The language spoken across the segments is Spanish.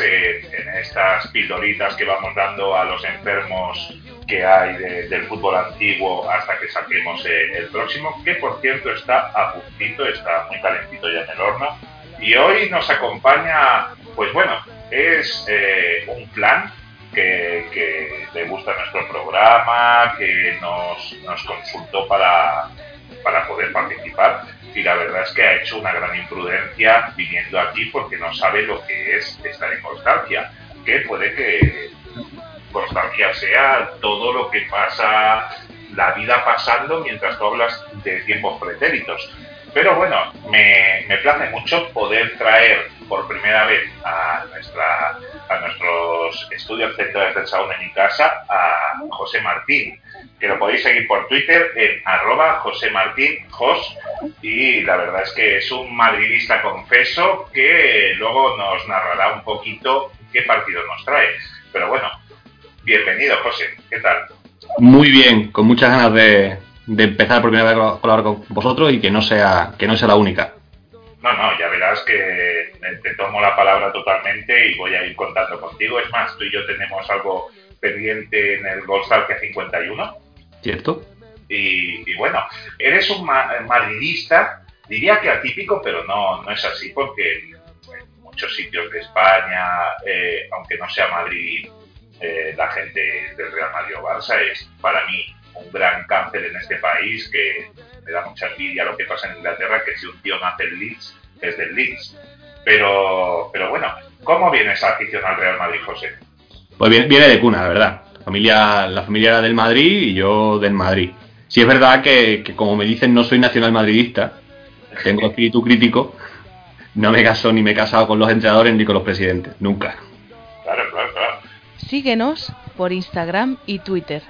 eh, en estas pildoritas que vamos dando a los enfermos que hay del fútbol antiguo hasta que saquemos eh, el próximo, que por cierto está a puntito, está muy calentito ya en el horno. Y hoy nos acompaña, pues bueno, es eh, un plan que, le gusta nuestro programa, que nos, nos consultó para, para poder participar y la verdad es que ha hecho una gran imprudencia viniendo aquí porque no sabe lo que es estar en constancia, que puede que constancia sea todo lo que pasa, la vida pasando mientras tú hablas de tiempos pretéritos. Pero bueno, me, me place mucho poder traer por primera vez a, nuestra, a nuestros estudios Centro de Defensa en mi casa a José Martín, que lo podéis seguir por Twitter en arroba José Martín Jos y la verdad es que es un madridista confeso que luego nos narrará un poquito qué partido nos trae. Pero bueno, bienvenido José, ¿qué tal? Muy bien, con muchas ganas de, de empezar por primera vez a colaborar con vosotros y que no sea, que no sea la única. No, no, ya verás que te tomo la palabra totalmente y voy a ir contando contigo. Es más, tú y yo tenemos algo pendiente en el Goldstar 51. ¿Cierto? Y, bueno, eres un madridista, diría que atípico, pero no, no es así porque en muchos sitios de España, eh, aunque no sea Madrid, eh, la gente del Real Madrid o Barça es para mí un gran cáncer en este país que me da mucha envidia lo que pasa en Inglaterra, que si un tío nace en Leeds, es del Leeds. Pero, pero bueno, ¿cómo viene esa afición al Real Madrid, José? Pues viene, viene de cuna, la verdad. La familia, la familia era del Madrid y yo del Madrid. Si es verdad que, como me dicen, no soy nacional madridista, tengo espíritu crítico, no me caso ni me he casado con los entrenadores ni con los presidentes, nunca. Claro, claro, claro. Síguenos por Instagram y Twitter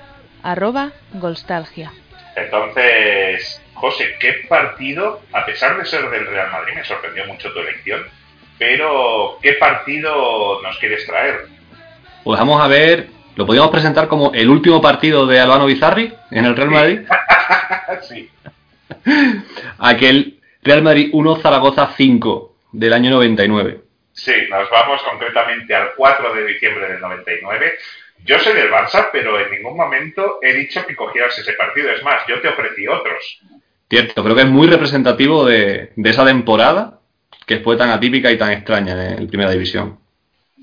arroba Golstalgia. Entonces, José, ¿qué partido, a pesar de ser del Real Madrid, me sorprendió mucho tu elección, pero ¿qué partido nos quieres traer? Pues vamos a ver, lo podríamos presentar como el último partido de Albano Bizarri en el Real Madrid. sí. Aquel Real Madrid 1 Zaragoza 5 del año 99. Sí, nos vamos concretamente al 4 de diciembre del 99 yo soy del Barça, pero en ningún momento he dicho que cogieras ese partido. Es más, yo te ofrecí otros. Cierto, creo que es muy representativo de, esa temporada que fue tan atípica y tan extraña en Primera División.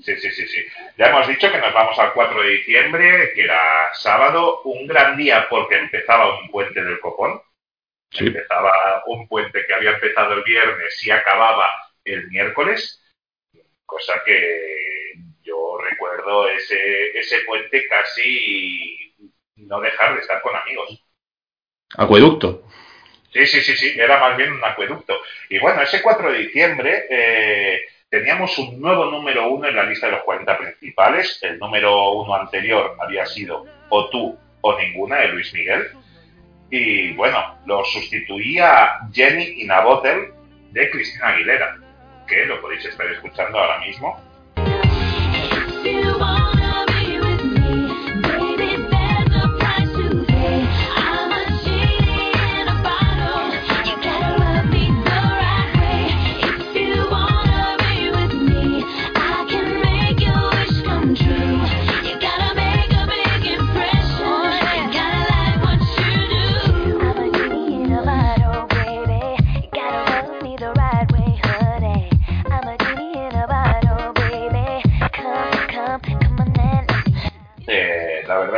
Sí, sí, sí, sí. Ya hemos dicho que nos vamos al 4 de diciembre, que era sábado, un gran día porque empezaba un puente del copón. Empezaba un puente que había empezado el viernes y acababa el miércoles, cosa que yo recuerdo ese, ese puente casi no dejar de estar con amigos. Acueducto. Sí, sí, sí, sí, era más bien un acueducto. Y bueno, ese 4 de diciembre eh, teníamos un nuevo número uno en la lista de los 40 principales. El número uno anterior había sido o tú o ninguna de Luis Miguel. Y bueno, lo sustituía Jenny in a de Cristina Aguilera, que lo podéis estar escuchando ahora mismo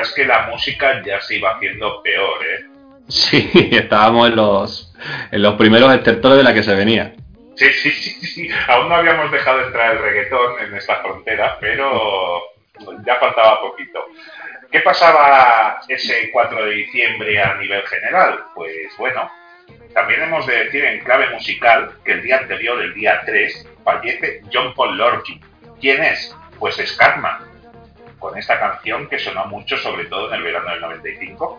es que la música ya se iba haciendo peor, ¿eh? Sí, estábamos en los, en los primeros estertores de la que se venía. Sí, sí, sí, sí. Aún no habíamos dejado entrar el reggaetón en esta frontera, pero ya faltaba poquito. ¿Qué pasaba ese 4 de diciembre a nivel general? Pues bueno, también hemos de decir en clave musical que el día anterior, el día 3, fallece John Paul Lorgy. ¿Quién es? Pues Scatman, con esta canción que sonó mucho, sobre todo en el verano del 95.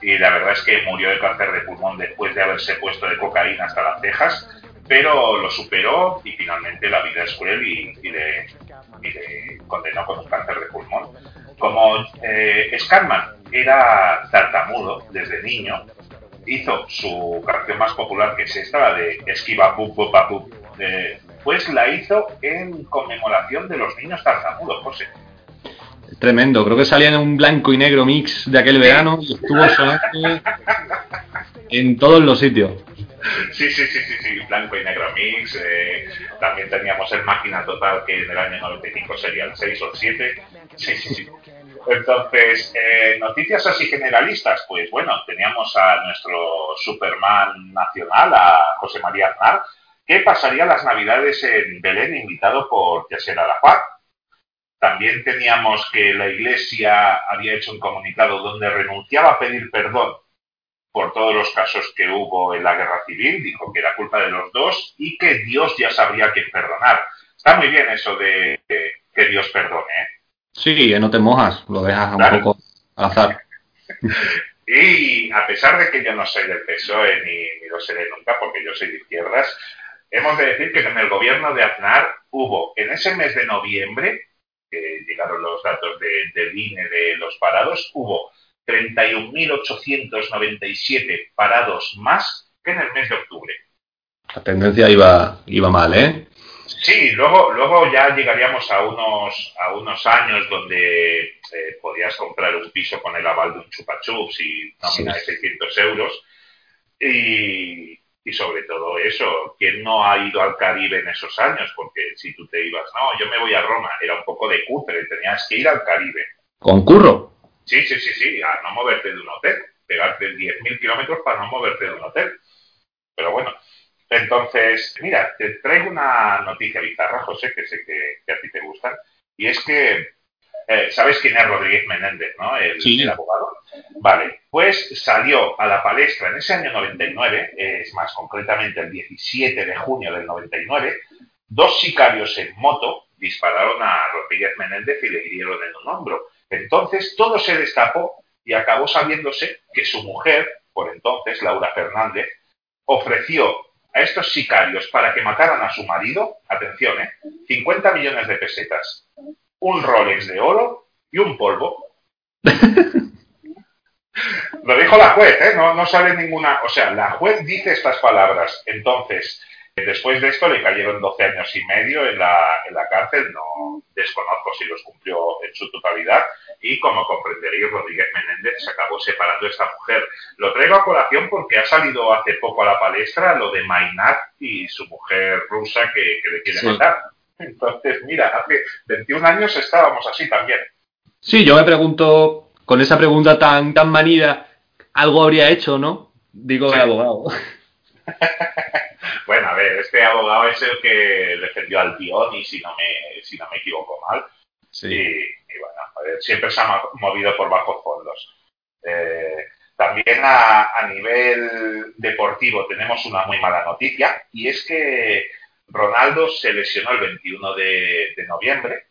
Y la verdad es que murió de cáncer de pulmón después de haberse puesto de cocaína hasta las cejas, pero lo superó y finalmente la vida es cruel y, y le, condenó con un cáncer de pulmón. Como eh, Scatman era tartamudo desde niño, hizo su canción más popular, que es esta, la de Esquiva Pup Papu, pues la hizo en conmemoración de los niños tartamudos, José. Tremendo, creo que salía en un blanco y negro mix de aquel verano y estuvo sonando en todos los sitios. Sí, sí, sí, sí, sí, blanco y negro mix. Eh, también teníamos el Máquina Total que en el año 95 sería el 6 o el 7. Sí, sí, sí. Entonces, eh, noticias así generalistas, pues bueno, teníamos a nuestro Superman nacional, a José María Aznar, que pasaría las navidades en Belén invitado por Yasser Arafat. También teníamos que la Iglesia había hecho un comunicado donde renunciaba a pedir perdón por todos los casos que hubo en la guerra civil, dijo que era culpa de los dos y que Dios ya sabría quién perdonar. Está muy bien eso de que Dios perdone. ¿eh? Sí, no te mojas, lo dejas un poco al azar. y a pesar de que yo no soy del PSOE ni, ni, lo seré nunca, porque yo soy de izquierdas, hemos de decir que en el gobierno de Aznar hubo en ese mes de noviembre, que llegaron los datos de, del INE de los parados, hubo 31.897 parados más que en el mes de octubre. La tendencia iba, iba mal, ¿eh? Sí, luego, luego ya llegaríamos a unos, a unos años donde eh, podías comprar un piso con el aval de un chupachups y nómina de 600 euros. Y, y sobre todo eso, ¿quién no ha ido al Caribe en esos años? Porque si tú te ibas, no, yo me voy a Roma, era un poco de cutre, tenías que ir al Caribe. ¿Con curro? Sí, sí, sí, sí, a no moverte de un hotel, pegarte 10.000 kilómetros para no moverte de un hotel. Pero bueno, entonces, mira, te traigo una noticia bizarra, José, que sé que, a ti te gusta, y es que, eh, ¿sabes quién es Rodríguez Menéndez, no? El, el, abogado. Vale, pues salió a la palestra en ese año 99, es más concretamente el 17 de junio del 99, dos sicarios en moto dispararon a Rodríguez Menéndez y le hirieron en un hombro. Entonces todo se destapó y acabó sabiéndose que su mujer, por entonces, Laura Fernández, ofreció a estos sicarios para que mataran a su marido, atención, ¿eh? 50 millones de pesetas, un Rolex de oro y un polvo. Lo dijo la juez, ¿eh? No, no sale ninguna... O sea, la juez dice estas palabras. Entonces, Después de esto le cayeron 12 años y medio en la, en la cárcel, no desconozco si los cumplió en su totalidad y como comprenderéis Rodríguez Menéndez se acabó separando de esta mujer. Lo traigo a colación porque ha salido hace poco a la palestra lo de Mainat y su mujer rusa que, le quiere matar. Entonces, mira, hace 21 años estábamos así también. Sí, yo me pregunto, con esa pregunta tan, tan manida, algo habría hecho, ¿no? Digo el abogado. bueno, a ver, este abogado es el que defendió al Dioni, si no me, si no me equivoco mal. Sí. Y, bueno, siempre se ha movido por bajos fondos. Eh, también a, nivel deportivo tenemos una muy mala noticia y es que Ronaldo se lesionó el 21 de, noviembre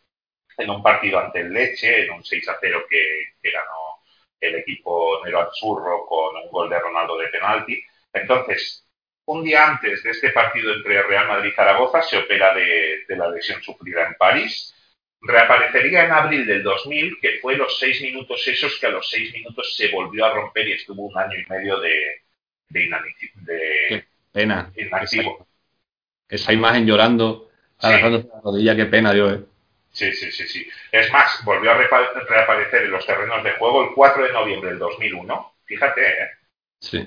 en un partido ante el Leche, en un 6 a 0 que, que ganó el equipo Nero Azzurro con un gol de Ronaldo de penalti. Entonces, un día antes de este partido entre Real Madrid y Zaragoza se opera de, la lesión sufrida en París. Reaparecería en abril del 2000, que fue los seis minutos esos que a los seis minutos se volvió a romper y estuvo un año y medio de, de, Qué pena. inactivo. Esa, imagen llorando, agarrándose la rodilla, qué pena dio, ¿eh? Sí, sí, sí, sí. Es más, volvió a reaparecer en los terrenos de juego el 4 de noviembre del 2001. Fíjate, ¿eh?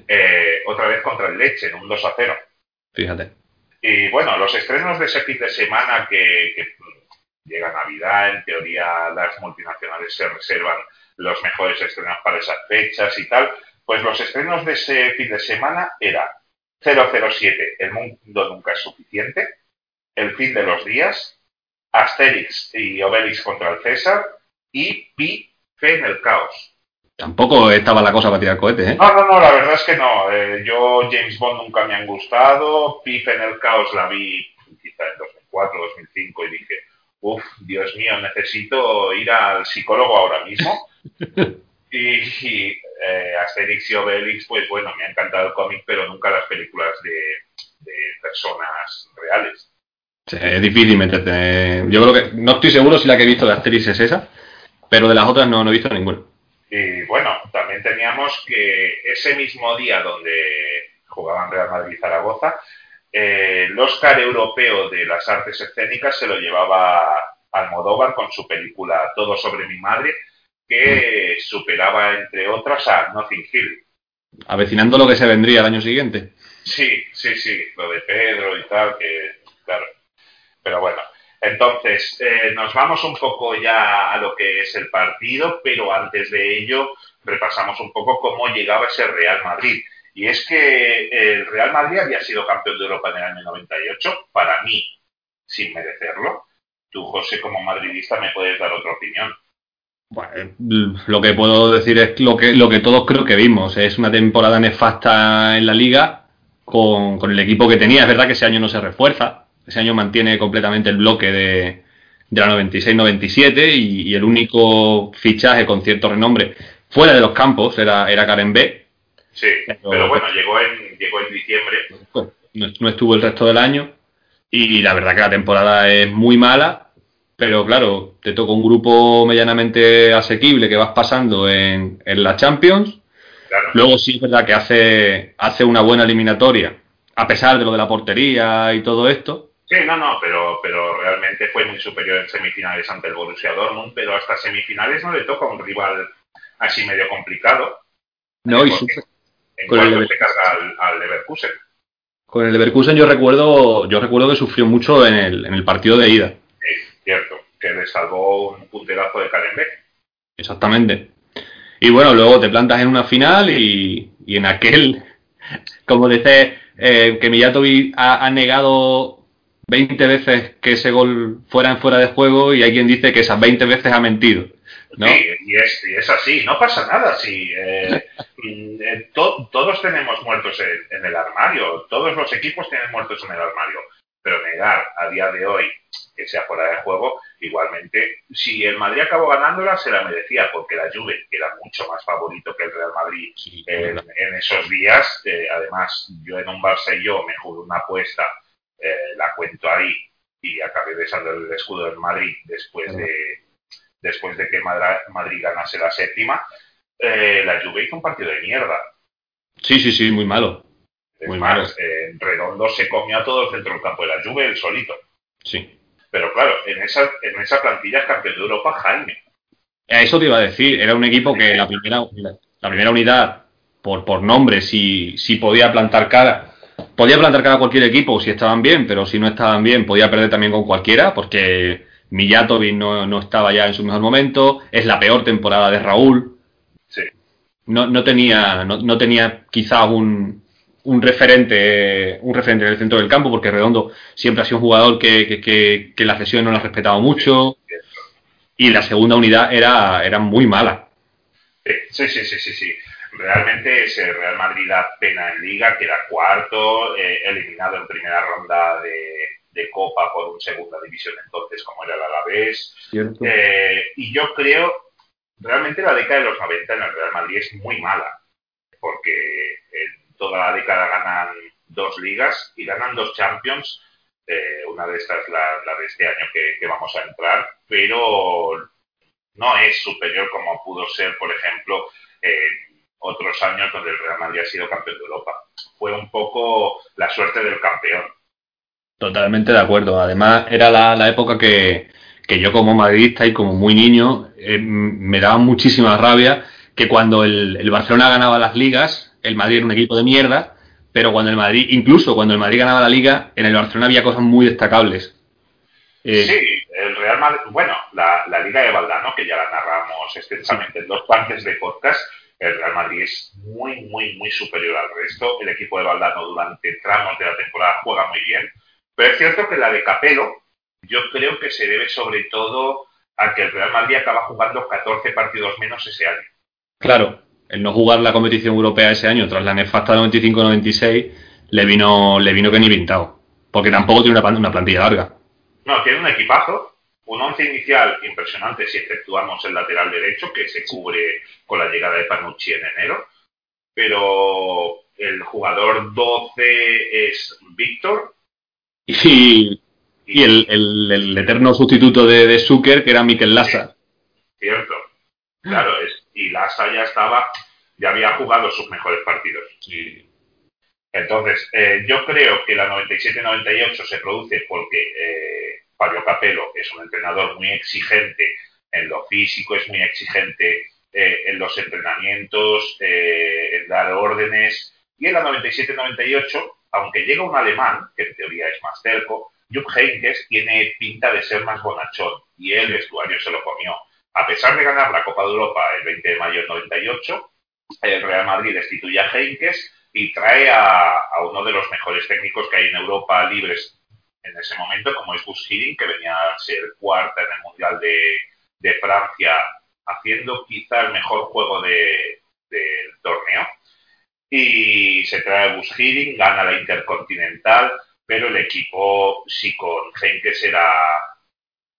Eh, otra vez contra el Leche, en un 2 a 0. Fíjate. Y bueno, los estrenos de ese fin de semana que, que llega Navidad, en teoría las multinacionales se reservan los mejores estrenos para esas fechas y tal, pues los estrenos de ese fin de semana era 007, El mundo nunca es suficiente, El fin de los días, Asterix y Obelix contra el César y Pi, Fe en el caos. Tampoco estaba la cosa para tirar cohetes, ¿eh? No, no, no, la verdad es que no. Eh, yo James Bond nunca me han gustado. Pip en el caos la vi quizá en 2004, 2005 y dije, uff, Dios mío, necesito ir al psicólogo ahora mismo. y, eh, Asterix y Obelix, pues bueno, me ha encantado el cómic, pero nunca las películas de, personas reales. es difícil meterte. Yo creo que no estoy seguro si la que he visto de Asterix es esa, pero de las otras no, no he visto ninguna. Y bueno, también teníamos que ese mismo día donde jugaban Real Madrid y Zaragoza, eh, el Oscar europeo de las artes escénicas se lo llevaba Almodóvar con su película Todo sobre mi madre, que superaba, entre otras, a Nothing Hill. Avecinando lo que se vendría el año siguiente. Sí, sí, sí, lo de Pedro y tal, que claro. Pero bueno, entonces eh, nos vamos un poco ya a lo que es el partido, pero antes de ello repasamos un poco cómo llegaba ese Real Madrid. Y es que el Real Madrid había sido campeón de Europa en el año 98, para mí, sin merecerlo. Tú, José, como madridista, me puedes dar otra opinión. Bueno, lo que puedo decir es lo que, lo que todos creo que vimos. Es una temporada nefasta en la liga con, el equipo que tenía. Es verdad que ese año no se refuerza. Ese año mantiene completamente el bloque de, de la 96-97 y, el único fichaje con cierto renombre fuera de los campos era, era Karen B, Sí, pero, bueno, llegó en, llegó en diciembre. Pues, no, estuvo el resto del año y la verdad que la temporada es muy mala, pero claro, te toca un grupo medianamente asequible que vas pasando en, en la Champions. Luego sí es verdad que hace, hace una buena eliminatoria, a pesar de lo de la portería y todo esto. Sí, no, no, pero, pero realmente fue muy superior en semifinales ante el Borussia Dortmund, pero hasta semifinales no le toca un rival así medio complicado. No, y con el se carga al, Leverkusen. Con el Leverkusen yo recuerdo, yo recuerdo que sufrió mucho en el, en el partido de ida. Sí, cierto, que le salvó un punterazo de Karen Exactamente. Y bueno, luego te plantas en una final y, y en aquel, como dice, eh, que Mijatovic ha, ha, negado 20 veces que ese gol fuera en fuera de juego y hay quien dice que esas 20 veces ha mentido. Sí, y es, y es, así, no pasa nada. Si, eh, eh, todos tenemos muertos en, el armario, todos los equipos tienen muertos en el armario, pero negar a día de hoy que sea fuera de juego, igualmente, si el Madrid acabó ganándola, se la merecía, porque la Juve era mucho más favorito que el Real Madrid en, esos días. Eh, además, yo en un Barça y yo me jugué una apuesta, la cuento ahí, y acabé besando el escudo del Madrid después de después de que Madrid ganase la séptima, eh, la Juve hizo un partido de mierda. Sí, sí, sí, muy malo. muy malo. Eh, Redondo se comió a todo el centro del campo de la Juve, el solito. Sí. Pero claro, en esa, en esa plantilla es campeón de Europa Jaime. A eso te iba a decir, era un equipo que la primera, la primera unidad, por, por nombre, si, si podía plantar cara, podía plantar cara a cualquier equipo si estaban bien, pero si no estaban bien, podía perder también con cualquiera, porque Mijatovic no, no estaba ya en su mejor momento, es la peor temporada de Raúl. Sí. No, no tenía, no, no tenía quizá un, un referente un referente en el centro del campo porque Redondo siempre ha sido un jugador que, que, que, la sesión no lo ha respetado mucho y la segunda unidad era, era muy mala. Sí, sí, sí, sí, sí. Realmente ese Real Madrid da pena en liga, queda cuarto, eh, eliminado en primera ronda de, de Copa por un segunda división entonces como era el Alavés. Eh, y yo creo, realmente la década de los 90 en el Real Madrid es muy mala, porque en toda la década ganan dos ligas y ganan dos Champions, eh, una de estas la, la de este año que, vamos a entrar, pero no es superior como pudo ser, por ejemplo, en otros años donde el Real Madrid ha sido campeón de Europa. Fue un poco la suerte del campeón Totalmente de acuerdo. Además, era la, época que, yo como madridista y como muy niño eh, me daba muchísima rabia que cuando el, Barcelona ganaba las ligas, el Madrid era un equipo de mierda, pero cuando el Madrid, incluso cuando el Madrid ganaba la liga, en el Barcelona había cosas muy destacables. Eh, sí, el Real Madrid, bueno, la, Liga de Valdano, que ya la narramos extensamente en dos partes de podcast, el Real Madrid es muy, muy, muy superior al resto. El equipo de Valdano durante tramos de la temporada juega muy bien pero es cierto que la de Capelo, yo creo que se debe sobre todo a que el Real Madrid acaba jugando 14 partidos menos ese año. Claro, el no jugar la competición europea ese año tras la nefasta 95-96 le vino, le vino que ni pintado. Porque tampoco tiene una, plantilla larga. No, tiene un equipazo, un once inicial impresionante si efectuamos el lateral derecho, que se cubre con la llegada de Panucci en enero, pero el jugador 12 es Víctor. Y, y el, el, eterno sustituto de, de Zucker, que era Miquel Lassa. Cierto. Claro, es, y Lassa ya estaba, ya había jugado sus mejores partidos. Entonces, eh, yo creo que la 97-98 se produce porque eh, Fabio Capello es un entrenador muy exigente en lo físico, es muy exigente eh, en los entrenamientos, en dar órdenes. Y en la 97-98, aunque llega un alemán, que en teoría es más cerco, Jupp Heynckes tiene pinta de ser más bonachón y el vestuario se lo comió. A pesar de ganar la Copa de Europa el 20 de mayo del 98, el Real Madrid destituye a Heynckes y trae a, uno de los mejores técnicos que hay en Europa libres en ese momento, como es Gus que venía a ser cuarta en el Mundial de, Francia, haciendo quizá el mejor juego del torneo. Y se trae Gus gana la Intercontinental, pero el equipo, si con Henkes era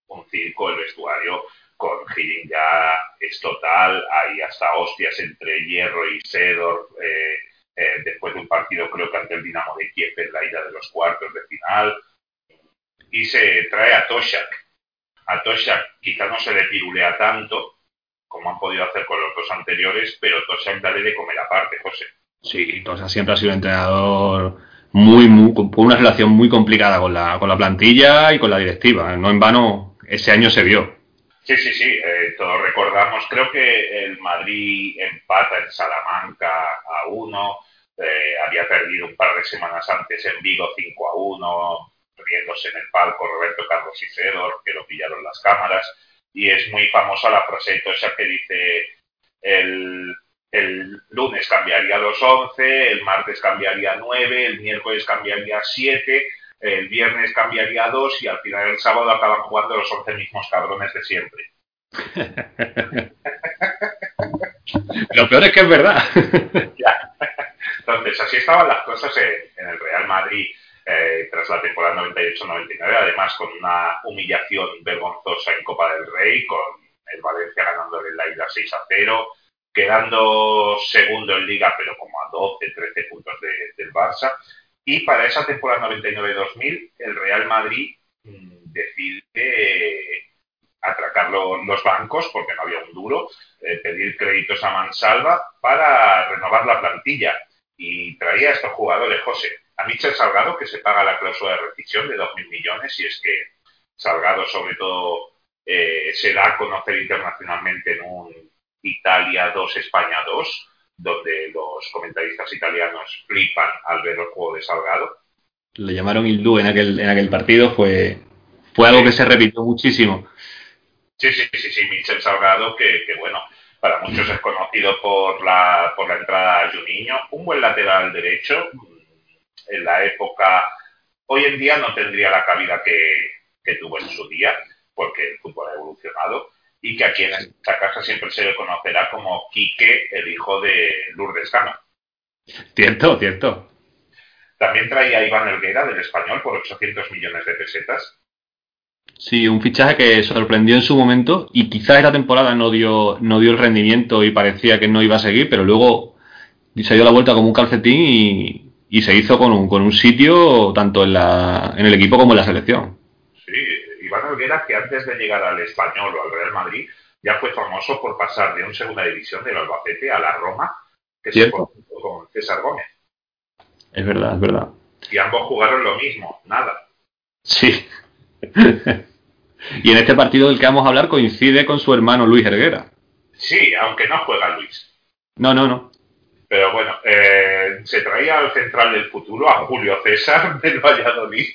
un circo, el vestuario con Hiddink ya es total, hay hasta hostias entre Hierro y Sedor, eh, eh, después de un partido creo que ante el Dinamo de Kiev en la ida de los cuartos de final, y se trae a Toshak. A Toshak quizá no se le pirulea tanto como han podido hacer con los dos anteriores, pero Toshak dale de comer aparte, José. Sí, Toshak siempre ha sido entrenador muy, muy, con una relación muy complicada con la, con la plantilla y con la directiva. No en vano, ese año se vio. Sí, sí, sí, eh, todos recordamos, creo que el Madrid empata en Salamanca a uno, eh, había perdido un par de semanas antes en Vigo 5 a 1, riéndose en el palco Roberto Carlos y Fedor, que lo pillaron las cámaras, y es muy famosa la frase esa que dice el el lunes cambiaría los 11, el martes cambiaría 9, el miércoles cambiaría 7, el viernes cambiaría 2 y al final el sábado acaban jugando los 11 mismos cabrones de siempre. Lo peor es que es verdad. Entonces, así estaban las cosas en, el Real Madrid eh, tras la temporada 98-99, además con una humillación vergonzosa en Copa del Rey, con el Valencia ganándole la ida 6 a 0 quedando segundo en liga, pero como a 12, 13 puntos del Barça. Y para esa temporada 99-2000, el Real Madrid mm, decide atracar los bancos, porque no había un duro, eh, pedir créditos a Mansalva para renovar la plantilla. Y traía a estos jugadores, José, a Michel Salgado, que se paga la cláusula de rescisión de 2.000 millones, y es que Salgado, sobre todo, eh, se da a conocer internacionalmente en un Italia 2, España 2, donde los comentaristas italianos flipan al ver el juego de Salgado. Le llamaron Hindú en aquel, en aquel partido, fue, fue algo que se repitió muchísimo. Sí, sí, sí, sí, Michel Salgado, que, bueno, para muchos es conocido por la, por la entrada a Juninho, un buen lateral derecho, en la época, hoy en día no tendría la cabida que, que tuvo en su día, porque el fútbol ha evolucionado, y que aquí en esta casa siempre se le conocerá como Quique, el hijo de Lourdes Cano. Cierto, cierto. También traía a Iván Elguera del español por 800 millones de pesetas. Sí, un fichaje que sorprendió en su momento y quizá esta temporada no dio, no dio el rendimiento y parecía que no iba a seguir, pero luego se dio la vuelta como un calcetín y, y se hizo con un, con un sitio tanto en, la, en el equipo como en la selección. Iván Olguera, que antes de llegar al Español o al Real Madrid, ya fue famoso por pasar de un segunda división del Albacete a la Roma, que se con César Gómez. Es verdad, es verdad. Y ambos jugaron lo mismo, nada. Sí. y en este partido del que vamos a hablar coincide con su hermano Luis Herguera. Sí, aunque no juega Luis. No, no, no. Pero bueno, eh, se traía al central del futuro, a Julio César del Valladolid,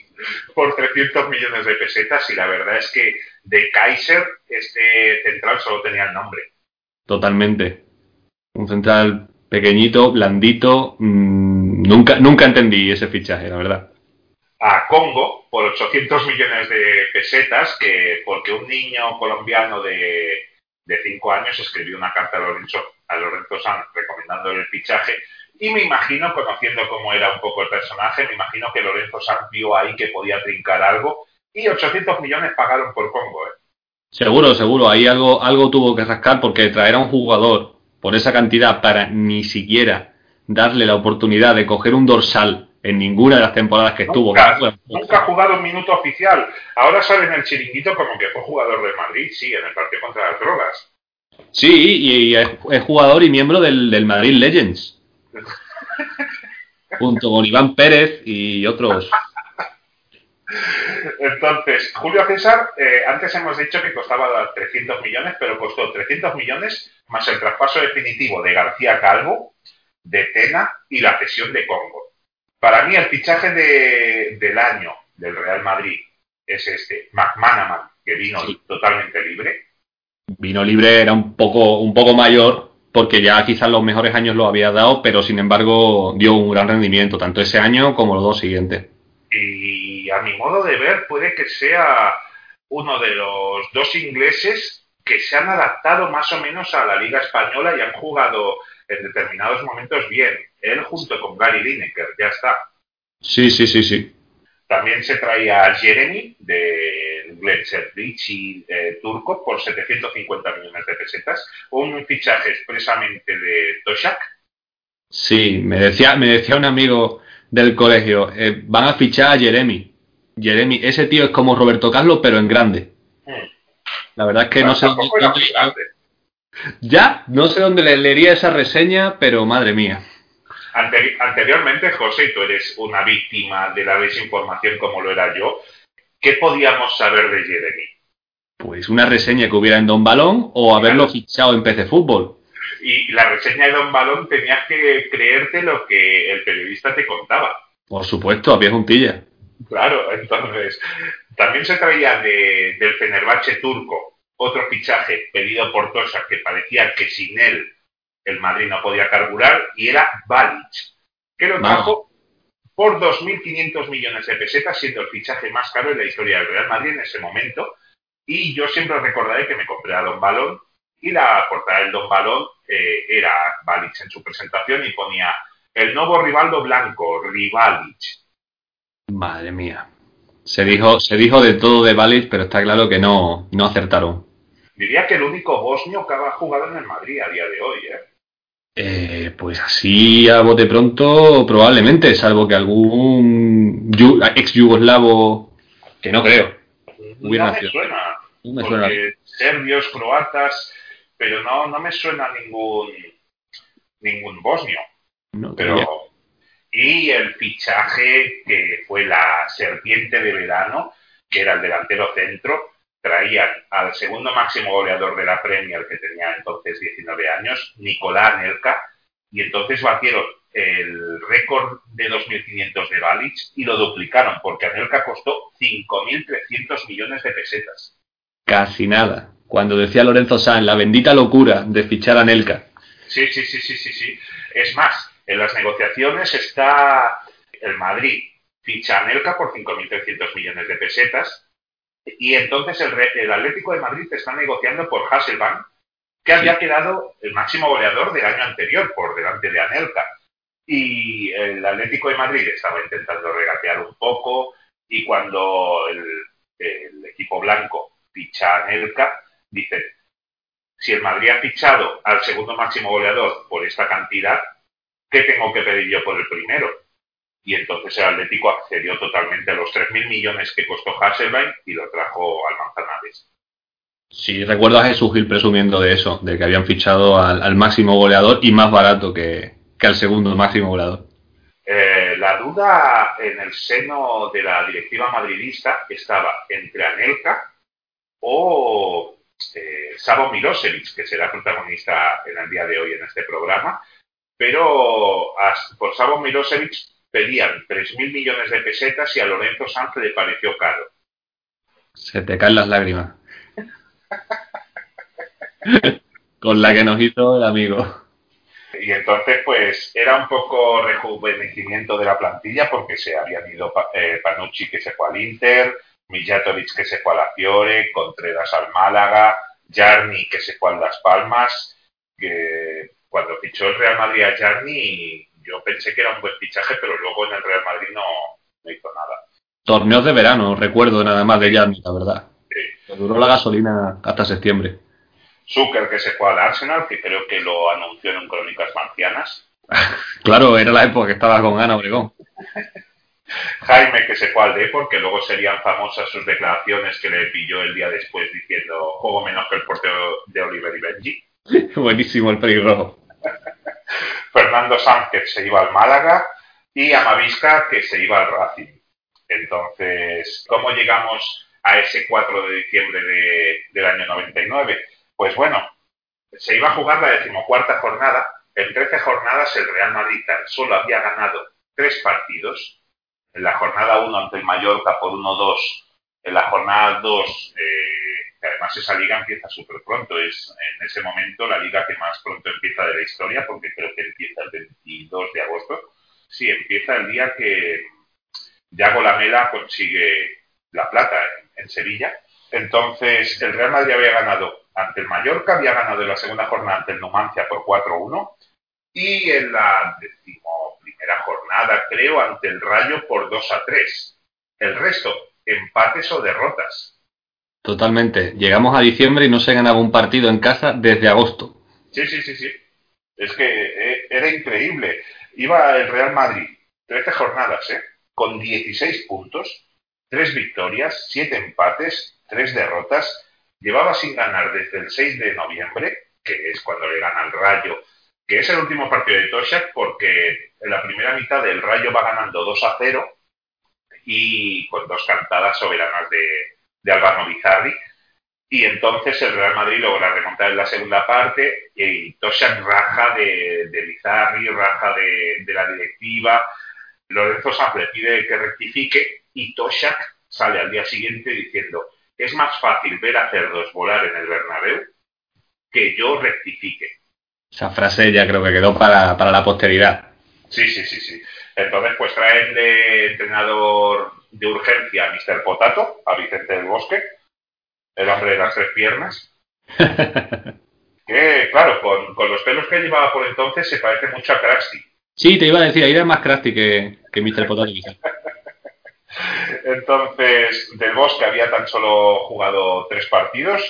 por 300 millones de pesetas y la verdad es que de Kaiser este central solo tenía el nombre. Totalmente. Un central pequeñito, blandito. Mmm, nunca, nunca entendí ese fichaje, la verdad. A Congo por 800 millones de pesetas, que porque un niño colombiano de, de 5 años escribió una carta a Lorenzo a Lorenzo Sanz recomendándole el fichaje. Y me imagino, conociendo cómo era un poco el personaje, me imagino que Lorenzo Sanz vio ahí que podía trincar algo. Y 800 millones pagaron por Congo. ¿eh? Seguro, seguro. Ahí algo, algo tuvo que rascar porque traer a un jugador por esa cantidad para ni siquiera darle la oportunidad de coger un dorsal en ninguna de las temporadas que estuvo. Nunca, ha jugado un minuto oficial. Ahora sale en el chiringuito como que fue jugador de Madrid, sí, en el partido contra las drogas. Sí, y, es, jugador y miembro del, del Madrid Legends. junto con Iván Pérez y otros. Entonces, Julio César, eh, antes hemos dicho que costaba 300 millones, pero costó 300 millones más el traspaso definitivo de García Calvo, de Tena y la cesión de Congo. Para mí el fichaje del año del Real Madrid es este, McManaman, que vino totalmente libre. Vino libre, era un poco, un poco mayor, porque ya quizás los mejores años lo había dado, pero sin embargo dio un gran rendimiento, tanto ese año como los dos siguientes. Y a mi modo de ver puede que sea uno de los dos ingleses que se han adaptado más o menos a la Liga Española y han jugado en determinados momentos bien. Él junto con Gary Lineker, ya está. Sí, sí, sí, sí. También se traía a Jeremy de Y eh, turco por 750 millones de pesetas, un fichaje expresamente de Toshak. Sí, me decía, me decía un amigo del colegio, eh, van a fichar a Jeremy. Jeremy, ese tío es como Roberto Carlos, pero en grande. Hmm. La verdad es que no sé dónde, Ya, no sé dónde le leería esa reseña, pero madre mía anteriormente, José, tú eres una víctima de la desinformación como lo era yo. ¿Qué podíamos saber de Jeremy? Pues una reseña que hubiera en Don Balón o haberlo fichado en PC Fútbol. Y la reseña de Don Balón tenías que creerte lo que el periodista te contaba. Por supuesto, a pie juntilla. Claro, entonces también se traía del Fenerbahce turco otro fichaje pedido por Tosa que parecía que sin él el Madrid no podía carburar y era Balic, que lo trajo por 2.500 millones de pesetas, siendo el fichaje más caro en la historia del Real Madrid en ese momento. Y yo siempre recordaré que me compré a Don Balón y la portada del Don Balón eh, era Balic en su presentación y ponía el nuevo Rivaldo Blanco, Rivalic. Madre mía. Se dijo, se dijo de todo de Balic, pero está claro que no, no acertaron. Diría que el único bosnio que ha jugado en el Madrid a día de hoy, ¿eh? Eh, pues así a bote pronto, probablemente, salvo que algún ex yugoslavo, que no creo. no me suena. porque serbios, croatas, pero no, no me suena ningún ningún bosnio. pero y el fichaje que fue la serpiente de verano, que era el delantero centro, traían al segundo máximo goleador de la Premier, que tenía entonces 19 años, Nicolás Anelka, y entonces batieron el récord de 2.500 de Balic y lo duplicaron, porque Anelka costó 5.300 millones de pesetas. Casi nada. Cuando decía Lorenzo Sanz, la bendita locura de fichar a Anelka. Sí, sí, sí, sí, sí, sí. Es más, en las negociaciones está el Madrid ficha a Anelka por 5.300 millones de pesetas y entonces el, Atlético de Madrid está negociando por Hasselbank, que había quedado el máximo goleador del año anterior por delante de Anelka. Y el Atlético de Madrid estaba intentando regatear un poco y cuando el, equipo blanco ficha a Anelka, dicen, si el Madrid ha fichado al segundo máximo goleador por esta cantidad, ¿qué tengo que pedir yo por el primero? Y entonces el Atlético accedió totalmente a los 3.000 millones que costó Hasselbein y lo trajo al Manzanares. Sí, recuerdo a Jesús Gil presumiendo de eso, de que habían fichado al, máximo goleador y más barato que, al segundo máximo goleador. Eh, la duda en el seno de la directiva madridista estaba entre Anelka o eh, Savo Milosevic, que será protagonista en el día de hoy en este programa, pero por Savo Milosevic pedían 3.000 millones de pesetas y a Lorenzo Sanz le pareció caro. Se te caen las lágrimas. Con la que nos hizo el amigo. Y entonces, pues, era un poco rejuvenecimiento de la plantilla porque se habían ido eh, Panucci que se fue al Inter, Mijatovic que se fue a la Fiore, Contreras al Málaga, Jarni que se fue a Las Palmas, que cuando fichó el Real Madrid a Jarni yo pensé que era un buen fichaje, pero luego en el Real Madrid no, hizo nada. Torneos de verano, recuerdo nada más de Yanni, la verdad. Sí. duró la gasolina hasta septiembre. Zucker que se fue al Arsenal, que creo que lo anunció en Crónicas Marcianas. claro, era la época que estaba con Ana Obregón. Jaime que se fue al Depor, que luego serían famosas sus declaraciones que le pilló el día después diciendo juego menos que el portero de Oliver y Benji. Buenísimo el pelirrojo. Fernando que se iba al Málaga y Amavisca que se iba al Racing. Entonces, ¿cómo llegamos a ese 4 de diciembre de, del año 99? Pues bueno, se iba a jugar la decimocuarta jornada. En 13 jornadas el Real Madrid tan solo había ganado tres partidos. En la jornada 1 ante el Mallorca por 1-2. En la jornada 2, eh, además esa liga empieza súper pronto. Es en ese momento la liga que más pronto empieza de la historia, porque creo que empieza el 22 de agosto. Sí, empieza el día que Yago Lamela consigue la plata en Sevilla. Entonces, el Real Madrid había ganado ante el Mallorca, había ganado en la segunda jornada ante el Numancia por 4-1 y en la primera jornada, creo, ante el Rayo por 2-3. El resto, empates o derrotas. Totalmente. Llegamos a diciembre y no se ganaba un partido en casa desde agosto. Sí, sí, sí, sí. Es que eh, era increíble. Iba el Real Madrid, 13 jornadas, ¿eh? Con 16 puntos, 3 victorias, 7 empates, 3 derrotas llevaba sin ganar desde el 6 de noviembre, que es cuando le gana el Rayo, que es el último partido de Toshak, porque en la primera mitad del Rayo va ganando 2 a 0 y con dos cantadas soberanas de, de Albano Bizarri. Y entonces el Real Madrid logra remontar en la segunda parte y Toshak raja de, de Bizarri, raja de, de la directiva. Lorenzo Sanz le pide que rectifique y Toshak sale al día siguiente diciendo es más fácil ver a cerdos volar en el Bernabéu que yo rectifique. Esa frase ya creo que quedó para, la posteridad. Sí, sí, sí, sí. Entonces, pues traen de entrenador de urgencia a Mr. Potato, a Vicente del Bosque, el hombre de las tres piernas. que, claro, con, los pelos que llevaba por entonces se parece mucho a Krusty. Sí, te iba a decir, ahí era más Krusty que, que Mr. Potato Entonces, Del Bosque había tan solo jugado tres partidos.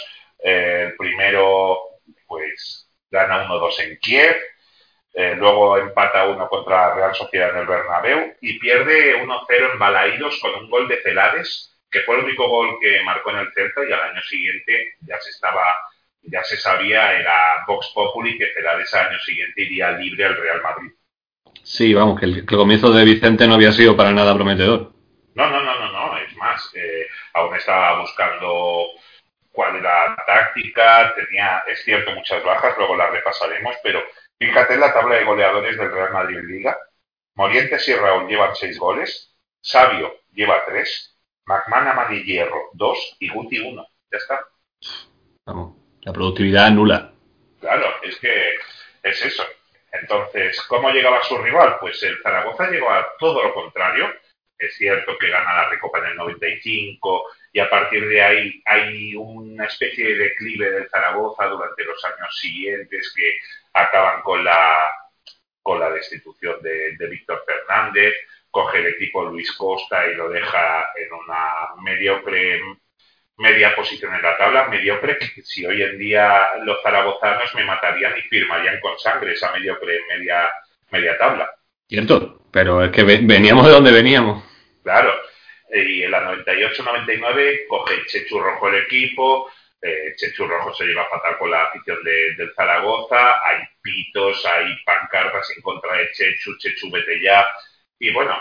Eh, el primero, pues, gana 1-2 en Kiev. Eh, luego empata uno contra Real Sociedad en el Bernabéu y pierde 1-0 en Balaídos con un gol de Celades, que fue el único gol que marcó en el Celta y al año siguiente ya se estaba ya se sabía, era Vox Populi, que Celades al año siguiente iría libre al Real Madrid. Sí, vamos, que el comienzo de Vicente no había sido para nada prometedor. No, no, no, no, no, es más, eh, aún estaba buscando cuál era la táctica, tenía, es cierto, muchas bajas, luego las repasaremos, pero fíjate en la tabla de goleadores del Real Madrid Liga. Morientes y Raúl llevan seis goles, Sabio lleva tres, McManaman y Hierro dos y Guti uno. Ya está. Vamos, la productividad nula. Claro, es que es eso. Entonces, ¿cómo llegaba su rival? Pues el Zaragoza llegó a todo lo contrario es cierto que gana la Recopa en el 95 y a partir de ahí hay una especie de declive del Zaragoza durante los años siguientes que acaban con la, con la destitución de, Víctor Fernández, coge el equipo Luis Costa y lo deja en una mediocre media posición en la tabla, mediocre que si hoy en día los zaragozanos me matarían y firmarían con sangre esa mediocre media, media tabla. Cierto, pero es que veníamos de donde veníamos. Claro, y en la 98-99 coge Chechu Rojo el equipo, eh, Rojo se lleva fatal con la afición de, del Zaragoza, hay pitos, hay pancartas en contra de Chechu, Chechu vete ya, y bueno,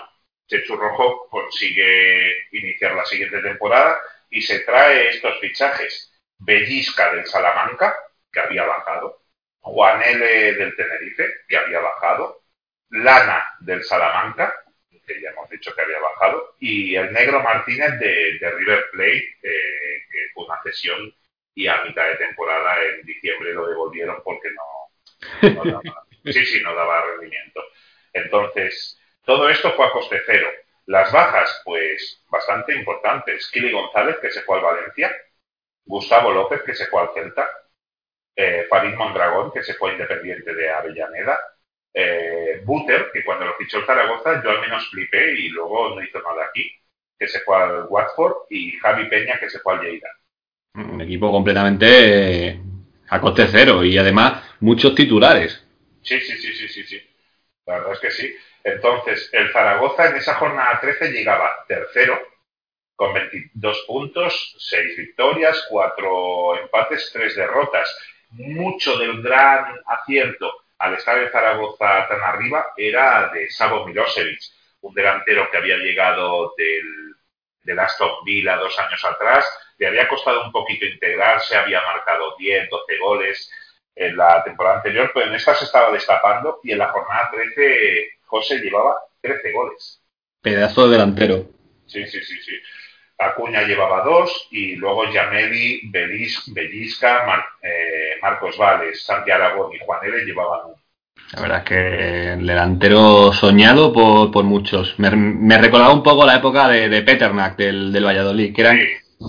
Chechu Rojo consigue iniciar la siguiente temporada y se trae estos fichajes. Bellisca del Salamanca, que había bajado, Juan L. del Tenerife, que había bajado, Lana del Salamanca, que ya hemos dicho que había bajado, y el negro Martínez de, River Plate, eh, que fue una cesión y a mitad de temporada en diciembre lo devolvieron porque no, daba, sí, sí, no daba rendimiento. Entonces, todo esto fue a coste cero. Las bajas, pues, bastante importantes. Kili González, que se fue al Valencia, Gustavo López, que se fue al Celta, eh, Farid Mondragón, que se fue Independiente de Avellaneda, eh, Buter, que cuando lo fichó el Zaragoza yo al menos flipé y luego no hizo nada aquí, que se fue al Watford, y Javi Peña, que se fue al Lleida. Un equipo completamente eh, a coste cero y además muchos titulares. Sí, sí, sí, sí, sí, sí. La verdad es que sí. Entonces, el Zaragoza en esa jornada 13 llegaba tercero con 22 puntos, 6 victorias, 4 empates, 3 derrotas. Mucho del gran acierto al estar el Zaragoza tan arriba era de Savo Milosevic, un delantero que había llegado del, del Aston Villa dos años atrás, le había costado un poquito integrarse, había marcado 10, 12 goles en la temporada anterior, pero en esta se estaba destapando y en la jornada 13 José llevaba 13 goles. Pedazo de delantero. Sí, sí, sí, sí. Acuña llevaba dos y luego Yameli, Belis, Bellisca, eh, Marcos Vales, Santi Aragón y Juan L. llevaban uno. La verdad es que el delantero soñado por, muchos. Me, recordaba un poco la época de, de Peternak del, del Valladolid, que eran,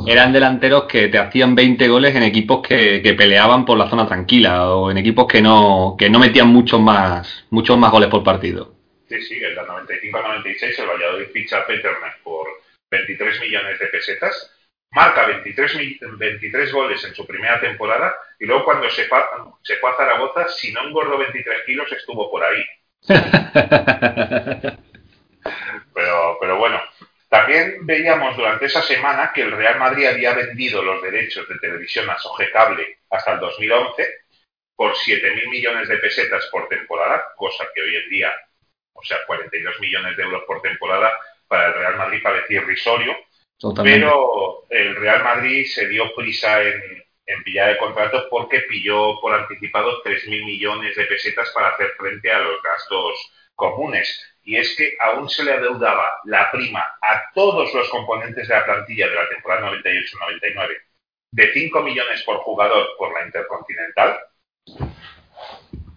eran delanteros que te hacían 20 goles en equipos que, que, peleaban por la zona tranquila o en equipos que no, que no metían muchos más, muchos más goles por partido. Sí, sí, en la 95-96 el Valladolid ficha a Peternak por 23 millones de pesetas, marca 23, 23 goles en su primera temporada y luego cuando se fue, se fue a Zaragoza, si no engordó 23 kilos, estuvo por ahí. pero, pero bueno, también veíamos durante esa semana que el Real Madrid había vendido los derechos de televisión a Soge Cable hasta el 2011 por 7.000 millones de pesetas por temporada, cosa que hoy en día, o sea, 42 millones de euros por temporada, para el Real Madrid parecía irrisorio, pero el Real Madrid se dio prisa en, en pillar el contrato porque pilló por anticipado 3.000 millones de pesetas para hacer frente a los gastos comunes. Y es que aún se le adeudaba la prima a todos los componentes de la plantilla de la temporada 98-99 de 5 millones por jugador por la Intercontinental.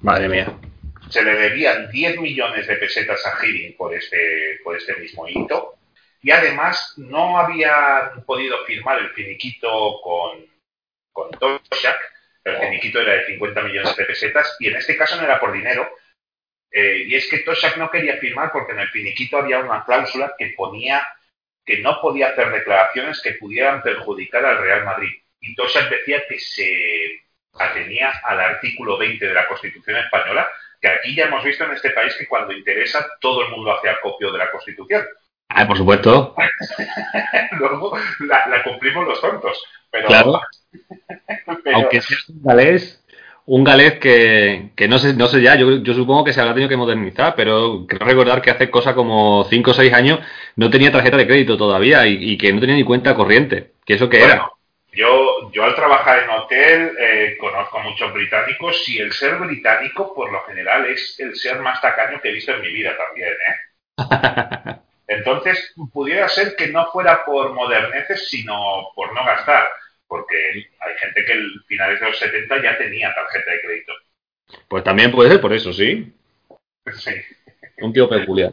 Madre mía. Se le debían 10 millones de pesetas a Hiring por este, por este mismo hito. Y además no habían podido firmar el finiquito con, con Toshak. El finiquito era de 50 millones de pesetas. Y en este caso no era por dinero. Eh, y es que Toshak no quería firmar porque en el finiquito había una cláusula que ponía que no podía hacer declaraciones que pudieran perjudicar al Real Madrid. Y Toshak decía que se atenía al artículo 20 de la Constitución española, que aquí ya hemos visto en este país que cuando interesa todo el mundo hace acopio de la Constitución. Ah, por supuesto. Luego la, cumplimos los tontos. Pero, claro. Aunque sea un galés, un galés que, que, no sé, no sé ya, yo, yo supongo que se habrá tenido que modernizar, pero creo recordar que hace cosa como 5 o 6 años no tenía tarjeta de crédito todavía y, que no tenía ni cuenta corriente. ¿Que eso qué era? Yo, yo al trabajar en hotel eh, conozco a muchos británicos y el ser británico por lo general es el ser más tacaño que he visto en mi vida también, ¿eh? Entonces, pudiera ser que no fuera por moderneces, sino por no gastar, porque hay gente que en finales de los 70 ya tenía tarjeta de crédito. Pues también puede ser por eso, ¿sí? Sí. Un tío peculiar.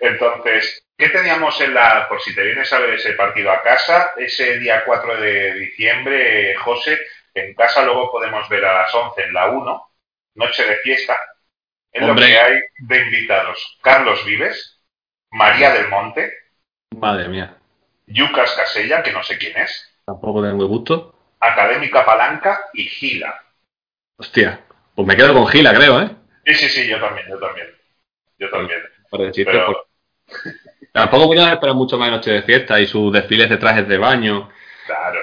Entonces, ¿qué teníamos en la, por si te vienes a ver ese partido a casa, ese día 4 de diciembre, José, en casa luego podemos ver a las 11 en la 1, noche de fiesta, en lo que hay de invitados. Carlos Vives, María del Monte. Madre mía. Yucas Casella, que no sé quién es. Tampoco tengo gusto. Académica Palanca y Gila. Hostia, pues me quedo con Gila, creo, ¿eh? Sí, sí, sí, yo también, yo también. Yo también. Pero... Tampoco voy a esperar mucho más de Noche de Fiesta y sus desfiles de trajes de baño. Claro.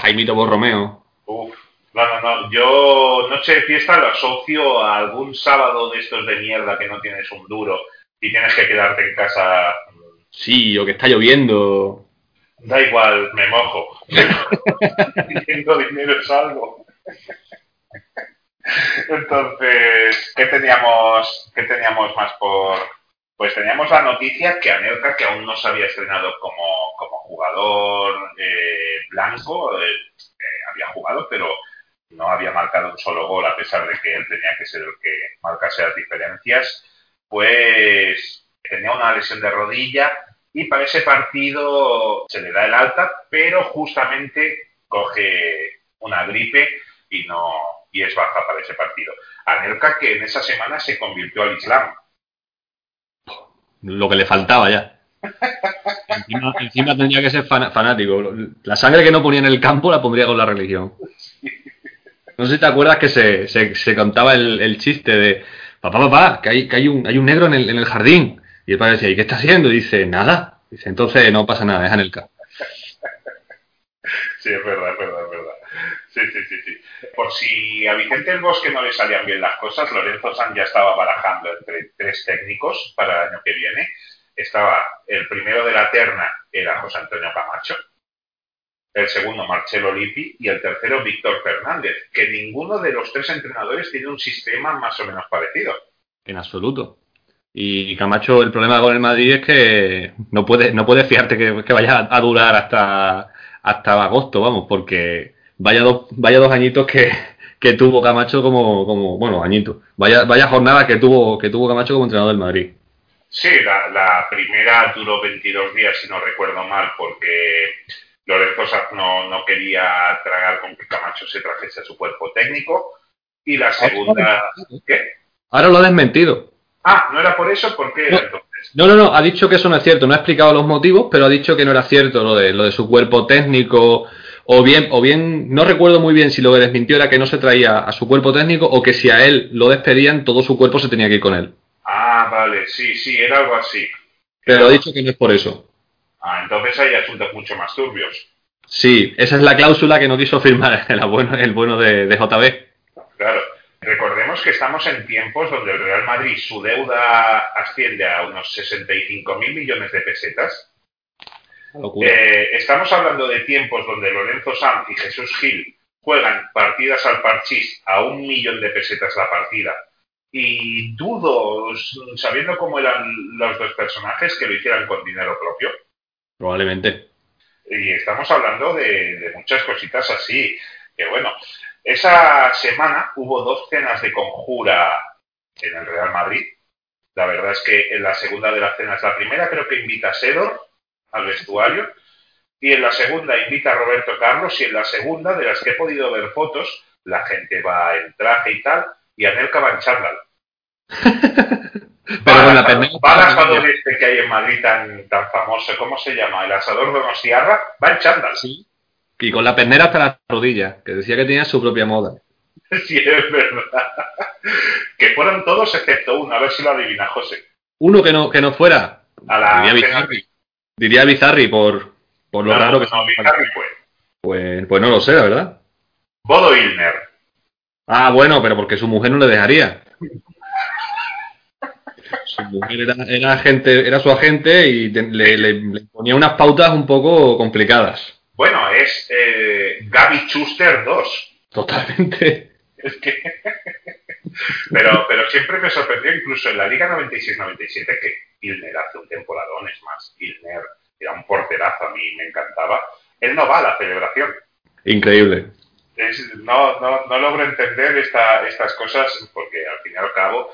Jaimito Borromeo. Uf. No, no, no. Yo Noche de Fiesta lo asocio a algún sábado de estos de mierda que no tienes un duro y tienes que quedarte en casa. Sí, o que está lloviendo. Da igual, me mojo. Pidiendo dinero es algo. Entonces, ¿qué teníamos, ¿qué teníamos más por...? Pues teníamos la noticia que Anelka, que aún no se había estrenado como, como jugador eh, blanco, eh, eh, había jugado, pero no había marcado un solo gol, a pesar de que él tenía que ser el que marcase las diferencias pues tenía una lesión de rodilla y para ese partido se le da el alta, pero justamente coge una gripe y no y es baja para ese partido. Anelka que en esa semana se convirtió al Islam. Lo que le faltaba ya. encima, encima tendría que ser fan- fanático. La sangre que no ponía en el campo la pondría con la religión. No sé si te acuerdas que se, se, se contaba el, el chiste de papá, papá, que hay, que hay un, negro en el, en el jardín. Y el padre decía, ¿y qué está haciendo? Y dice, nada. Dice, entonces no pasa nada, el campo. Sí, es verdad, es verdad, es verdad. Sí, sí, sí, sí. Por si a Vicente el Bosque no le salían bien las cosas, Lorenzo San ya estaba barajando entre tres técnicos para el año que viene. Estaba el primero de la terna, era José Antonio Camacho, el segundo Marcelo Lippi y el tercero Víctor Fernández, que ninguno de los tres entrenadores tiene un sistema más o menos parecido. En absoluto. Y Camacho, el problema con el Madrid es que no puedes no puedes fiarte que, que vaya a durar hasta, hasta agosto, vamos, porque vaya dos, vaya dos añitos que, que tuvo Camacho como, como bueno, añitos. Vaya, vaya jornada que tuvo, que tuvo Camacho como entrenador del Madrid. Sí, la, la primera duró 22 días, si no recuerdo mal, porque Lorenzo Sanz no, no quería tragar con que Camacho se trajese a su cuerpo técnico. Y la segunda... ¿Qué? Ahora lo ha desmentido. Ah, ¿no era por eso? ¿Por qué No. entonces? No, no, no, ha dicho que eso no es cierto, no ha explicado los motivos, pero ha dicho que no era cierto lo de, lo de su cuerpo técnico, o bien, o bien, no recuerdo muy bien si lo que desmintió era que no se traía a su cuerpo técnico o que si a él lo despedían, todo su cuerpo se tenía que ir con él. Ah, vale, sí, sí, era algo así. Pero ha dicho que no es por eso. Ah, entonces hay asuntos mucho más turbios. Sí, esa es la cláusula que no quiso firmar el bueno, el bueno de, de JB. Claro. Recordemos que estamos en tiempos donde el Real Madrid, su deuda asciende a unos 65 mil millones de pesetas. Eh, estamos hablando de tiempos donde Lorenzo Sanz y Jesús Gil juegan partidas al parchís a un millón de pesetas la partida. Y dudo, sabiendo cómo eran los dos personajes, que lo hicieran con dinero propio. Probablemente. Y estamos hablando de, de muchas cositas así. Que bueno, esa semana hubo dos cenas de conjura en el Real Madrid. La verdad es que en la segunda de las cenas, la primera creo que invita a Sedor al vestuario y en la segunda invita a Roberto Carlos y en la segunda, de las que he podido ver fotos, la gente va en traje y tal y Anelka va en chándal. Pero con la Va- pernera- va al asador este que hay en Madrid tan, tan famoso, ¿cómo se llama? El asador Donostiarra, va en chándal. Sí. Y con la pernera hasta las rodillas, que decía que tenía su propia moda. Sí, es verdad. Que fueron todos excepto uno, a ver si lo adivina José. Uno que no, que no fuera, A la diría Bizarri. Diría Bizarri por, por lo No, raro que no, Bizarri fue. Pues, pues no lo sé, la verdad. Bodo Ilner. Ah, bueno, pero porque su mujer no le dejaría. Mujer era, era agente, era su agente y te- le, le- le ponía unas pautas un poco complicadas. Bueno, es eh, Gaby Schuster 2. Totalmente. Es que... pero, pero siempre me sorprendió, incluso en la Liga 96-97, que Ilner hace un temporadón, es más, Ilner era un porterazo, a mí me encantaba. Él no va a la celebración. Increíble. Es- no, no, no logro entender esta- estas cosas porque al fin y al cabo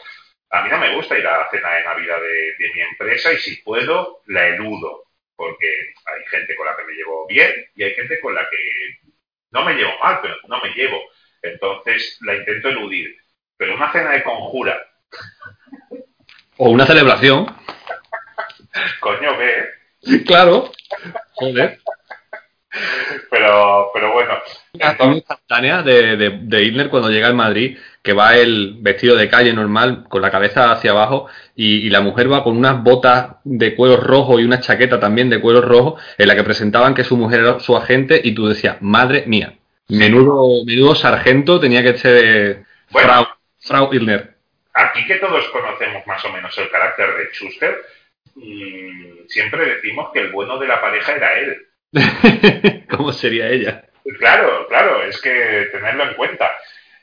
a mí no me gusta ir a la cena de Navidad de, de mi empresa y si puedo la eludo porque hay gente con la que me llevo bien y hay gente con la que no me llevo mal, pero no me llevo. Entonces la intento eludir. Pero una cena de conjura, O una celebración. coño, ve, Claro. Joder. Pero, pero bueno. Una Entonces, instantánea de, de, de Hitler cuando llega al Madrid, que va el vestido de calle normal, con la cabeza hacia abajo, y, y la mujer va con unas botas de cuero rojo y una chaqueta también de cuero rojo, en la que presentaban que su mujer era su agente, y tú decías, madre mía, menudo, menudo sargento tenía que ser Bueno. Frau, Frau Hitler. aquí que todos conocemos más o menos el carácter de Schuster, mm, siempre decimos que el bueno de la pareja era él. ¿Cómo sería ella? Claro, claro, es que tenerlo en cuenta.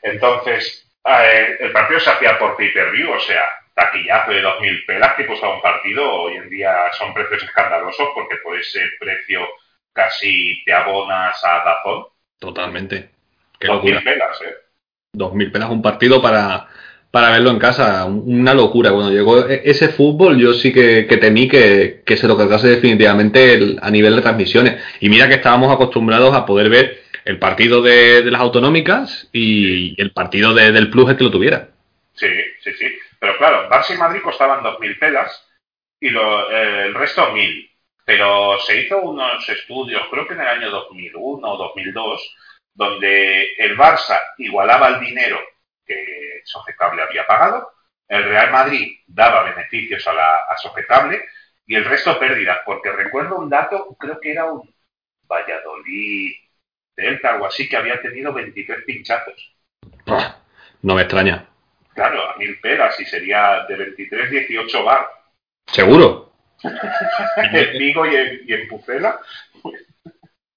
Entonces, eh, el partido se hacía por pay-per-view, o sea, taquillazo de 2.000 pelas que costaba un partido. Hoy en día son precios escandalosos porque por ese precio casi te abonas a Dazón. Totalmente. Qué locura. 2.000 pelas, ¿eh? 2.000 pelas un partido para, para verlo en casa. Un- Una locura. Cuando llegó e- ese fútbol, yo sí que, que temí que, que se lo cargase definitivamente el- a nivel de transmisiones. Y mira que estábamos acostumbrados a poder ver el partido de, de las autonómicas y el partido de- del Plus el que lo tuviera. Sí, sí, sí. Pero claro, Barça y Madrid costaban 2.000 pelas y lo, eh, el resto mil. Pero se hizo unos estudios, creo que en el año 2001 o 2002, donde el Barça igualaba el dinero que Sojecable había pagado, el Real Madrid daba beneficios a, la, a y el resto pérdidas, porque recuerdo un dato, creo que era un Valladolid, Delta, algo así, que había tenido 23 pinchazos. No me extraña. Claro, a mil peras y sería de 23, 18 bar. ¿Seguro? en Vigo y en, y en Pucela.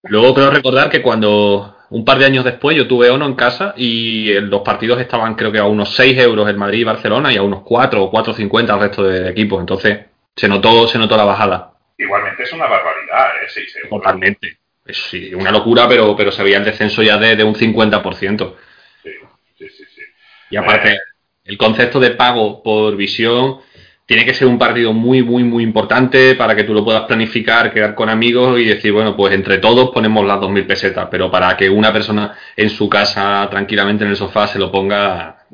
Luego creo recordar que cuando un par de años después yo tuve Ono en casa y los partidos estaban creo que a unos 6 euros el Madrid y Barcelona y a unos 4 o 4.50 el resto de equipos. Entonces se notó, se notó la bajada. Igualmente es una barbaridad, ¿eh? 6 euros. Totalmente. Es, sí, una locura, pero, pero se veía el descenso ya de, de un 50%. Sí, sí, sí. sí. Y aparte, Eh, el concepto de pago por visión tiene que ser un partido muy, muy, muy importante para que tú lo puedas planificar, quedar con amigos y decir, bueno, pues entre todos ponemos las 2.000 pesetas, pero para que una persona en su casa tranquilamente en el sofá se lo ponga...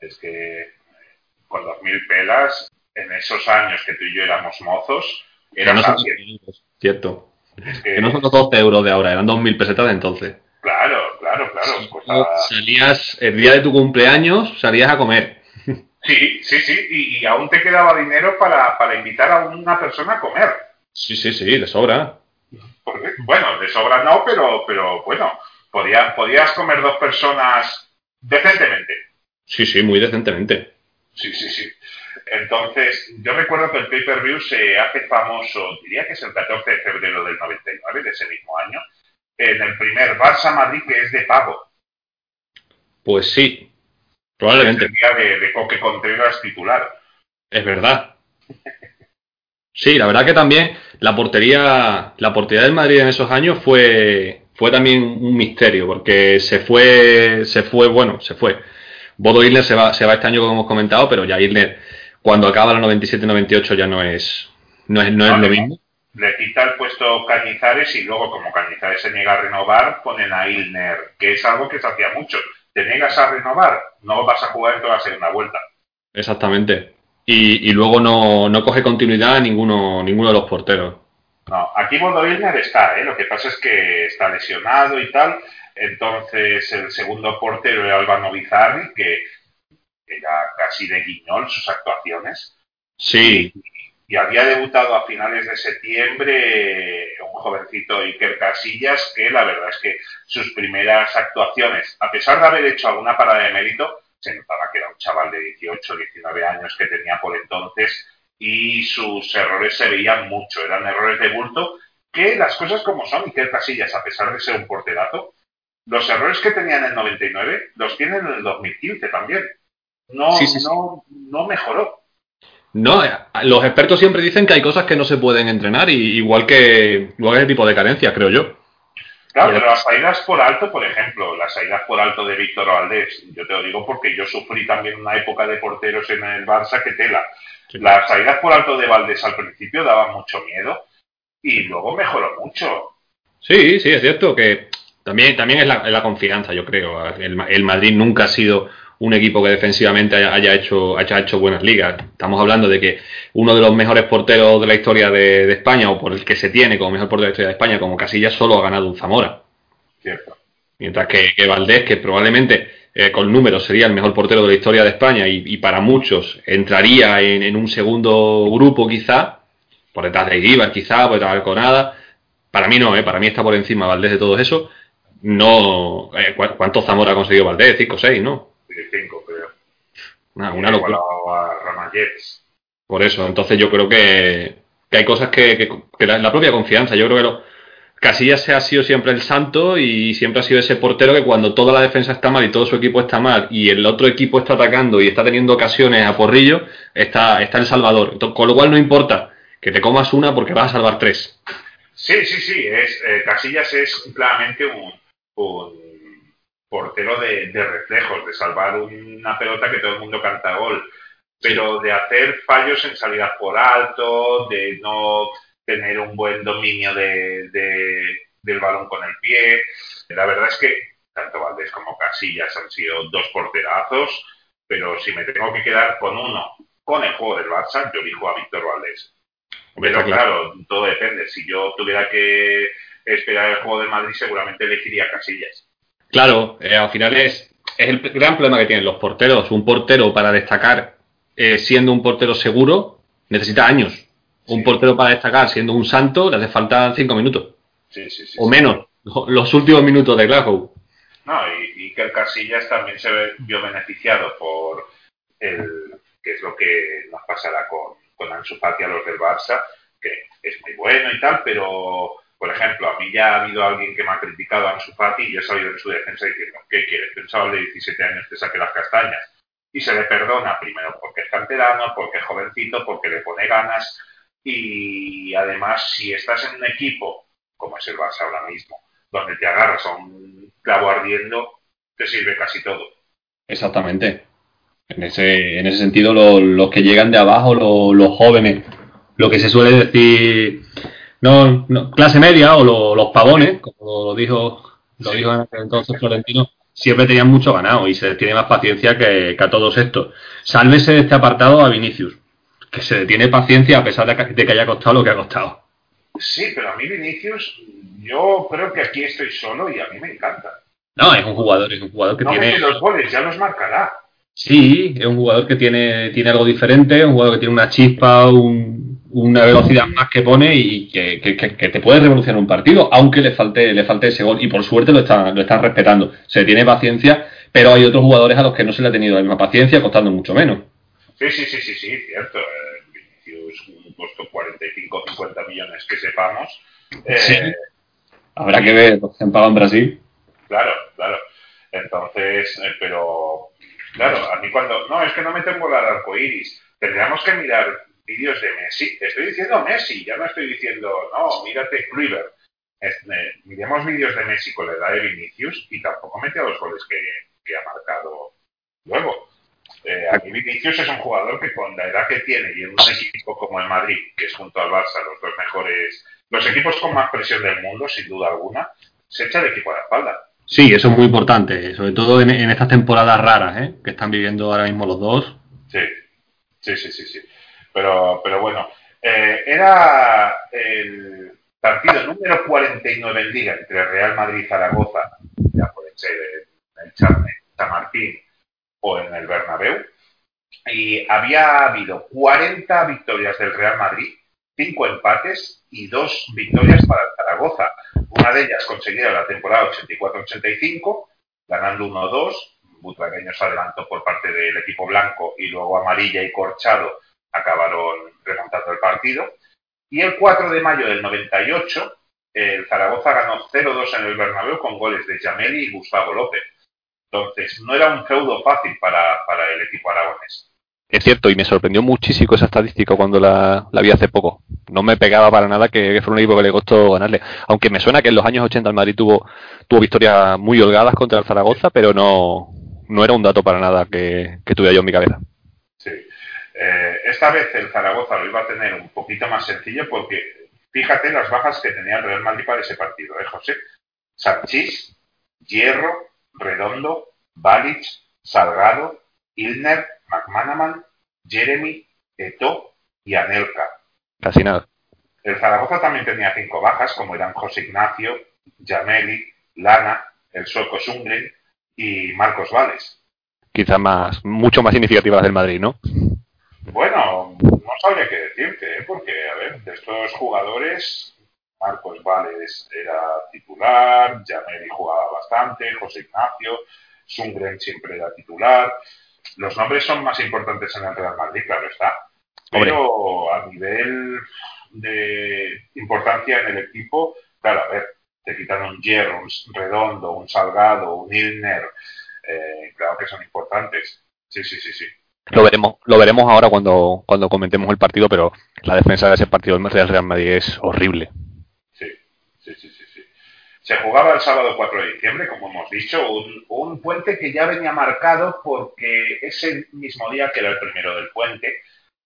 Es que con 2.000 pelas, en esos años que tú y yo éramos mozos, Que era no son fácil. 12 euros, cierto. Es que- Que no son los 12 euros de ahora, eran 2.000 pesetas de entonces. Claro, claro, claro. costaba- Salías, el día de tu cumpleaños, salías a comer. Sí, sí, sí, y, y aún te quedaba dinero para, para invitar a una persona a comer. Sí, sí, sí, de sobra. Bueno, de sobra no, pero, pero bueno, podía- podías comer dos personas decentemente. Sí, sí, muy decentemente. Sí, sí, sí. Entonces, yo recuerdo que el pay-per-view se hace famoso, diría que es el 14 de febrero del 99, de ese mismo año, en el primer Barça-Madrid que es de pago. Pues sí, probablemente. el de, de Coque Contreras titular. Es verdad. Sí, la verdad que también la portería, la portería del Madrid en esos años fue, fue también un misterio, porque se fue, se fue, bueno, se fue. Bodo Isler se va, se va este año como hemos comentado, pero ya Isler, cuando acaba la 97-98 ya no es, no es, no es lo mismo. Le quita el puesto Cañizares y luego, como Cañizares se niega a renovar, ponen a Ilner, que es algo que se hacía mucho. Te niegas a renovar, no vas a jugar en toda la segunda vuelta. Exactamente. Y, y luego no, no coge continuidad ninguno, ninguno de los porteros. No, aquí Bodo Ilner está, ¿eh? lo que pasa es que está lesionado y tal. Entonces, el segundo portero era Albano Bizarri, que era casi de guiñol sus actuaciones. Sí, y había debutado a finales de septiembre eh, un jovencito Iker Casillas que la verdad es que sus primeras actuaciones, a pesar de haber hecho alguna parada de mérito, se notaba que era un chaval de 18, 19 años que tenía por entonces y sus errores se veían mucho, eran errores de bulto que las cosas como son, Iker Casillas, a pesar de ser un porterazo, los errores que tenía en el 99 los tiene en el 2015 también. No, Sí, sí, sí. no, no mejoró. No, eh, los expertos siempre dicen que hay cosas que no se pueden entrenar, y, igual que igual que ese tipo de carencias, creo yo. Claro, pero las caídas por alto, por ejemplo, las caídas por alto de Víctor Valdés, yo te lo digo porque yo sufrí también una época de porteros en el Barça que tela. Sí. Las caídas por alto de Valdés al principio daban mucho miedo y luego mejoró mucho. Sí, sí, es cierto que también, también es, la, es la confianza, yo creo. El Madrid nunca ha sido un equipo que defensivamente haya, haya hecho, haya hecho buenas ligas. Estamos hablando de que uno de los mejores porteros de la historia de, de España, o por el que se tiene como mejor portero de la historia de España, como Casillas, solo ha ganado un Zamora. Cierto. Mientras que, que Valdés, que probablemente eh, con números sería el mejor portero de la historia de España y, y para muchos entraría en, en un segundo grupo quizá, por detrás de Ibar quizá, por detrás de Alconada. Para mí no, eh, para mí está por encima Valdés de todo eso. No, eh, ¿cu- ¿cuántos Zamora ha conseguido Valdés? 5 o 6, ¿no? Creo. Una, una locura. A. Por eso, entonces yo creo que, que hay cosas que, que- que la, la propia confianza, yo creo que lo, Casillas se ha sido siempre el santo y siempre ha sido ese portero que cuando toda la defensa está mal y todo su equipo está mal y el otro equipo está atacando y está teniendo ocasiones a porrillo, está, está el salvador. Entonces, con lo cual no importa que te comas una porque vas a salvar tres. Sí, sí, sí. Es, eh, Casillas es claramente un, un portero de, de reflejos, de salvar una pelota que todo el mundo canta gol, pero de hacer fallos en salidas por alto, de no tener un buen dominio de, de- del balón con el pie. La verdad es que tanto Valdés como Casillas han sido dos porterazos, pero si me tengo que quedar con uno con el juego del Barça, yo elijo a Víctor Valdés. Pero claro, todo depende. Si yo tuviera que esperar el juego del Madrid, seguramente elegiría Casillas. Claro, eh, al final es, es el gran problema que tienen los porteros. Un portero para destacar eh, siendo un portero seguro necesita años. Un portero para destacar siendo un santo le hace falta cinco minutos. Sí, sí, sí, o menos, los últimos minutos de Glasgow. No, y, y que el Casillas también se vio beneficiado por el que es lo que nos pasará con, con Ansu Fati a los del Barça, que es muy bueno y tal, pero por ejemplo, a mí ya ha habido alguien que me ha criticado a Ansu Fati y yo he salido en su defensa diciendo, ¿qué quieres? Que un de 17 años te saque las castañas. Y se le perdona primero porque es canterano, porque es jovencito, porque le pone ganas y además si estás en un equipo, como es el Barça ahora mismo, donde te agarras a un clavo ardiendo, te sirve casi todo. Exactamente. En ese, en ese sentido, los, que llegan de abajo, los, jóvenes, lo que se suele decir, no, clase media o los pavones, como lo dijo, lo dijo entonces Florentino, siempre tenían mucho ganado y se tiene más paciencia que, a todos estos. Sálvese de este apartado a Vinicius, que se tiene paciencia a pesar de que, haya costado lo que ha costado. Sí, pero a mí Vinicius, yo creo que aquí estoy solo y a mí me encanta. No, es un jugador, es un jugador que tiene. los goles, ya los marcará. Sí, es un jugador que tiene, tiene algo diferente, un jugador que tiene una chispa, una velocidad más que pone y que, te puede revolucionar un partido, aunque le falte, le falte ese gol. Y por suerte lo están, lo están respetando. Se tiene paciencia, pero hay otros jugadores a los que no se le ha tenido la misma paciencia, costando mucho menos. Sí, sí, sí, sí, sí, cierto. Vinicius, un puesto 45 50 millones que sepamos. Eh, Habrá que ver lo que se han pagado en Brasil. Claro, claro. Entonces, eh, pero Claro, a mí cuando. No, es que no me tengo el arco iris. Tendríamos que mirar vídeos de Messi. Estoy diciendo Messi, ya no estoy diciendo, no, mírate Kluivert. miremos vídeos de Messi con la edad de Vinicius y tampoco mete a los goles que, ha marcado luego. Eh, a mí Vinicius es un jugador que con la edad que tiene y en un equipo como el Madrid, que es junto al Barça los dos mejores, los equipos con más presión del mundo, sin duda alguna, se echa el equipo a la espalda. Sí, eso es muy importante, sobre todo en, estas temporadas raras ¿eh? que están viviendo ahora mismo los dos. Sí, sí, sí, sí. sí. Pero, pero bueno, eh, era el partido número 49 en Liga entre Real Madrid y Zaragoza, ya puede ser en el Charne, San Martín o en el Bernabéu, y había habido 40 victorias del Real Madrid, 5 empates y 2 victorias para Zaragoza. Una de ellas conseguida la temporada 84-85, ganando 1-2. Butragueño se adelantó por parte del equipo blanco y luego Amarilla y Corchado acabaron remontando el partido. Y el 4 de mayo del 98, el Zaragoza ganó 0-2 en el Bernabéu con goles de Jameli y Gustavo López. Entonces, no era un feudo fácil para, para el equipo aragonés. Es cierto, y me sorprendió muchísimo esa estadística cuando la, vi hace poco. No me pegaba para nada que, fue un equipo que le costó ganarle. Aunque me suena que en los años 80 el Madrid tuvo, tuvo victorias muy holgadas contra el Zaragoza, pero no, no era un dato para nada que, tuviera yo en mi cabeza. Sí. Eh, esta vez el Zaragoza lo iba a tener un poquito más sencillo porque fíjate las bajas que tenía el Real Madrid para ese partido, ¿eh, José? Sanchís, Hierro, Redondo, Balic, Salgado, Ilner, McManaman, Jeremy, Eto y Anelka. Casi nada. El Zaragoza también tenía cinco bajas, como eran José Ignacio, Jameli, Lana, el sueco Sungren y Marcos Vales. Quizás más, mucho más significativas del Madrid, ¿no? Bueno, no sabría qué decirte, ¿eh? porque, a ver, de estos jugadores, Marcos Vales era titular, Jameli jugaba bastante, José Ignacio, Sungren siempre era titular los nombres son más importantes en el Real Madrid, claro está. Pero a nivel de importancia en el equipo, claro, a ver, te quitan un Hierro, un Redondo, un Salgado, un Ilner, eh, claro que son importantes. Sí, sí, sí, sí. Lo veremos, lo veremos ahora cuando, cuando comentemos el partido, pero la defensa de ese partido del Real Madrid es horrible. Sí, sí, sí, sí. Se jugaba el sábado 4 de diciembre, como hemos dicho, un, puente que ya venía marcado porque ese mismo día, que era el primero del puente,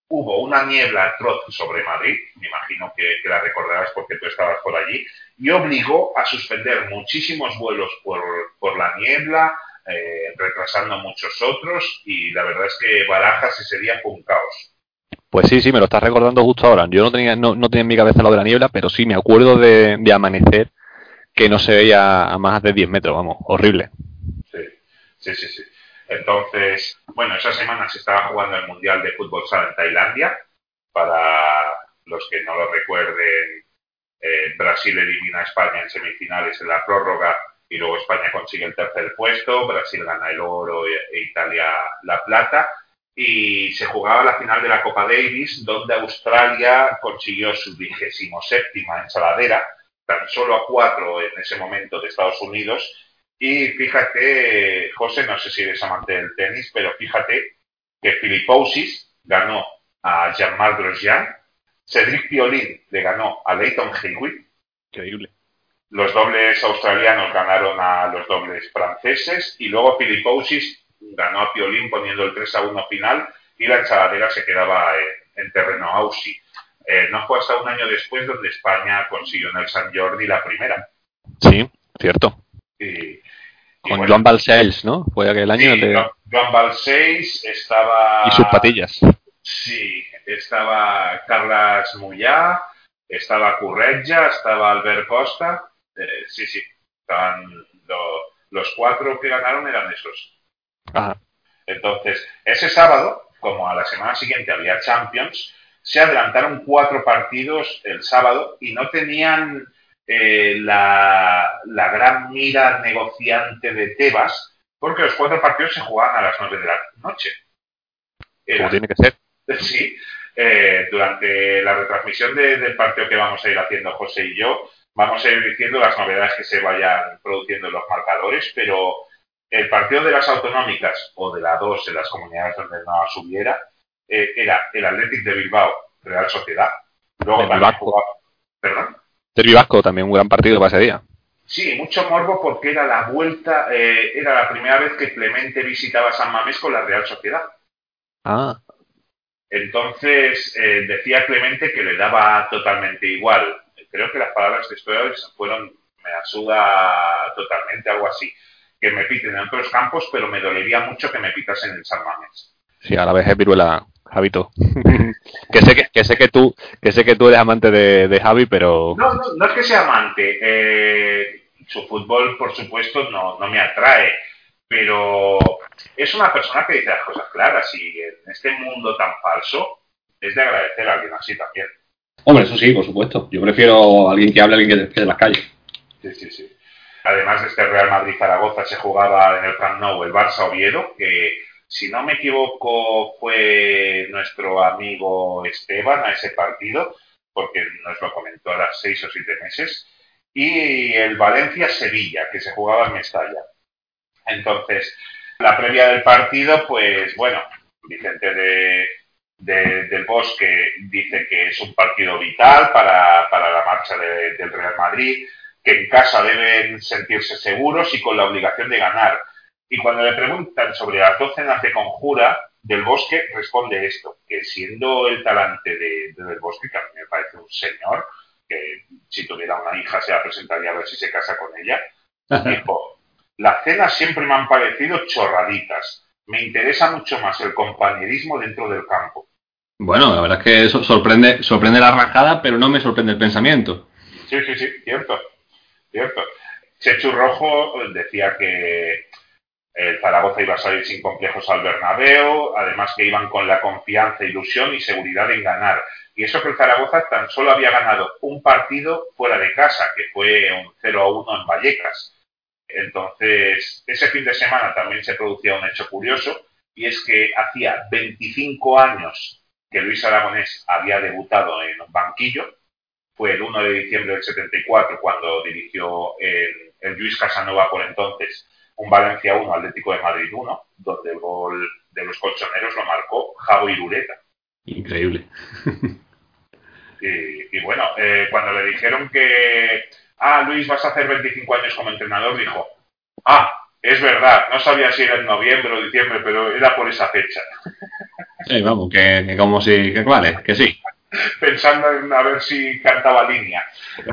hubo una niebla atroz sobre Madrid, me imagino que, la recordarás porque tú estabas por allí, y obligó a suspender muchísimos vuelos por, la niebla, eh, retrasando muchos otros y la verdad es que Barajas ese día fue un caos. Pues sí, sí, me lo estás recordando justo ahora. Yo no tenía, no, no tenía en mi cabeza lo de la niebla, pero sí me acuerdo de, de amanecer que no se veía a más de 10 metros, vamos, horrible. Sí, sí, sí, sí. Entonces, bueno, esa semana se estaba jugando el Mundial de Fútbol Sala en Tailandia. Para los que no lo recuerden, eh, Brasil elimina a España en semifinales en la prórroga y luego España consigue el tercer puesto, Brasil gana el oro e, e Italia la plata. Y se jugaba la final de la Copa Davis, donde Australia consiguió su vigésimo séptima ensaladera, tan solo a cuatro en ese momento de Estados Unidos. Y fíjate, José, no sé si eres amante del tenis, pero fíjate que Filipousis ganó a Jean-Marc Grosjean, Cedric Piolín le ganó a Leighton Hewitt. Increíble. Los dobles australianos ganaron a los dobles franceses y luego Filipousis ganó a Piolín poniendo el 3 a 1 final y la ensaladera se quedaba en, en terreno Aussie. Eh, no fue hasta un año después donde España consiguió en el San Jordi la primera. Sí, cierto. Y, y Con bueno, Joan Balcells, ¿no? Fue aquel año sí, de... Joan- Balseis estaba... Y sus patillas. Sí, estaba Carles Mullà, estaba Curretja, estaba Albert Costa. Eh, sí, sí, estaban lo- los cuatro que ganaron eran esos. Ajá. Entonces, ese sábado, como a la semana siguiente había Champions, se adelantaron cuatro partidos el sábado y no tenían eh, la, la gran mira negociante de Tebas, porque los cuatro partidos se jugaban a las nueve de la noche. Como tiene que ser. Sí, eh, durante la retransmisión de- del partido que vamos a ir haciendo José y yo, vamos a ir diciendo las novedades que se vayan produciendo en los marcadores, pero el partido de las autonómicas o de la 2 en las comunidades donde no las hubiera, eh, era el Athletic de Bilbao, Real Sociedad. Luego Vasco. jugaba, perdón. Derby Vasco también un gran partido para ese día. Sí, mucho morbo porque era la vuelta, eh, era la primera vez que Clemente visitaba San Mamés con la Real Sociedad. Ah, Entonces eh, decía Clemente que le daba totalmente igual. Creo que las palabras textuales fueron me asuda totalmente, algo así. Que me piten en otros campos, pero me dolería mucho que me pitasen en San Mamés. sí, a la vez es viruela, Javito. que sé que, que sé que tú, que sé que tú eres amante de, de Javi, pero No, no, no es que sea amante. eh, su fútbol, por supuesto, no, no me atrae. Pero es una persona que dice las cosas claras y en este mundo tan falso es de agradecer a alguien así también. Hombre, eso sí, por supuesto. Yo prefiero a alguien que hable, a alguien que, que de las calles. Sí, sí, sí. Además de este Real Madrid-Zaragoza se jugaba en el Camp Nou el Barça-Oviedo, que si no me equivoco fue nuestro amigo Esteban a ese partido, porque nos lo comentó a las seis o siete meses, y el Valencia-Sevilla, que se jugaba en Mestalla. Entonces, la previa del partido, pues bueno, Vicente de, de- del Bosque dice que es un partido vital para, para la marcha de- del Real Madrid, que en casa deben sentirse seguros y con la obligación de ganar. Y cuando le preguntan sobre las dos cenas de conjura, del Bosque responde esto, que siendo el talante de, de del Bosque, que a mí me parece un señor, que si tuviera una hija se la presentaría a ver si se casa con ella, dijo, las cenas siempre me han parecido chorraditas. Me interesa mucho más el compañerismo dentro del campo. Bueno, la verdad es que eso sorprende, sorprende la rajada, pero no me sorprende el pensamiento. Sí, sí, sí, cierto, cierto. Chechu Rojo decía que el Zaragoza iba a salir sin complejos al Bernabéu, además que iban con la confianza, ilusión y seguridad en ganar. Y eso que el Zaragoza tan solo había ganado un partido fuera de casa, que fue un 0 a 1 en Vallecas. Entonces, ese fin de semana también se producía un hecho curioso, y es que hacía 25 años que Luis Aragonés había debutado en un banquillo, fue el 1 de diciembre del 74 cuando dirigió el, el Luis Casanova por entonces un Valencia 1, Atlético de Madrid 1, donde el gol de los colchoneros lo marcó Javo Irureta. Increíble. Y, y bueno, eh, cuando le dijeron que, ah, Luis, vas a hacer 25 años como entrenador, dijo, ah, es verdad, no sabía si era en noviembre o diciembre, pero era por esa fecha. Sí, vamos, que, que como si, que vale, que sí. pensando en a ver si cantaba línea.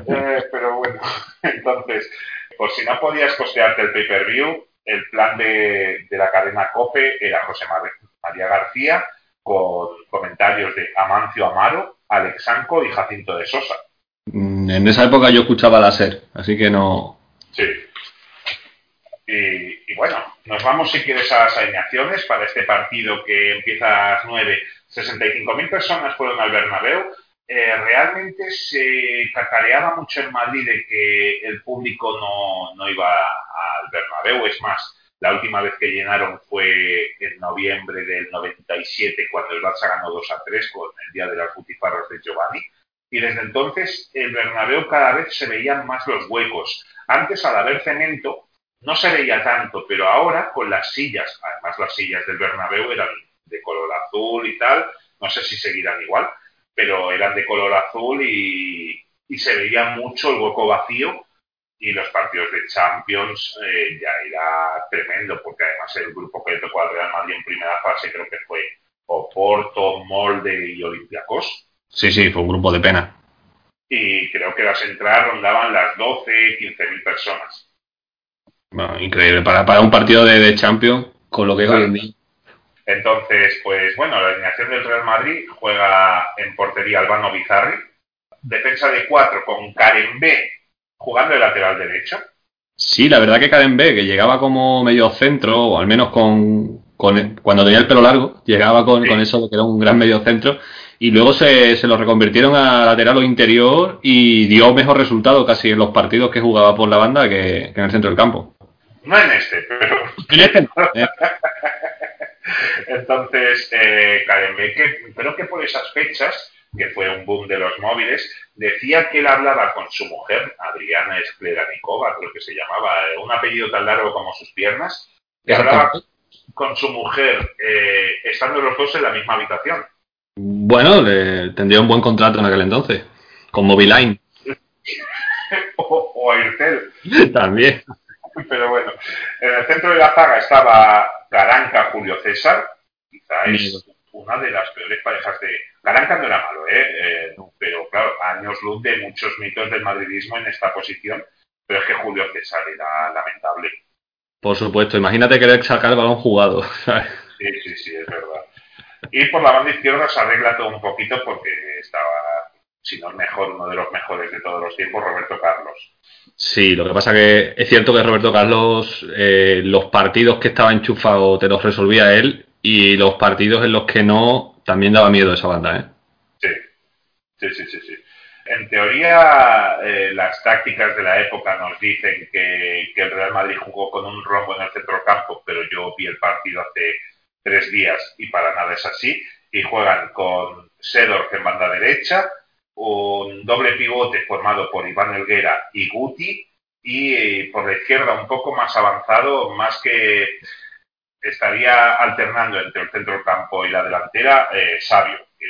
Eh, pero bueno, entonces, por si no podías costearte el pay-per-view, el plan de, de la cadena COPE era José María García con comentarios de Amancio Amaro, Alexanco y Jacinto de Sosa. Mm, En esa época yo escuchaba la SER, así que no. Sí. Y, y bueno, nos vamos si quieres a las alineaciones para este partido que empieza a las 9. 65.000 personas fueron al Bernabéu. Eh, realmente se cacareaba mucho en Madrid de que el público no, no iba al Bernabéu. Es más, la última vez que llenaron fue en noviembre del 97, cuando el Barça ganó 2 a 3 con el día de las butifarras de Giovanni. Y desde entonces el Bernabéu cada vez se veían más los huecos. Antes, al haber cemento, no se veía tanto, pero ahora con las sillas, además las sillas del Bernabéu eran de color azul y tal, no sé si seguirán igual, pero eran de color azul y, y se veía mucho el hueco vacío y los partidos de Champions eh, ya era tremendo, porque además el grupo que le tocó al Real Madrid en primera fase creo que fue Oporto, Molde y Olympiacos. Sí, sí, fue un grupo de pena. Y creo que las entradas rondaban las 12, 15 mil personas. Bueno, increíble. Para, para un partido de, de Champions, con lo que es hoy en día. Entonces, pues bueno, la alineación del Real Madrid juega en portería Albano Bizarri, defensa de cuatro con Karen B jugando de lateral derecho. Sí, la verdad que Karen B, que llegaba como medio centro, o al menos con, con cuando tenía el pelo largo, llegaba con, Sí. con eso que era un gran medio centro, y luego se, se lo reconvirtieron a lateral o interior y dio mejor resultado casi en los partidos que jugaba por la banda que, que en el centro del campo. No en este, pero En este no. Entonces, eh, Karen Becker, creo que por esas fechas, que fue un boom de los móviles, decía que él hablaba con su mujer, Adriana Escleranikova, creo que se llamaba, eh, un apellido tan largo como sus piernas, que hablaba con su mujer, eh, estando los dos en la misma habitación. Bueno, le, tendría un buen contrato en aquel entonces, con Moviline o, o Airtel. también. Pero bueno, en el centro de la zaga estaba Caranca Julio César, quizá es una de las peores parejas de... Caranca no era malo, ¿eh? Eh, pero claro, años luz de muchos mitos del madridismo en esta posición, pero es que Julio César era lamentable. Por supuesto, imagínate querer sacar el balón jugado. ¿sabes? Sí, sí, sí, es verdad. Y por la banda izquierda se arregla todo un poquito porque estaba, si no el mejor, uno de los mejores de todos los tiempos, Roberto Carlos. Sí, lo que pasa que es cierto que Roberto Carlos, eh, los partidos que estaba enchufado te los resolvía él y los partidos en los que no, también daba miedo esa banda, ¿eh? Sí, sí, sí, sí. En teoría, eh, las tácticas de la época nos dicen que, el Real Madrid jugó con un rombo en el centrocampo, pero yo vi el partido hace tres días y para nada es así. Y juegan con Sedorf en banda derecha, un doble pivote formado por Iván Elguera y Guti, y eh, por la izquierda un poco más avanzado, más que estaría alternando entre el centro del campo y la delantera, eh, Sabio, que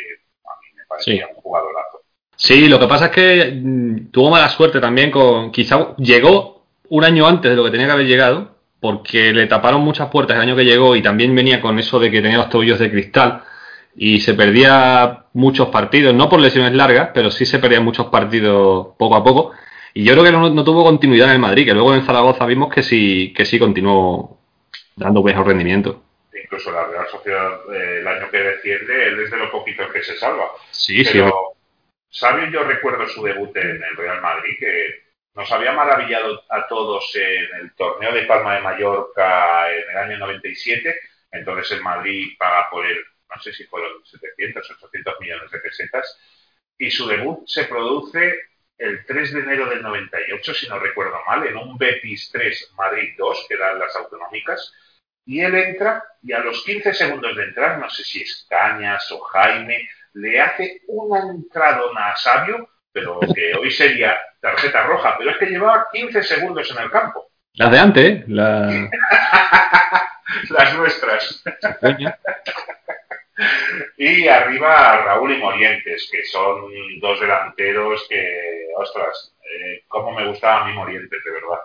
a mí me parecía Sí. un jugadorazo. Sí, lo que pasa es que mm, tuvo mala suerte también con. Quizá llegó un año antes de lo que tenía que haber llegado, porque le taparon muchas puertas el año que llegó y también venía con eso de que tenía los tobillos de cristal y se perdía muchos partidos, no por lesiones largas, pero sí se perdían muchos partidos poco a poco. Y yo creo que no, no tuvo continuidad en el Madrid, que luego en Zaragoza vimos que sí, que sí continuó dando mejor rendimiento. Incluso la Real Sociedad, eh, el año que desciende, él es de lo poquito que se salva. Sí, Pero, Sabio, yo recuerdo su debut en el Real Madrid, que nos había maravillado a todos en el torneo de Palma de Mallorca en el año 97. Entonces el Madrid paga por él, no sé si fueron 700, 800 millones de pesetas. Y su debut se produce el 3 de enero del 98, si no recuerdo mal, en un Betis 3 Madrid 2, que eran las autonómicas. Y él entra y a los 15 segundos de entrar, no sé si es Cañas o Jaime, le hace una entradona a Sabio, pero que hoy sería tarjeta roja, pero es que llevaba 15 segundos en el campo. Las de antes, ¿eh? La... Las nuestras. Y arriba Raúl y Morientes, que son dos delanteros que, ostras, eh, cómo me gustaba a mí Morientes, de verdad.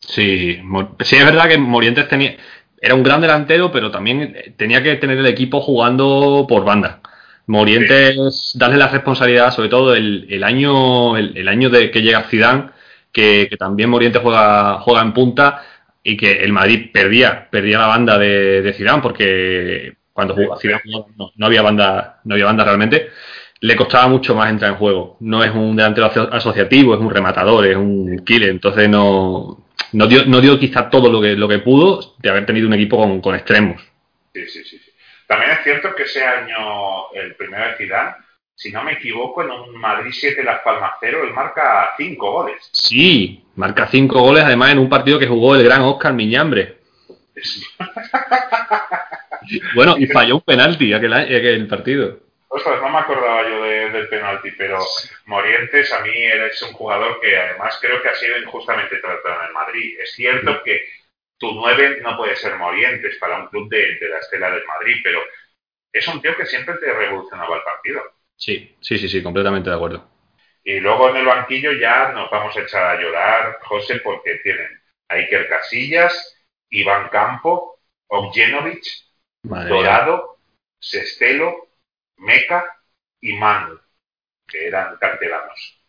Sí, sí, es verdad que Morientes tenía, era un gran delantero, pero también tenía que tener el equipo jugando por banda. Morientes, darle la responsabilidad, sobre todo el, el año, el, el año de que llega Zidane, que, que también Morientes juega, juega en punta, y que el Madrid perdía, perdía la banda de, de Zidane porque cuando jugaba Zidane no, no había banda, no había banda realmente, le costaba mucho más entrar en juego. No es un delantero aso- asociativo, es un rematador, es un killer, entonces no, no dio, no dio quizá todo lo que, lo que pudo de haber tenido un equipo con, con extremos. Sí, sí, sí, sí. También es cierto que ese año, el primero de Zidane, si no me equivoco, en un Madrid 7 Las Palmas 0, él marca 5 goles. Sí, marca cinco goles además en un partido que jugó el gran Oscar Miñambre. Bueno, y falló un penalti aquel, aquel partido. Ostras, no me acordaba yo de- del penalti, pero Morientes a mí es un jugador que además creo que ha sido injustamente tratado en Madrid. Es cierto que tu 9 no puede ser Morientes para un club de, de la estela del Madrid, pero es un tío que siempre te revolucionaba el partido. Sí, sí, sí, sí, completamente de acuerdo. Y luego en el banquillo ya nos vamos a echar a llorar, José, porque tienen a Iker Casillas, Iván Campo, Objenovic, Madre. Dorado, Sestelo, Meca y Manu, que eran canteranos.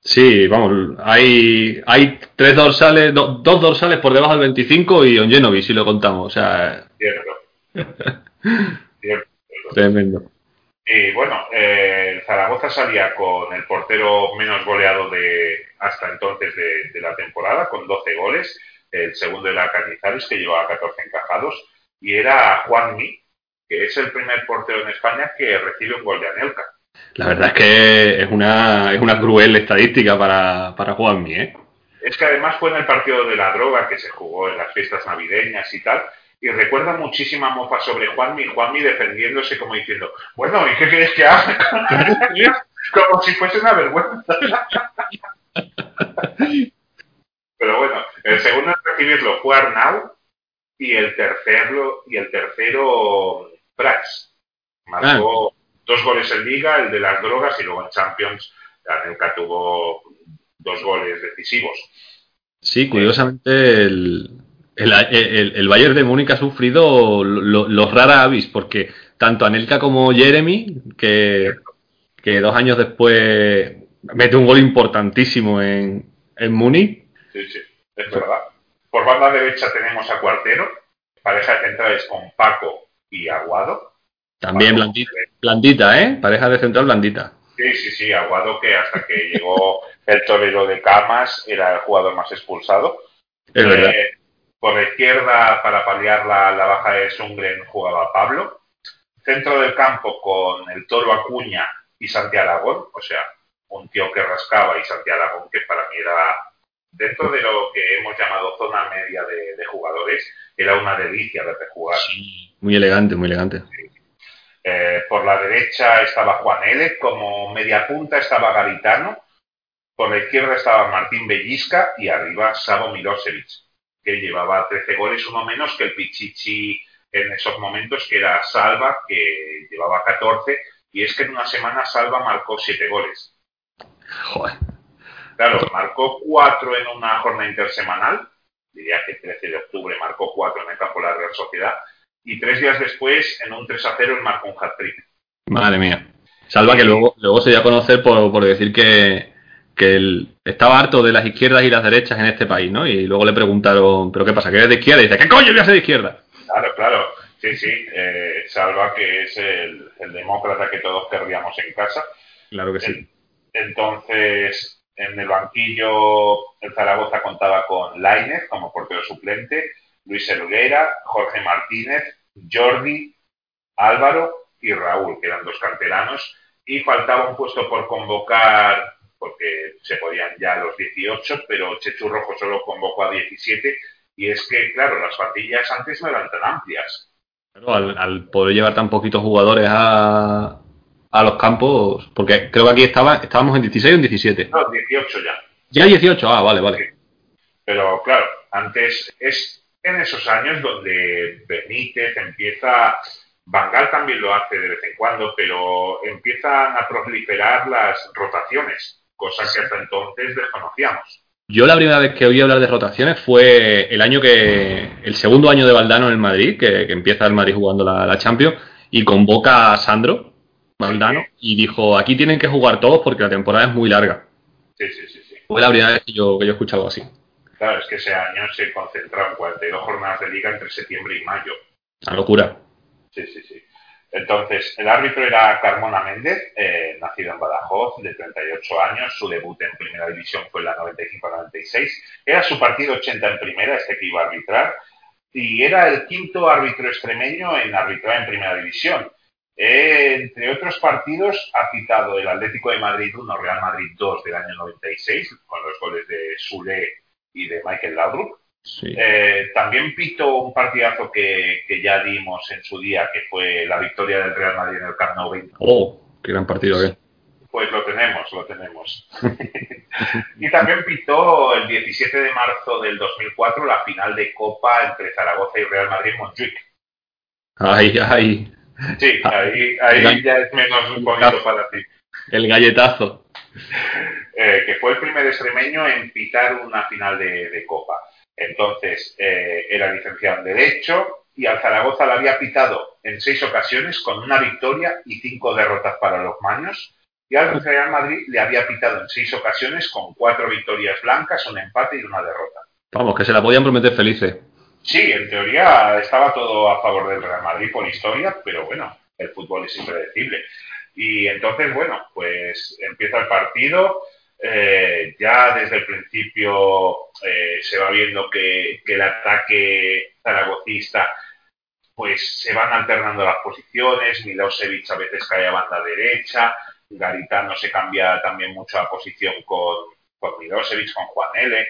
Sí, vamos, hay, hay tres dorsales, do- dos dorsales por debajo del 25 y Onjenovic, si lo contamos, o sea, Cierto. Cierto. tremendo. Y bueno, eh, el Zaragoza salía con el portero menos goleado de hasta entonces de, de la temporada, con 12 goles. El segundo era Cañizares, que llevaba 14 encajados. Y era Juanmi, que es el primer portero en España que recibe un gol de Anelka. La verdad es que es una, es una cruel estadística para, para Juanmi, ¿eh? Es que además fue en el partido de la droga que se jugó en las fiestas navideñas y tal. Y recuerda muchísima mofa sobre Juanmi, Juanmi defendiéndose como diciendo, bueno, ¿y qué quieres que haga? como si fuese una vergüenza. Pero bueno, el segundo en recibirlo fue Arnau y el tercero, y el tercero Prats. Marcó dos goles en Liga, el de las drogas, y luego en Champions Anelka tuvo dos goles decisivos. Sí, curiosamente el, el, el, el Bayern de Múnich ha sufrido lo- los rara avis, porque tanto Anelka como Jeremy, que, que dos años después mete un gol importantísimo en, en Múnich, Sí, sí, es verdad. Por banda derecha tenemos a Cuartero, pareja de centrales con Paco y Aguado. también Paco, blandita, blandita, ¿eh? Pareja de central blandita. Sí, sí, sí, Aguado que hasta que llegó el torero de Camas era el jugador más expulsado. Es verdad. Eh, por la izquierda, para paliar la, la baja de Sungren, jugaba Pablo. Centro del campo con el Toro Acuña y Santi Aragón, o sea, un tío que rascaba y Santi Aragón, que para mí era, dentro de lo que hemos llamado zona media de, de jugadores, era una delicia verle jugar. Muy elegante, muy elegante. Eh, por la derecha estaba Juan L, como media punta estaba Garitano, por la izquierda estaba Martín Bellisca y arriba Savo Milosevic, que llevaba 13 goles, uno menos que el Pichichi en esos momentos, que era Salva, que llevaba 14, y es que en una semana Salva marcó 7 goles. Joder. Claro, marcó 4 en una jornada intersemanal, diría que el 13 de octubre marcó 4 en el campo de la Real Sociedad, y tres días después, en un 3 a 0, él marcó un hat-trick. Madre mía. Salva que luego, luego se dio a conocer por, por decir que, que él estaba harto de las izquierdas y las derechas en este país, ¿no? Y luego le preguntaron, ¿pero qué pasa? ¿Que eres de izquierda? Y dice, ¿qué coño voy a ser de izquierda? Claro, claro. Sí, sí. eh, Salva, que es el, el demócrata que todos querríamos en casa. Claro que sí. Entonces, en el banquillo, el Zaragoza contaba con Lainez como portero suplente, Luis Elguera, Jorge Martínez, Jordi, Álvaro y Raúl, que eran dos canteranos, y faltaba un puesto por convocar, porque se podían ya los 18, pero Chechu Rojo solo convocó a 17, y es que, claro, las plantillas antes no eran tan amplias. Claro, al, al poder llevar tan poquitos jugadores a, a los campos, porque creo que aquí estaba, estábamos en 16 o en 17. No, 18 ya. Ya 18, ah, vale, vale. Pero claro, antes es en esos años donde Benítez empieza, Bangal también lo hace de vez en cuando, pero empiezan a proliferar las rotaciones, cosa que hasta entonces desconocíamos. Yo la primera vez que oí hablar de rotaciones fue el año que, el segundo año de Valdano en el Madrid, que, que empieza el Madrid jugando la, la Champions, y convoca a Sandro Valdano y dijo, aquí tienen que jugar todos porque la temporada es muy larga. Sí, sí, sí, sí. Fue la primera vez que yo, que yo he escuchado algo así. Claro, es que ese año se concentraron 42 jornadas de liga entre septiembre y mayo. Una locura. Sí, sí, sí. Entonces, el árbitro era Carmona Méndez, eh, nacido en Badajoz, de 38 años. Su debut en primera división fue en la 95-96. Era su partido 80 en primera, este que iba a arbitrar. Y era el quinto árbitro extremeño en arbitrar en primera división. Eh, entre otros partidos, ha citado el Atlético de Madrid 1, Real Madrid 2 del año 96, con los goles de Sule y de Michael Laudrup. Sí. Eh, también pito un partidazo que, que ya dimos en su día, que fue la victoria del Real Madrid en el Camp Nou 20. Oh, qué gran partido, ¿eh? Pues lo tenemos, lo tenemos. y también pitó el 17 de marzo del 2004 la final de Copa entre Zaragoza y Real Madrid en Montjuic. Ay, ay. Sí, ahí, ahí ya es menos bonito para ti. El galletazo. Eh, que fue el primer extremeño en pitar una final de, de Copa. Entonces, eh, era licenciado en Derecho y al Zaragoza la había pitado en seis ocasiones con una victoria y cinco derrotas para los maños. Y al Real Madrid le había pitado en seis ocasiones con cuatro victorias blancas, un empate y una derrota. Vamos, que se la podían prometer felices. Sí, en teoría estaba todo a favor del Real Madrid por historia, pero bueno, el fútbol es impredecible. Y entonces, bueno, pues empieza el partido. Eh, ya desde el principio eh, se va viendo que, que, el ataque zaragocista pues se van alternando las posiciones, Milosevic a veces cae a banda derecha, Garitano se cambia también mucho la posición con, con Milosevic, con Juan L.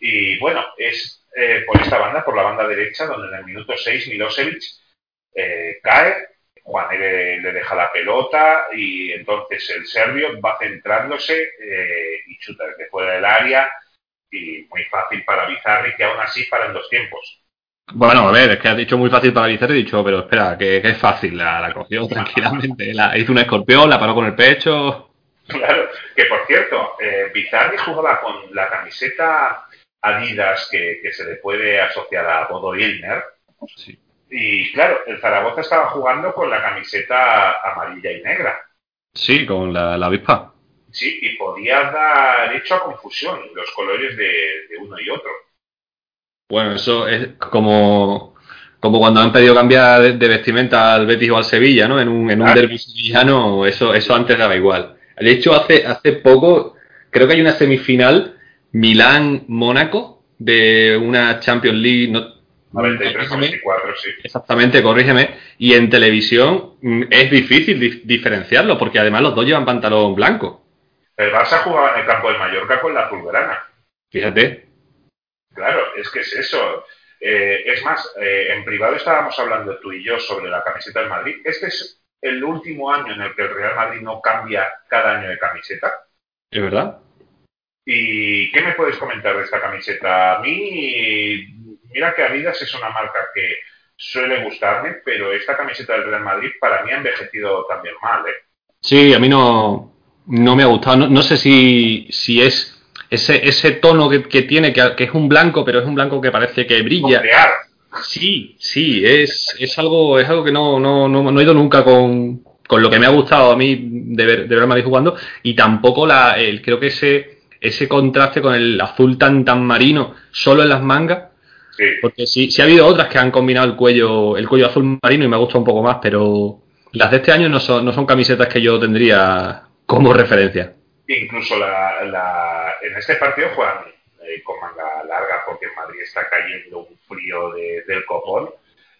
Y bueno, es eh, por esta banda, por la banda derecha, donde en el minuto 6 Milosevic eh, cae, Juan L. le deja la pelota y entonces el serbio va centrándose eh, y chuta desde fuera del área y muy fácil para Bizarri que aún así para en dos tiempos. Bueno, a ver, es que has dicho muy fácil para Bizarri, he dicho, pero espera, que, que es fácil, la, la cogió tranquilamente, la, hizo un escorpión, la paró con el pecho. Claro, que por cierto, eh, Bizarri jugaba con la camiseta Adidas que, que se le puede asociar a Bodo Ilner. Sí. Y claro, el Zaragoza estaba jugando con la camiseta amarilla y negra. Sí, con la, la avispa. Sí, y podía dar hecho a confusión los colores de, de, uno y otro. Bueno, eso es como, como cuando han pedido cambiar de, de vestimenta al Betis o al Sevilla, ¿no? En un, en un derbi sevillano, eso, eso antes daba igual. De hecho, hace, hace poco, creo que hay una semifinal Milán-Mónaco de una Champions League, no, 93-94, sí. Exactamente, corrígeme. Y en televisión mm, es difícil dif- diferenciarlo, porque además los dos llevan pantalón blanco. El Barça jugaba en el campo del Mallorca con la azulgrana. Fíjate. Claro, es que es eso. Eh, es más, eh, en privado estábamos hablando tú y yo sobre la camiseta del Madrid. Este es el último año en el que el Real Madrid no cambia cada año de camiseta. ¿Es verdad? ¿Y qué me puedes comentar de esta camiseta? A mí, mira que Adidas es una marca que suele gustarme, pero esta camiseta del Real Madrid para mí ha envejecido también mal, ¿eh? Sí, a mí no, no me ha gustado. No, no sé si, si es ese, ese tono que, que tiene, que, que es un blanco, pero es un blanco que parece que brilla. Sí, sí, es, es algo, es algo que no, no, no, no he ido nunca con, con lo que me ha gustado a mí de ver, de ver Madrid jugando, y tampoco la, el, creo que ese, ese contraste con el azul tan, tan marino solo en las mangas, Sí. porque sí, sí ha habido otras que han combinado el cuello, el cuello azul marino y me ha gustado un poco más, pero las de este año no son, no son camisetas que yo tendría como referencia. Incluso la, la, en este partido juegan eh, con manga larga porque en Madrid está cayendo un frío de- del copón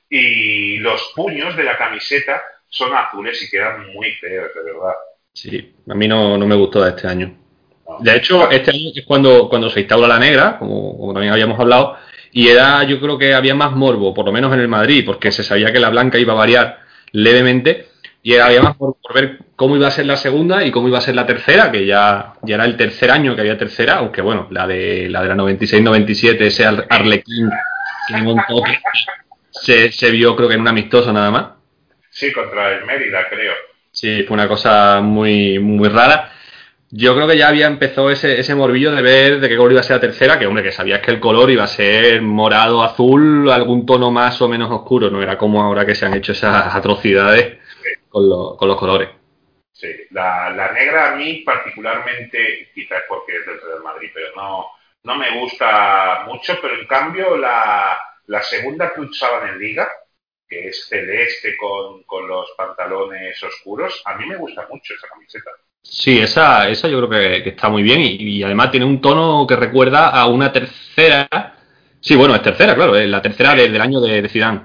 y los puños de la camiseta son azules y quedan muy feos, de verdad. Sí, a mí no, no me gustó de este año. De hecho, este año es cuando, cuando se instaura la negra, como, como también habíamos hablado, y era, yo creo que había más morbo, por lo menos en el Madrid, porque se sabía que la blanca iba a variar levemente, y había más por ver cómo iba a ser la segunda y cómo iba a ser la tercera, que ya, ya era el tercer año que había tercera, aunque bueno, la de la, de la 96-97, ese Ar- Arlequín que montó, que se, se vio creo que en un amistoso nada más. Sí, contra el Mérida, creo. Sí, fue una cosa muy, muy rara. Yo creo que ya había empezado ese, ese morbillo de ver de qué color iba a ser la tercera, que hombre, que sabías que el color iba a ser morado, azul, algún tono más o menos oscuro, no era como ahora que se han hecho esas atrocidades con, lo- con los colores. Sí, la, la negra a mí particularmente, quizás porque es del Real Madrid, pero no, no me gusta mucho, pero en cambio la, la segunda que usaban en liga, que es celeste con, con los pantalones oscuros, a mí me gusta mucho esa camiseta. Sí, esa, esa yo creo que, que está muy bien y, y además tiene un tono que recuerda a una tercera. Sí, bueno, es tercera, claro, es la tercera de- del año de, de Zidane.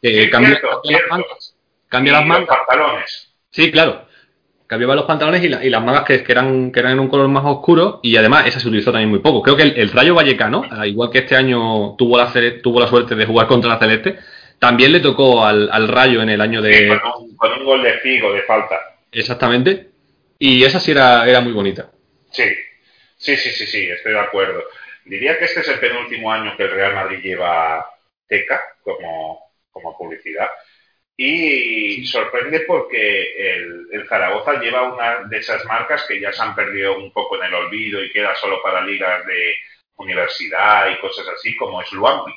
Eh, cambia, cierto, cambia las mangas. Cambia Y las los mangas. pantalones. Sí, claro. Cambiaba los pantalones y, la- y las mangas que, que eran, que eran en un color más oscuro y además esa se utilizó también muy poco. Creo que el, el Rayo Vallecano, al igual que este año tuvo la, tuvo la suerte de jugar contra la Celeste, también le tocó al, al Rayo en el año Sí, de... con, un, con un gol de Figo de falta. Exactamente. Y esa sí era, era muy bonita. Sí, sí, sí, sí, sí, estoy de acuerdo. Diría que este es el penúltimo año que el Real Madrid lleva Teca como, como publicidad. Y sorprende porque el, el Zaragoza lleva una de esas marcas que ya se han perdido un poco en el olvido y queda solo para ligas de universidad y cosas así, como es Luambi.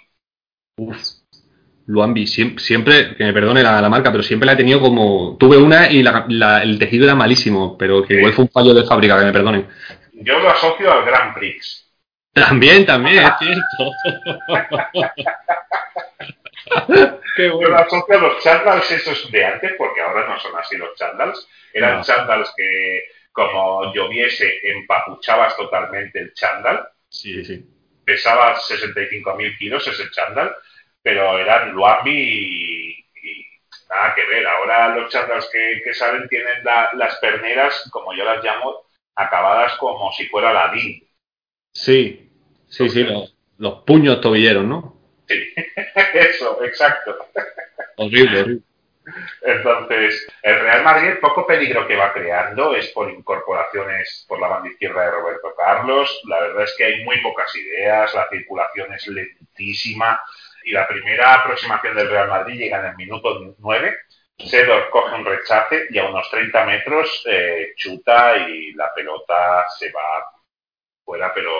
Luambi, siempre, siempre, que me perdone la, la marca, pero siempre la he tenido como... Tuve una y la- la- el tejido era malísimo, pero que Sí. igual fue un fallo de fábrica, que me perdonen. Yo lo asocio al Grand Prix. También, también, es cierto. Qué Yo lo asocio a los chandals esos de antes, porque ahora no son así los chandals. Eran No. chandals que, como lloviese, empapuchabas totalmente el chandal. Sí, sí. Pesaba 65.000 kilos ese chandal, pero eran Luambi y, y nada que ver. Ahora los chandals que, que salen tienen la- las perneras, como yo las llamo, acabadas como si fuera la DIN. Sí, sí, sí, los, los puños tobilleros, ¿no? Sí, eso, exacto. Horrible, horrible. Entonces, el Real Madrid, el poco peligro que va creando es por incorporaciones por la banda izquierda de Roberto Carlos. La verdad es que hay muy pocas ideas, la circulación es lentísima y la primera aproximación del Real Madrid llega en el minuto 9. Sedor coge un rechace y a unos 30 metros eh, chuta y la pelota se va fuera, pero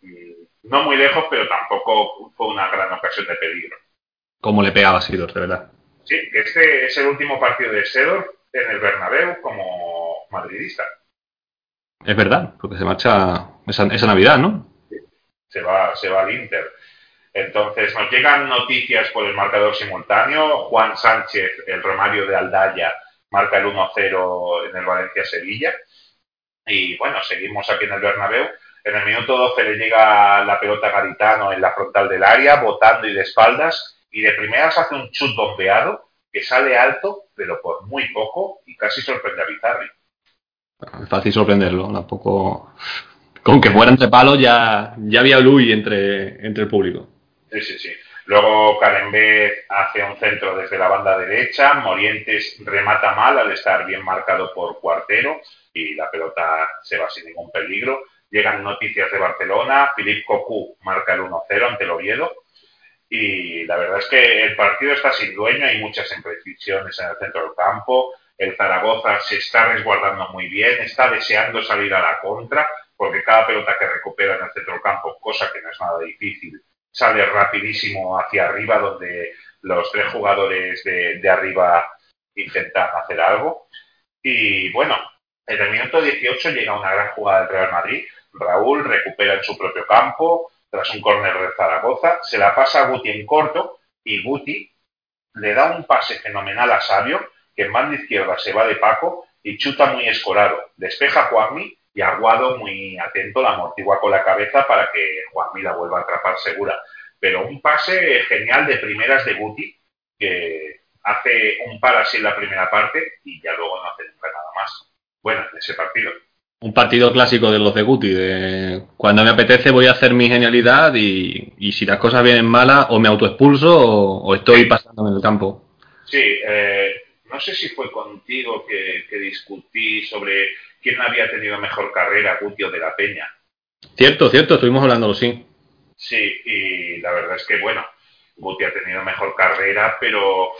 mm, no muy lejos, pero tampoco fue una gran ocasión de peligro. Cómo le pegaba a Sidor, de verdad. Sí, que este es el último partido de Sedor en el Bernabéu como madridista. Es verdad, porque se marcha esa, esa Navidad, ¿no? Se va, se va al Inter. Entonces nos llegan noticias por el marcador simultáneo. Juan Sánchez, el Romario de Aldaya, marca el 1-0 en el Valencia-Sevilla. Y bueno, seguimos aquí en el Bernabéu. En el minuto 12 le llega la pelota a Garitano en la frontal del área, botando y de espaldas. Y de primeras hace un chut bombeado que sale alto, pero por muy poco, y casi sorprende a Bizarri. Fácil sorprenderlo, tampoco... Con que fuera entre palos ya, ya había luz entre, entre el público. Sí, sí, sí. Luego Carembé hace un centro desde la banda derecha, Morientes remata mal al estar bien marcado por Cuartero y la pelota se va sin ningún peligro. Llegan noticias de Barcelona, Philippe Cocu marca el 1-0 ante el Oviedo y la verdad es que el partido está sin dueño, hay muchas imprecisiones en el centro del campo, el Zaragoza se está resguardando muy bien, está deseando salir a la contra porque cada pelota que recupera en el centro del campo, cosa que no es nada difícil, sale rapidísimo hacia arriba donde los tres jugadores de, de arriba intentan hacer algo. Y bueno, en el minuto 18 llega una gran jugada del Real Madrid. Raúl recupera en su propio campo tras un córner de Zaragoza, se la pasa a Guti en corto y Guti le da un pase fenomenal a Sabio, que en banda izquierda se va de Paco y chuta muy escorado. Despeja Juanmi y Aguado muy atento la amortigua con la cabeza para que Juanmi la vuelva a atrapar segura. Pero un pase genial de primeras de Guti, que hace un par así en la primera parte y ya luego no hace nunca nada más. Bueno, en ese partido. Un partido clásico de los de Guti, de cuando me apetece voy a hacer mi genialidad y, y si las cosas vienen malas o me autoexpulso o, o estoy pasándome en el campo. Sí, eh, no sé si fue contigo que, que, discutí sobre quién había tenido mejor carrera, Guti o de la Peña. Cierto, cierto, estuvimos hablándolo, sí. Sí, y la verdad es que, bueno, Guti ha tenido mejor carrera, pero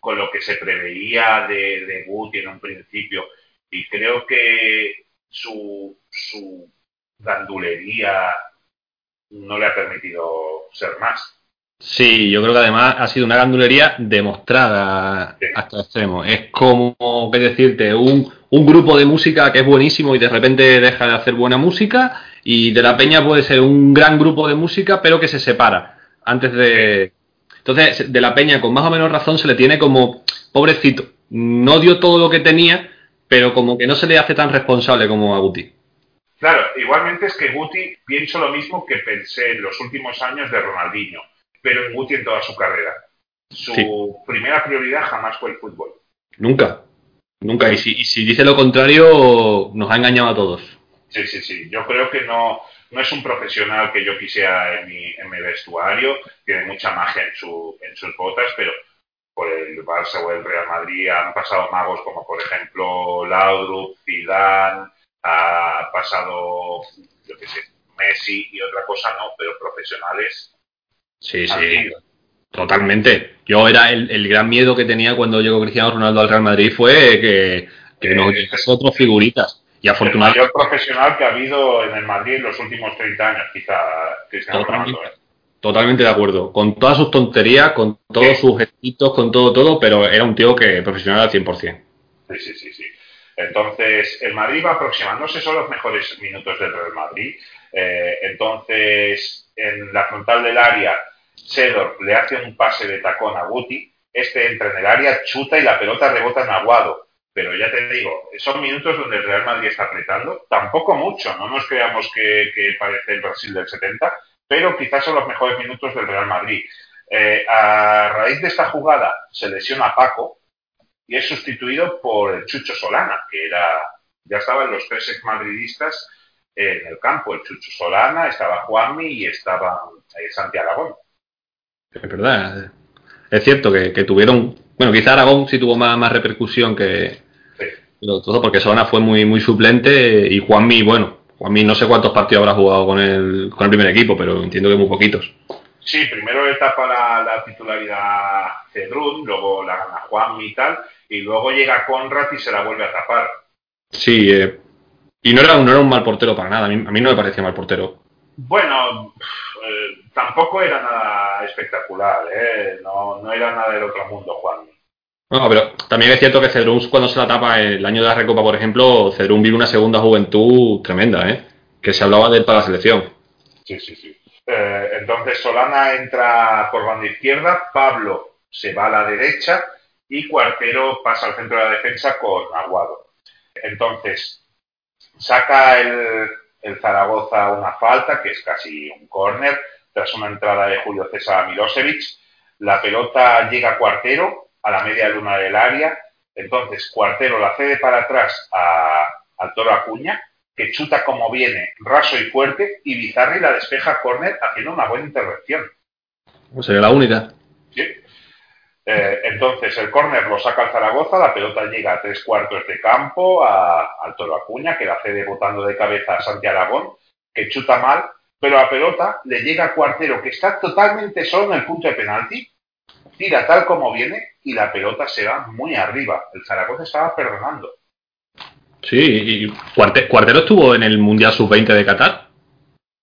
con lo que se preveía de, de Guti en un principio, y creo que su, su gandulería no le ha permitido ser más. Sí, yo creo que además ha sido una gandulería demostrada Sí. hasta el extremo. Es como, qué decirte, un, un grupo de música que es buenísimo y de repente deja de hacer buena música Y De la Peña puede ser un gran grupo de música, pero que se separa antes de. Entonces, De la Peña, con más o menos razón, se le tiene como pobrecito. No dio todo lo que tenía, pero como que no se le hace tan responsable como a Guti. Claro, igualmente es que Guti pienso lo mismo que pensé en los últimos años de Ronaldinho, pero en Guti en toda su carrera. Su Sí. primera prioridad jamás fue el fútbol. Nunca. Nunca. Y si, y si dice lo contrario, nos ha engañado a todos. Sí, sí, sí. Yo creo que no, no es un profesional que yo quisiera en mi, en mi vestuario. Tiene mucha magia en, su, en sus botas, pero por el Barça o el Real Madrid han pasado magos como, por ejemplo, Laudrup, Zidane, ha pasado, yo qué sé, Messi y otra cosa no, pero profesionales Sí, sí. Totalmente. Yo era el, el gran miedo que tenía cuando llegó Cristiano Ronaldo al Real Madrid fue que, que nos Eh, llegase otras figuritas. Y El afortunadamente, mayor profesional que ha habido en el Madrid en los últimos 30 años, quizá Cristiano Totalmente. Ronaldo. ¿eh? totalmente de acuerdo. Con todas sus tonterías, con todos sus gestitos, con todo, todo, pero era un tío que profesional al 100%. Sí, sí, sí, sí. Entonces, el Madrid va aproximándose, son los mejores minutos del Real Madrid. Eh, entonces, en la frontal del área, Sedor le hace un pase de tacón a Guti. Este entra en el área, chuta y la pelota rebota en Aguado. Pero ya te digo, son minutos donde el Real Madrid está apretando. Tampoco mucho, no nos creamos que, que parece el Brasil del 70, pero quizás son los mejores minutos del Real Madrid. Eh, a raíz de esta jugada se lesiona Paco, y es sustituido por el Chucho Solana, que era, ya estaban los tres exmadridistas en el campo, el Chucho Solana, estaba Juanmi y estaba eh, Santi Aragón. Es verdad. Es cierto que, que tuvieron. Bueno, quizá Aragón sí tuvo más, más repercusión que, Sí. Pero todo porque Solana fue muy, muy suplente y Juanmi, bueno, Juanmi no sé cuántos partidos habrá jugado con el, con el primer equipo, pero entiendo que muy poquitos. Sí, primero le tapa la, la titularidad Cedrún, luego la gana Juanmi y tal, y luego llega Conrad y se la vuelve a tapar. Sí, eh, y no era, no era un mal portero para nada, a mí, a mí no me parecía mal portero. Bueno, eh, tampoco era nada espectacular, ¿eh? no, no era nada del otro mundo Juanmi. No, pero también es cierto que Cedrún cuando se la tapa el año de la Recopa, por ejemplo, Cedrún vive una segunda juventud tremenda, ¿eh? Que se hablaba de él para la selección. Sí, sí, sí. Eh, entonces Solana entra por banda izquierda, Pablo se va a la derecha y Cuartero pasa al centro de la defensa con Aguado. Entonces saca el, el Zaragoza una falta, que es casi un córner, tras una entrada de Julio César Milosevic. La pelota llega a Cuartero a la media luna del área. Entonces Cuartero la cede para atrás a, al Toro Acuña, que chuta como viene, raso y fuerte, y Bizarri la despeja a córner haciendo una buena intervención. Pues sería la única. ¿sí? Eh, entonces el córner lo saca el Zaragoza, la pelota llega a tres cuartos de campo a- al Toro Acuña, que la cede botando de cabeza a Santi Aragón, que chuta mal, pero la pelota le llega a Cuartero, que está totalmente solo en el punto de penalti, tira tal como viene y la pelota se va muy arriba. El Zaragoza estaba perdonando. Sí, y Cuarte- Cuartero estuvo en el Mundial Sub-20 de Qatar.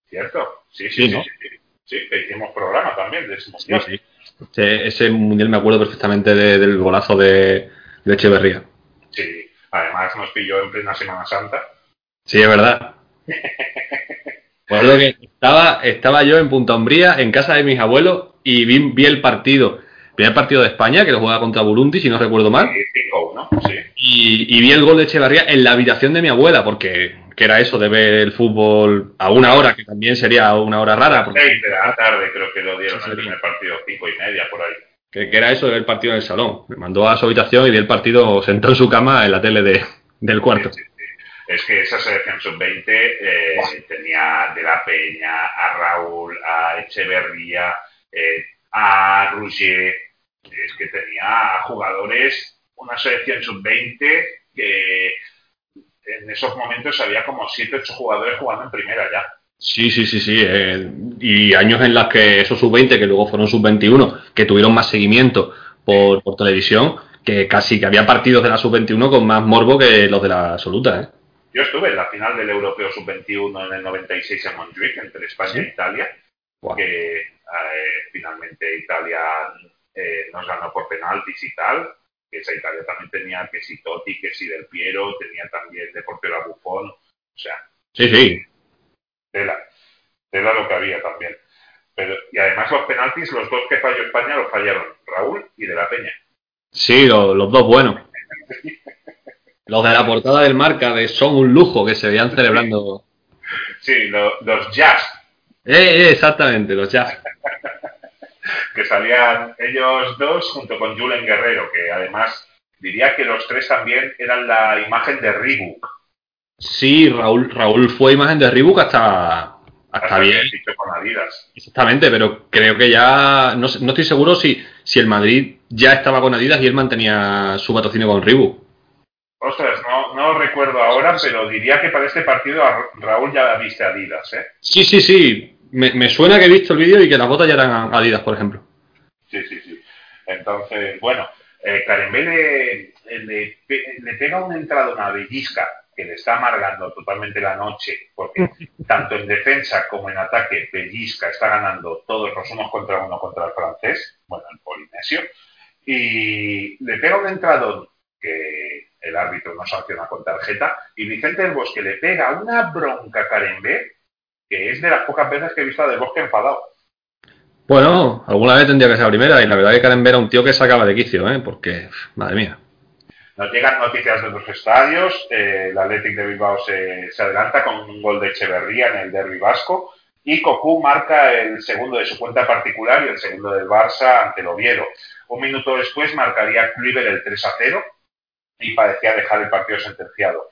¿Cierto? Sí, sí, Sí, sí. ¿no? Sí, sí. Sí, que hicimos programa también de ese Sí, mundial. sí. Ese, ese mundial me acuerdo perfectamente de- del golazo de, de Echeverría. Sí. Además nos pilló en plena Semana Santa. Sí, es verdad. Recuerdo que estaba, estaba yo en Punta Umbría, en casa de mis abuelos, y vi, vi el partido, el primer partido de España, que lo jugaba contra Burundi, si no recuerdo mal, Y 5 ¿no? Sí. y, y vi el gol de Echeverría en la habitación de mi abuela, porque que era eso de ver el fútbol a una hora, que también sería una hora rara, porque, 6 de la tarde creo que lo dieron Sí, el sí. primer partido, 5 y media por ahí. que, que era eso de ver el partido en el salón. Me mandó a su habitación y vi el partido sentado en su cama en la tele de, del cuarto. Sí, sí, sí. Es que esa selección sub-20 eh, tenía de la Peña, a Raúl, a Echeverría, eh, a Rouget. Es que tenía jugadores, una selección sub-20 que en esos momentos había como 7 8 jugadores jugando en primera ya. Sí, sí, sí, sí. eh, y años en los que esos sub-20, que luego fueron sub-21, que tuvieron más seguimiento por, por televisión, que casi que había partidos de la sub-21 con más morbo que los de la absoluta. ¿eh? Yo estuve en la final del Europeo Sub-21 en el 96 en Montjuic, entre España ¿Sí? e Italia, que eh, finalmente Italia eh, nos ganó por penaltis y tal. Que esa Italia también tenía que si Totti, que si Del Piero, tenía también de portero a Buffon. O sea, Sí, sí. tela, tela lo que había también. Pero, y además los penaltis, los dos que falló España los fallaron Raúl y De la Peña. Sí, lo- los dos buenos. Los de la portada del marca de Son un lujo que se veían celebrando. Sí, lo- los jazz, Eh, eh, exactamente, los jazz. Que salían ellos dos junto con Julen Guerrero, que además diría que los tres también eran la imagen de Reebok. Sí, Raúl, Raúl fue imagen de Reebok hasta, hasta bien. fichó con Adidas. Exactamente, pero creo que ya. No, no estoy seguro si, si el Madrid ya estaba con Adidas y él mantenía su patrocinio con Reebok. Ostras, no, no recuerdo ahora, pero diría que para este partido a Raúl ya viste Adidas, ¿eh? Sí, sí, sí. Me, me suena que he visto el vídeo y que las botas ya eran Adidas, por ejemplo. Sí, sí, sí. Entonces, bueno, eh, Karembé le, le, pe- le pega una entrada, una bellisca, que le está amargando totalmente la noche, porque tanto en defensa como en ataque, Bellisca está ganando todos los unos contra uno contra el francés, bueno, el polinesio, y le pega un entradón que el árbitro no sanciona con tarjeta, y Vicente del Bosque le pega una bronca a Karembé, que es de las pocas veces que he visto a del Bosque enfadado. Bueno, alguna vez tendría que ser la primera y la verdad que Karen era un tío que sacaba de quicio, ¿eh? Porque, madre mía. Nos llegan noticias de otros estadios. eh, el Athletic de Bilbao se, se adelanta con un gol de Echeverría en el derby vasco. Y Cocu marca el segundo de su cuenta particular y el segundo del Barça ante el Oviedo. Un minuto después marcaría Kluivert el 3 a 0 y parecía dejar el partido sentenciado.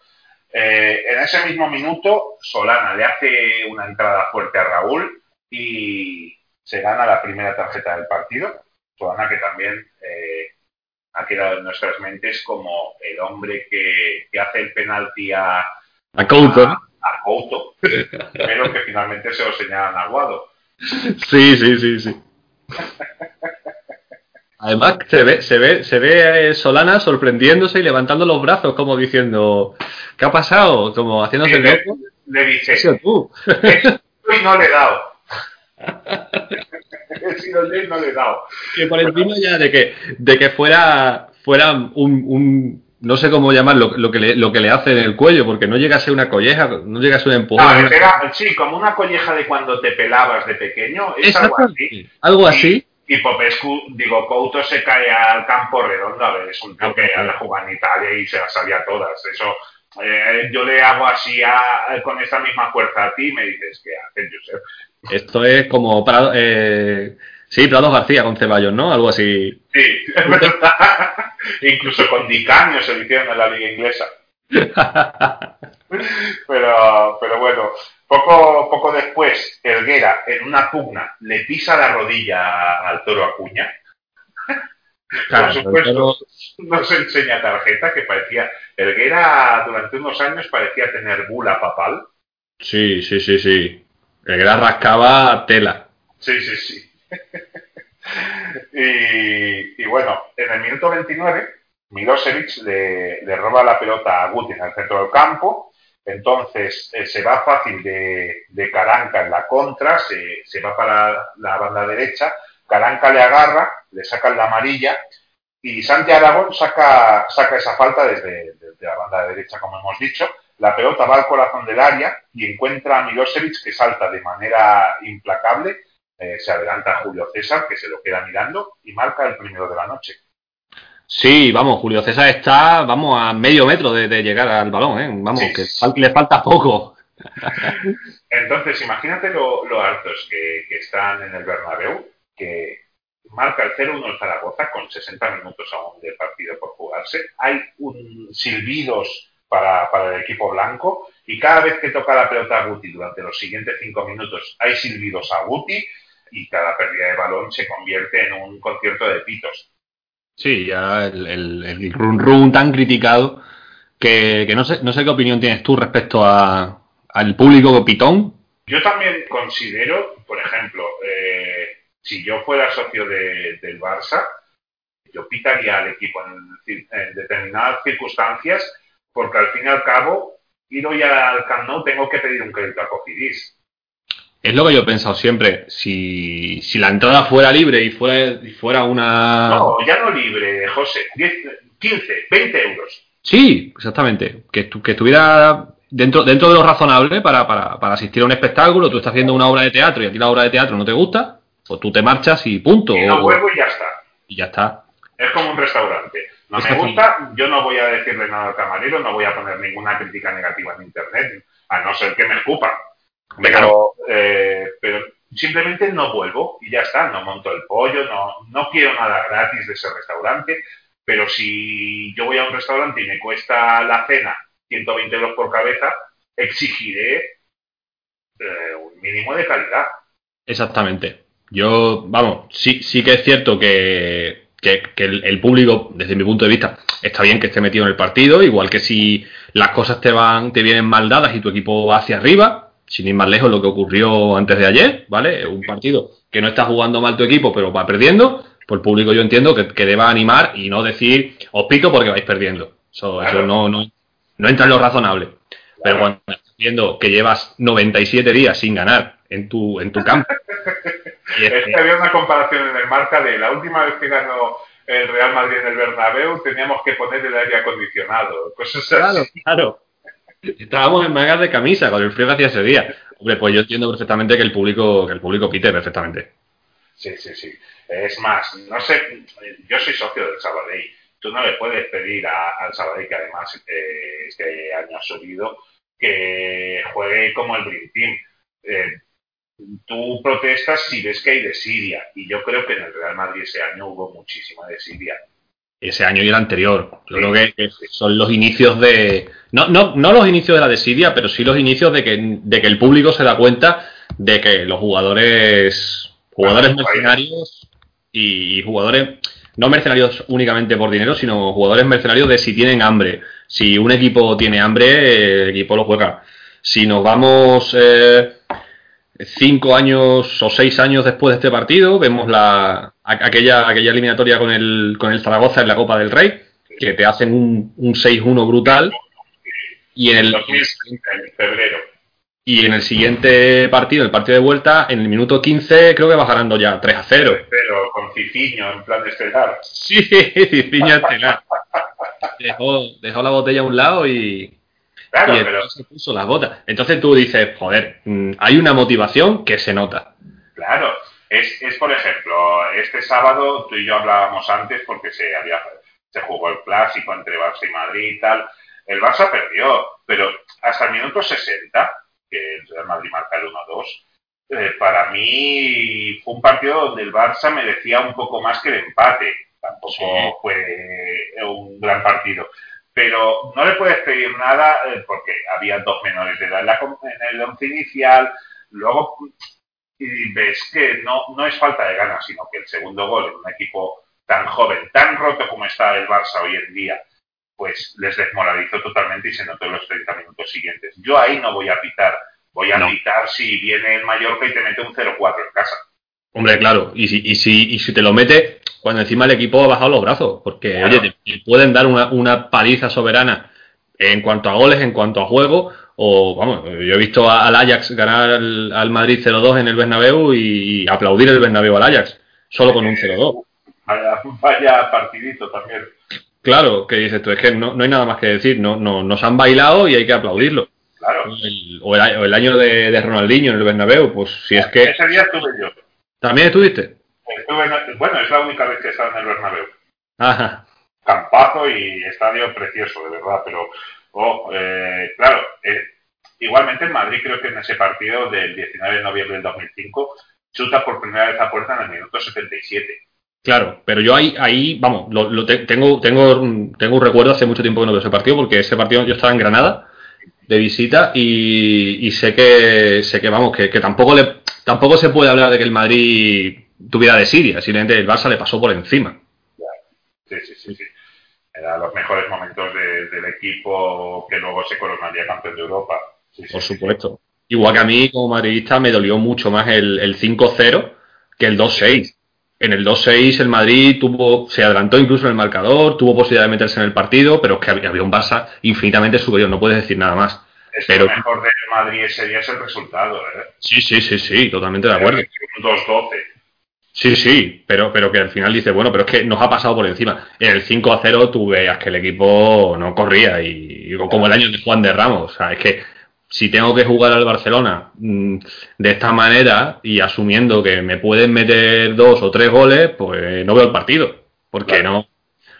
Eh, en ese mismo minuto, Solana le hace una entrada fuerte a Raúl y se gana la primera tarjeta del partido. Solana que también eh, ha quedado en nuestras mentes como el hombre que, que hace el penalti a, A Couto. a, a Couto, pero que finalmente se lo señalan a Guado. Sí, sí, sí, sí. Además, se ve, se ve, se ve eh, Solana sorprendiéndose y levantando los brazos, como diciendo, ¿qué ha pasado? Como haciéndose el loco. le dice, ¿Has sido tú? y no le he dado. He sido yo y no le he dado. que por encima ya de que, de que fuera, fuera un, un- no sé cómo llamarlo, lo que le, lo que le hace en el cuello, porque no llega a ser una colleja, no llega a ser un empujón. No, una- sí, como una colleja de cuando te pelabas de pequeño, es algo así. Algo así. Y Popescu, digo, Couto se cae al campo redondo, a ver, es un tío que ha jugado en Italia y se las sabía todas. Eso, eh, yo le hago así a- con esta misma fuerza a ti y me dices, ¿qué haces, Josep? Esto es como Prado, eh, sí, Prado García con Ceballos, ¿no? Algo así. Sí, es verdad. Incluso con Dicanio se lo hicieron en la liga inglesa. Pero, pero bueno, poco, poco después, Elguera, en una pugna, le pisa la rodilla al toro Acuña. Claro, supuesto. Nos enseña tarjeta que parecía. Elguera durante unos años parecía tener bula papal. Sí, sí, sí, sí. El que la rascaba tela. Sí, sí, sí. y, y bueno, en el minuto 29, Milosevic le, roba la pelota a Guti en el centro del campo. Entonces eh, se va fácil de, Caranca en la contra, se, va para la banda derecha. Caranca le agarra, le sacan la amarilla y Santi Aragón saca, saca esa falta desde, desde la banda derecha, como hemos dicho. La pelota va al corazón del área y encuentra a Milosevic que salta de manera implacable. eh, se adelanta a Julio César, que se lo queda mirando, y marca el primero de la noche. Sí, vamos, Julio César está, vamos, a medio metro de, de llegar al balón, ¿eh? Vamos, Sí, que fal- le falta poco. Entonces, imagínate lo, lo hartos que, que están en el Bernabéu, que marca el 0-1 el Zaragoza con 60 minutos aún de partido por jugarse. Hay un silbidos para, para el equipo blanco y cada vez que toca la pelota a Guti durante los siguientes cinco minutos hay silbidos a Guti y cada pérdida de balón se convierte en un concierto de pitos. Sí, ya el, el, el run tan criticado que, que no sé, no sé qué opinión tienes tú respecto a, al público pitón. Yo también considero, por ejemplo, eh, si yo fuera socio de- del Barça, yo pitaría al equipo en, determinadas circunstancias, porque al fin y al cabo, ir hoy al Camp Nou tengo que pedir un crédito a Cofidis. Es lo que yo he pensado siempre. Si, si la entrada fuera libre y fuera, y fuera una. No, ya no libre, José, 10, 15, 20 euros. Sí, exactamente. Que, que estuviera dentro, dentro de lo razonable para, para, para asistir a un espectáculo, tú estás haciendo una obra de teatro y a ti la obra de teatro no te gusta, pues tú te marchas y punto. Y no vuelvo y ya está. y ya está. Es como un restaurante. No Es me así. gusta, yo no voy a decirle nada al camarero, no voy a poner ninguna crítica negativa en internet, a no ser que me escupan. Pero, eh, pero simplemente no vuelvo y ya está, no monto el pollo, no, no quiero nada gratis de ese restaurante, pero si yo voy a un restaurante y me cuesta la cena 120 euros por cabeza, exigiré eh, un mínimo de calidad. Exactamente. Yo, vamos, sí, sí que es cierto que, que- que el, el público, desde mi punto de vista, está bien que esté metido en el partido, igual que si las cosas te van, te vienen mal dadas y tu equipo va hacia arriba, sin ir más lejos lo que ocurrió antes de ayer, ¿vale? Un partido que no está jugando mal tu equipo, pero va perdiendo, pues el público yo entiendo que, que deba animar y no decir, os pito porque vais perdiendo. Eso, no, no, no entra en lo razonable. Pero cuando estás viendo que llevas 97 días sin ganar en tu, en tu campo, y es Es que- que había una comparación en el marca de la última vez que ganó el Real Madrid en el Bernabéu teníamos que poner el aire acondicionado, cosas Claro, así. claro. Estábamos en mangas de camisa con el frío que hacía ese día. Hombre, pues yo entiendo perfectamente que el público, que el público pite perfectamente. Sí, sí, sí. Es más, no sé, yo soy socio del Sabadell. Tú no le puedes pedir al Sabadell, que además eh, este año ha subido, que juegue como el Dream Team. Eh, tú protestas si ves que hay de Siria. Y yo creo que en el Real Madrid ese año hubo muchísima de Siria. Ese año y el anterior. Yo creo que, que son los inicios de. No, no, no los inicios de la desidia, pero sí los inicios de que, de que el público se da cuenta de que los jugadores. Jugadores Bueno, mercenarios y, y jugadores. No mercenarios únicamente por dinero, sino jugadores mercenarios de si tienen hambre. Si un equipo tiene hambre, el equipo lo juega. Si nos vamos eh, cinco años o seis años después de este partido, vemos la, aquella, aquella eliminatoria con el, con el Zaragoza en la Copa del Rey, que te hacen un, un 6-1 brutal. Y en, el, 2000, en febrero. y en el siguiente partido, el partido de vuelta, en el minuto 15, creo que vas ganando ya 3 a 0. Pero con Ciciño en plan estelar. Sí, Cicinho estelar. Dejó, dejó la botella a un lado y, Claro, y pero entonces puso las botas. Entonces tú dices, joder, mm, hay una motivación que se nota. Claro, es, es por ejemplo, este sábado tú y yo hablábamos antes porque se había se jugó el clásico entre Barça y Madrid y tal. El Barça perdió, pero hasta el minuto 60, que el Real Madrid marca el 1-2, eh, para mí fue un partido donde el Barça merecía un poco más que el empate. Tampoco Sí. fue un gran partido. Pero no le puedes pedir nada eh, porque había dos menores de edad en, la en el once inicial. Luego y ves que no, no es falta de ganas, sino que el segundo gol en un equipo tan joven, tan roto como está el Barça hoy en día, pues les desmoralizó totalmente y se notó en los 30 minutos siguientes. Yo ahí no voy a pitar, voy a No. pitar si viene el Mallorca y te mete un 0-4 en casa. Hombre, claro, y si, y si, y si te lo mete cuando encima el equipo ha bajado los brazos, porque Claro. oye, te, te pueden dar una, una paliza soberana en cuanto a goles, en cuanto a juego, o vamos, yo he visto al Ajax ganar al, al Madrid 0-2 en el Bernabéu y, aplaudir el Bernabéu al Ajax, solo con un 0-2. Vaya, vaya partidito también. Claro, que dices tú, es que no, no hay nada más que decir, no, no, nos han bailado y hay que aplaudirlo. Claro. El- o, el, o el año de, de Ronaldinho en el Bernabéu, pues si es que... Ese día estuve yo. ¿También estuviste? Estuve en- bueno, es la única vez que he estado en el Bernabéu. Ajá. campazo y estadio precioso, de verdad, pero, oh, eh, claro, eh, igualmente en Madrid creo que en ese partido del 19 de noviembre del 2005 chuta por primera vez a puerta en el minuto 77. Claro, pero yo ahí, ahí vamos, lo, lo te- tengo, tengo, tengo un recuerdo hace mucho tiempo que no veo ese partido, porque ese partido yo estaba en Granada de visita y, y sé que sé que vamos, que, que tampoco le tampoco se puede hablar de que el Madrid tuviera de Siria, simplemente el Barça le pasó por encima. Sí, sí, sí, sí. Eran los mejores momentos de- del equipo que luego se coronaría campeón de Europa. Sí, Por sí. supuesto. Igual que a mí, como madridista, me dolió mucho más el, el 5-0 que el 2-6. En el 2-6 el Madrid tuvo, se adelantó incluso en el marcador, tuvo posibilidad de meterse en el partido, pero es que había, había un Barça infinitamente superior, no puedes decir nada más. Es que pero- lo mejor del Madrid ese día es el resultado, ¿eh? Sí, sí, sí, sí, totalmente de acuerdo. Un 2-12. Sí, sí, pero, pero que al final dice, bueno, pero es que nos ha pasado por encima. En el 5 a 0 tú veías que el equipo no corría y, como el año de Juan de Ramos. O sea, es que si tengo que jugar al Barcelona mm, de esta manera y asumiendo que me pueden meter dos o tres goles, pues no veo el partido. Porque no,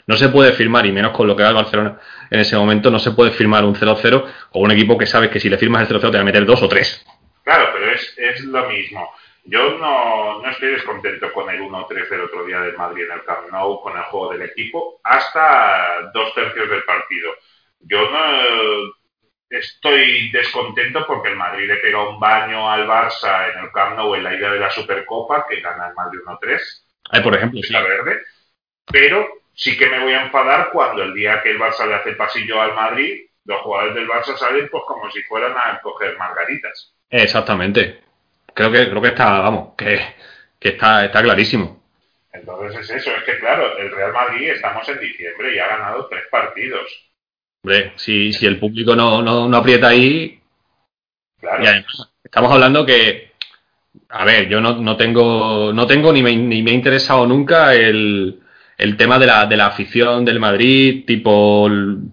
no se puede firmar, y menos con lo que era el Barcelona en ese momento, no se puede firmar un 0-0 con un equipo que sabes que si le firmas el 0-0 te va a meter dos o tres. Claro, pero es, es lo mismo. Yo no, no estoy descontento con el 1-3 del otro día del Madrid en el Camp Nou, con el juego del equipo, hasta dos tercios del partido. Yo no estoy descontento porque el Madrid le pega un baño al Barça en el Camp Nou en la ida de la Supercopa, que gana el Madrid 1-3. Ay, por ejemplo, sí. verde. Pero sí que me voy a enfadar cuando el día que el Barça le hace pasillo al Madrid, los jugadores del Barça salen pues como si fueran a coger margaritas. Exactamente. Creo que, creo que está, vamos, que, que está, está clarísimo. Entonces es eso, es que claro, el Real Madrid estamos en diciembre y ha ganado tres partidos. Hombre, si, si el público no, no, no aprieta ahí. Claro. estamos hablando que. A ver, yo no, no tengo. No tengo ni me, ni me ha interesado nunca el, el tema de la, de la afición del Madrid, tipo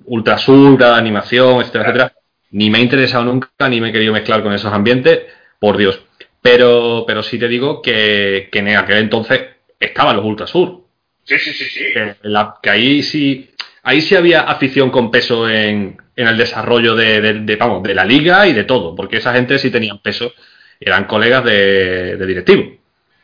Ultrasur, animación, etcétera, etcétera. Ni me ha interesado nunca, ni me he querido mezclar con esos ambientes, por Dios. Pero, pero sí te digo que, que en aquel entonces estaban los Ultrasur. Sí, sí, sí, sí. Que, que, ahí sí ahí sí había afición con peso en, en el desarrollo de, de, vamos, de la liga y de todo, porque esa gente sí tenían peso, eran colegas de, de directivo.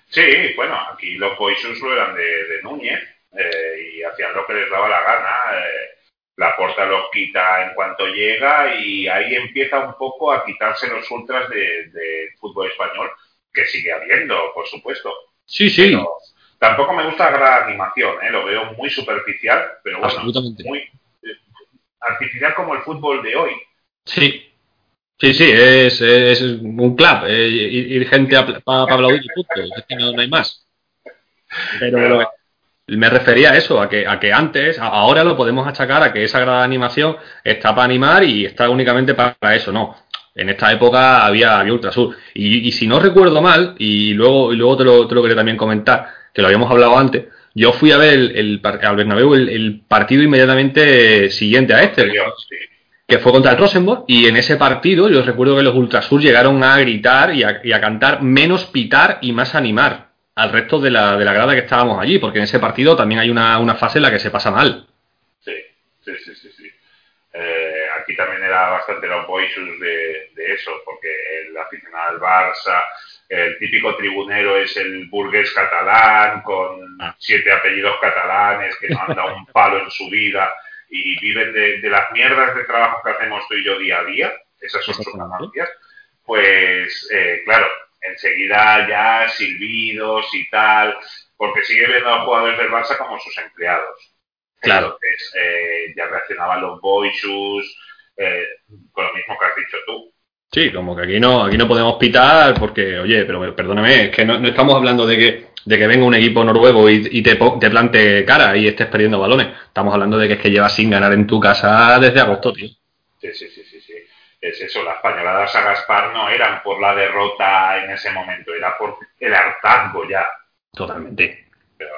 Sí, bueno, aquí los Boisus lo eran de, Núñez eh, y hacían lo que les daba la gana. Eh, la porta los quita en cuanto llega y ahí empieza un poco a quitarse los ultras de, fútbol español, que sigue habiendo, por supuesto. Sí, sí. tampoco me gusta la gran animación, ¿eh? lo veo muy superficial, pero bueno, muy eh, artificial como el fútbol de hoy. Sí, Sí, sí, es, es un club, eh, ir, gente para aplaudir y punto, es que no, hay más. Pero, me refería a eso, a que, a que antes, ahora lo podemos achacar a que esa gran animación está para animar y está únicamente para eso, no. En esta época había, había Ultrasur. Y, y si no recuerdo mal, y luego, y luego te, lo, te lo quería también comentar, que lo habíamos hablado antes, yo fui a ver el, el al Bernabéu el, partido inmediatamente siguiente a este, que fue contra el Rosenborg, y en ese partido yo recuerdo que los Ultrasur llegaron a gritar y a, y a cantar menos pitar y más animar al resto de la, de la grada que estábamos allí, porque en ese partido también hay una, una fase en la que se pasa mal. Sí, sí, sí, sí. sí. Eh, aquí también era bastante los voices de, de, eso, porque el aficionado al Barça, el típico tribunero es el burgués catalán con ah. siete apellidos catalanes que no han dado un palo en su vida y viven de, de, las mierdas de trabajo que hacemos tú y yo día a día, esas son sus ganancias, pues eh, claro, enseguida ya silbidos y tal, porque sigue viendo a los jugadores del Barça como sus empleados. Claro. Entonces, eh, ya reaccionaban los boichus, eh, con lo mismo que has dicho tú. Sí, como que aquí no, aquí no podemos pitar porque, oye, pero perdóname, es que no, estamos hablando de que, de que venga un equipo noruego y, te, te, plante cara y estés perdiendo balones. Estamos hablando de que es que llevas sin ganar en tu casa desde agosto, tío. Sí, sí, sí, sí es eso, las pañoladas a Gaspar no eran por la derrota en ese momento, era por el hartazgo ya. Totalmente. Pero,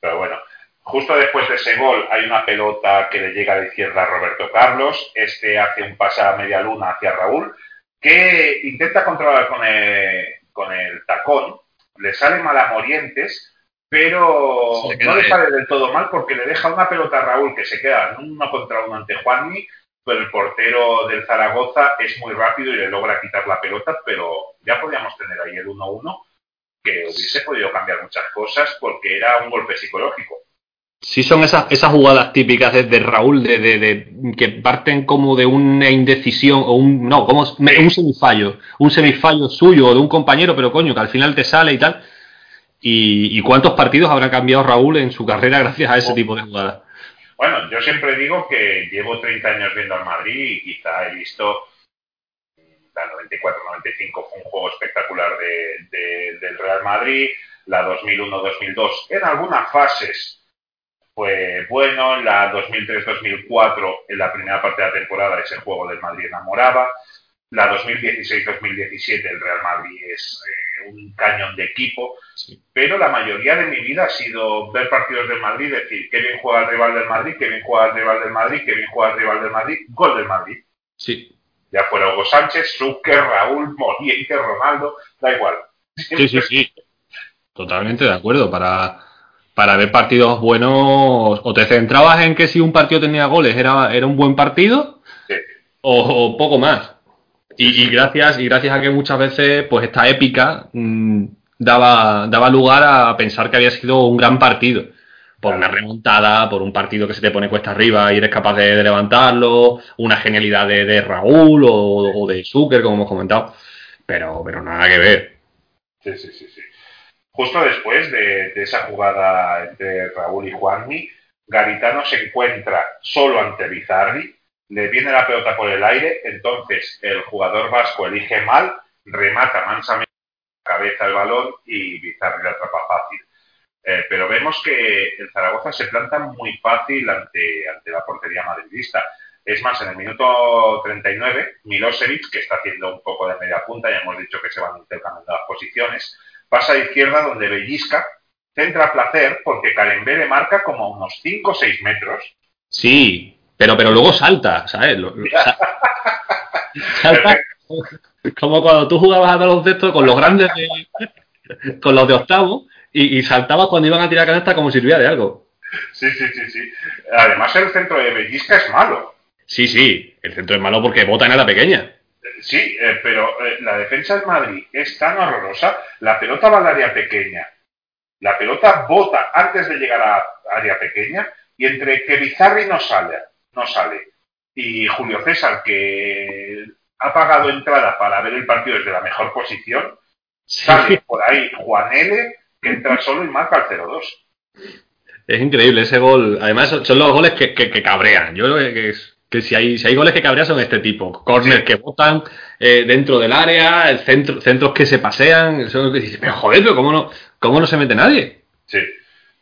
pero bueno, justo después de ese gol hay una pelota que le llega a la izquierda a Roberto Carlos, este hace un pase a media luna hacia Raúl, que intenta controlar con el, con el tacón, le sale mal a Morientes, pero no le sale del todo mal porque le deja una pelota a Raúl que se queda uno contra uno ante Juanmi el portero del Zaragoza es muy rápido y le logra quitar la pelota, pero ya podíamos tener ahí el 1-1, que hubiese podido cambiar muchas cosas porque era un golpe psicológico. Sí, son esas, esas jugadas típicas de, Raúl, de, de, que parten como de una indecisión o un. No, como un semifallo. Un semifallo suyo o de un compañero, pero coño, que al final te sale y tal. ¿Y, y cuántos partidos habrá cambiado Raúl en su carrera gracias a ese tipo de jugadas? Bueno, yo siempre digo que llevo 30 años viendo al Madrid y quizá he visto la 94-95 fue un juego espectacular de, del Real Madrid, la 2001-2002 en algunas fases fue bueno, en la 2003-2004 en la primera parte de la temporada ese juego del Madrid enamoraba, la 2016-2017 el Real Madrid es eh, un cañón de equipo, pero la mayoría de mi vida ha sido ver partidos del Madrid, decir que bien juega el rival del Madrid, que bien juega el rival del Madrid, que bien juega el rival del Madrid, gol del Madrid. Sí. Ya fuera Hugo Sánchez, Zucker, Raúl, Moriente, Ronaldo, da igual. Sí, sí, sí. Totalmente de acuerdo. Para, para ver partidos buenos, o te centrabas en que si un partido tenía goles era, era un buen partido, Sí. o, o poco más. Y, y gracias, y gracias a que muchas veces, pues esta épica mm, daba, daba lugar a pensar que había sido un gran partido. Por una remontada, por un partido que se te pone cuesta arriba y eres capaz de, de levantarlo, una genialidad de, de Raúl o, o de Zucker, como hemos comentado. Pero, pero nada que ver. Sí, sí, sí, sí. Justo después de, de esa jugada entre Raúl y Juanmi, Garitano se encuentra solo ante Bizarri, le viene la pelota por el aire, entonces el jugador vasco elige mal, remata mansamente la cabeza el balón y Bizarri la atrapa fácil. Eh, pero vemos que el Zaragoza se planta muy fácil ante, ante la portería madridista. Es más, en el minuto 39, Milosevic, que está haciendo un poco de media punta, ya hemos dicho que se van intercambiando las posiciones, pasa a izquierda donde Bellisca centra placer porque Carembé le marca como unos 5 o 6 metros. Sí, pero, pero luego salta, ¿sabes? Salta como cuando tú jugabas a baloncesto con los grandes de, con los de octavo y, y saltabas cuando iban a tirar canasta como si tuviera de algo. Sí, sí, sí, sí. Además, el centro de Bellisca es malo. Sí, sí, el centro es malo porque bota en la pequeña. Sí, eh, pero eh, la defensa del Madrid es tan horrorosa. La pelota va al área pequeña. La pelota bota antes de llegar a área pequeña y entre que Bizarri no sale, no sale y Julio César que ha pagado entrada para ver el partido desde la mejor posición, sale por ahí Juan L que entra solo y marca el 0-2. Es increíble ese gol. Además, son, son los goles que, que- que cabrean. Yo creo que, es- que si, hay, si hay goles que cabrean son este tipo. Corners Sí. que botan eh, dentro del área, el centro, centros que se pasean. Eso que dices, pero joder, pero ¿cómo no, ¿cómo no se mete nadie? Sí.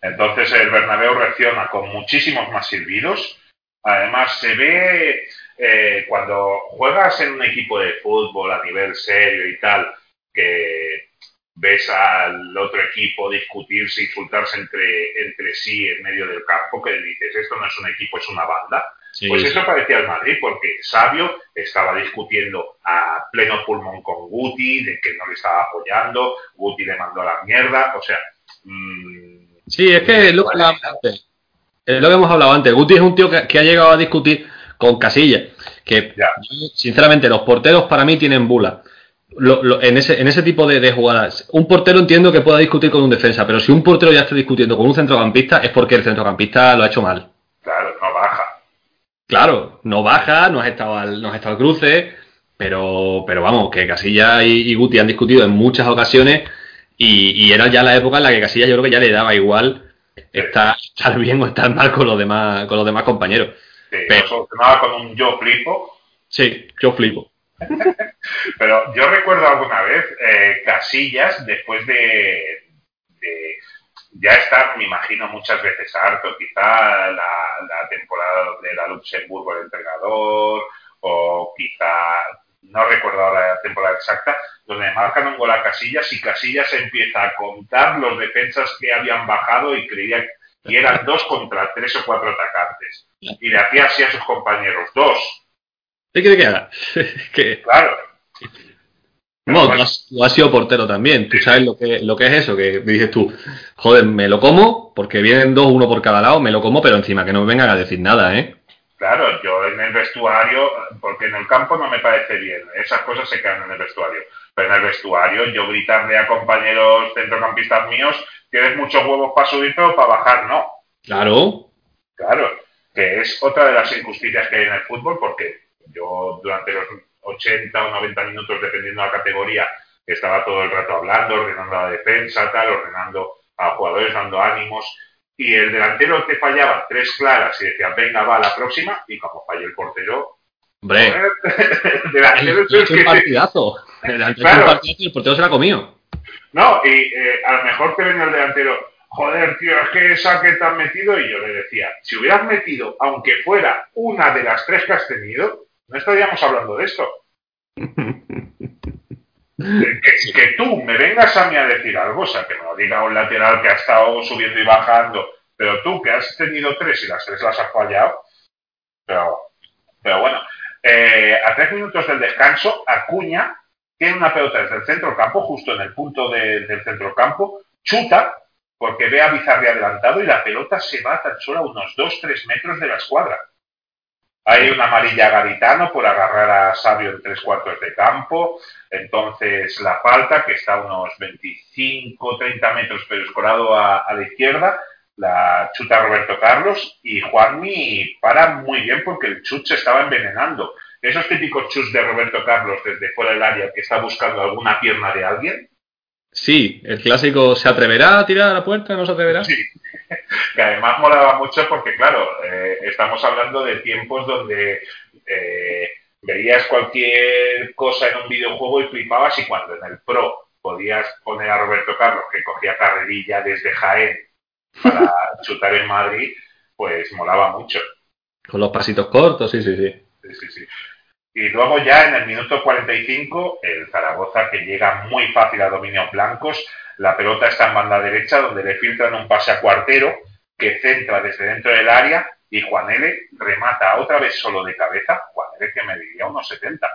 Entonces el Bernabéu reacciona con muchísimos más silbidos. Además se ve eh, cuando juegas en un equipo de fútbol a nivel serio y tal, que ves al otro equipo discutirse, insultarse entre, entre sí en medio del campo, que dices, esto no es un equipo, es una banda. Pues eso parecía el Madrid, porque Sabio estaba discutiendo a pleno pulmón con Guti, de que no le estaba apoyando, Guti le mandó a la mierda, o sea, mm, Sí, es que lo. Es lo que hemos hablado antes. Guti es un tío que, que ha llegado a discutir con Casillas. Que, Ya. sinceramente, los porteros para mí tienen bula. Lo- lo- en, ese, en ese tipo de, de jugadas, un portero entiendo que pueda discutir con un defensa, pero si un portero ya está discutiendo con un centrocampista es porque el centrocampista lo ha hecho mal. claro, no baja. Claro, no baja, no has estado al, no has estado al cruce, pero, pero vamos, que Casillas y, y Guti han discutido en muchas ocasiones y, y era ya la época en la que Casillas yo creo que ya le daba igual estar, estar bien o estar mal con los demás, con los demás compañeros. Que Pero- solucionaba con un yo flipo. Sí, yo flipo. Pero yo recuerdo alguna vez eh, Casillas, después de, de ya estar, me imagino, muchas veces harto, quizá la, la temporada donde era Luxemburgo el entrenador, o quizá, no recuerdo ahora la temporada exacta, marcan un gol a Casillas y Casillas empieza a contar los defensas que habían bajado y creía que eran dos contra tres o cuatro atacantes. Y le hacía así a sus compañeros, dos, ¿Qué quiere que haga? claro. no, tú has, tú has sido portero también. Tú sabes lo que, lo que es eso, que dices tú, joder, me lo como, porque vienen dos, uno por cada lado, me lo como, pero encima que no me vengan a decir nada, ¿eh? Claro, yo en el vestuario, porque en el campo no me parece bien, esas cosas se quedan en el vestuario. Pero en el vestuario, yo gritarle a compañeros centrocampistas míos, tienes muchos huevos para subir, pero para bajar no. Claro. Claro, que es otra de las injusticias que hay en el fútbol, porque yo durante los 80 o 90 minutos, dependiendo de la categoría, estaba todo el rato hablando, ordenando la defensa, tal, ordenando a jugadores, dando ánimos, y el delantero te fallaba tres claras y decía, venga, va a la próxima, y como falló el portero, Hombre, el delantero es es un partidazo. El Claro. el portero se la ha comido. No, y eh, a lo mejor te venía el delantero, joder, tío, es que esa que te has metido, y yo le decía, si hubieras metido, aunque fuera una de las tres que has tenido, no estaríamos hablando de esto. que, que, tú me vengas a mí a decir algo, o sea, que me lo diga un lateral que ha estado subiendo y bajando, pero tú que has tenido tres y las tres las has fallado, pero, pero bueno, eh, a tres minutos del descanso, Acuña tiene una pelota desde el centro campo, justo en el punto de, del centro campo, chuta porque ve a Bizarri adelantado y la pelota se va tan solo a unos 2-3 metros de la escuadra. Hay una amarilla Garitano por agarrar a Sabio en tres cuartos de campo. Entonces la falta, que está a unos 25-30 metros pero escorado a, a, la izquierda, la chuta Roberto Carlos y Juanmi para muy bien porque el chut se estaba envenenando. Esos típicos chuts de Roberto Carlos desde fuera del área que está buscando alguna pierna de alguien, Sí, el clásico ¿se atreverá a tirar a la puerta? ¿No se atreverá? Sí, que además molaba mucho porque, claro, eh, estamos hablando de tiempos donde eh, veías cualquier cosa en un videojuego y flipabas y cuando en el Pro podías poner a Roberto Carlos, que cogía carrerilla desde Jaén para chutar en Madrid, pues molaba mucho. Con los pasitos cortos, sí, sí, sí. Sí, sí, sí. Y luego ya en el minuto 45, el Zaragoza que llega muy fácil a dominios blancos, la pelota está en banda derecha donde le filtran un pase a cuartero que centra desde dentro del área y Juan L. remata otra vez solo de cabeza, Juan L. que mediría unos 70,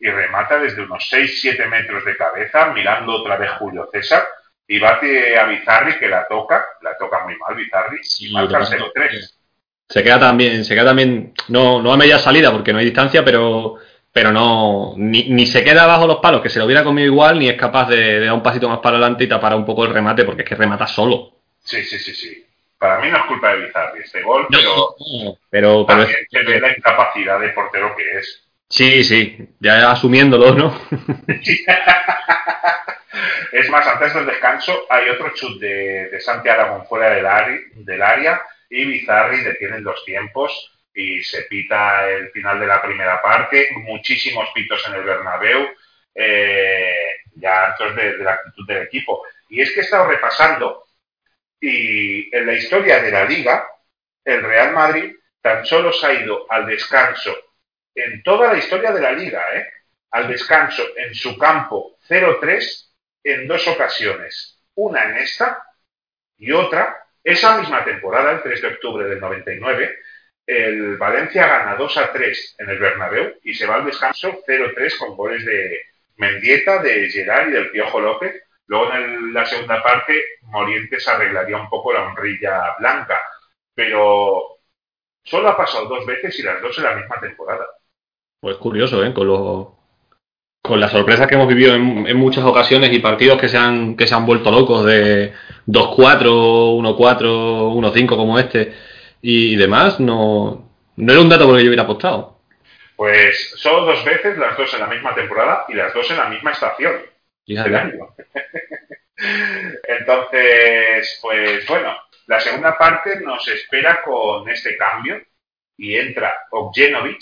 y remata desde unos 6-7 metros de cabeza, mirando otra vez Julio César, y bate a Bizarri que la toca, la toca muy mal Bizarri, y marca 0-3 se queda también, se queda también, no, no a media salida porque no hay distancia, pero, pero no, ni, ni se queda bajo los palos, que se lo hubiera comido igual, ni es capaz de, de, dar un pasito más para adelante y tapar un poco el remate, porque es que remata solo. Sí, sí, sí, sí. Para mí no es culpa de Bizarri este gol, pero, no, pero, pero es, se ve la incapacidad de portero que es. Sí, sí, ya asumiéndolo, ¿no? es más, antes del descanso hay otro chut de, de Santi Aragón fuera del, área, del área y Bizarri detienen los tiempos y se pita el final de la primera parte, muchísimos pitos en el Bernabéu, eh, ya hartos de, la actitud del equipo. Y es que he estado repasando y en la historia de la liga, el Real Madrid tan solo se ha ido al descanso en toda la historia de la liga, ¿eh? al descanso en su campo 0-3 en dos ocasiones, una en esta y otra esa misma temporada, el 3 de octubre del 99, el Valencia gana 2 a 3 en el Bernabéu y se va al descanso 0-3 con goles de Mendieta, de Gerard y del Piojo López. Luego en la segunda parte, Morientes arreglaría un poco la honrilla blanca, pero solo ha pasado dos veces y las dos en la misma temporada. Pues curioso, ¿eh? Con, lo, con la sorpresa que hemos vivido en, en, muchas ocasiones y partidos que se han, que se han vuelto locos de 2-4, 1-4, 1-5 como este y, y, demás, no, no era un dato por el que yo hubiera apostado. Pues solo dos veces, las dos en la misma temporada y las dos en la misma estación del año. Entonces, pues bueno, la segunda parte nos espera con este cambio y entra Objenovic.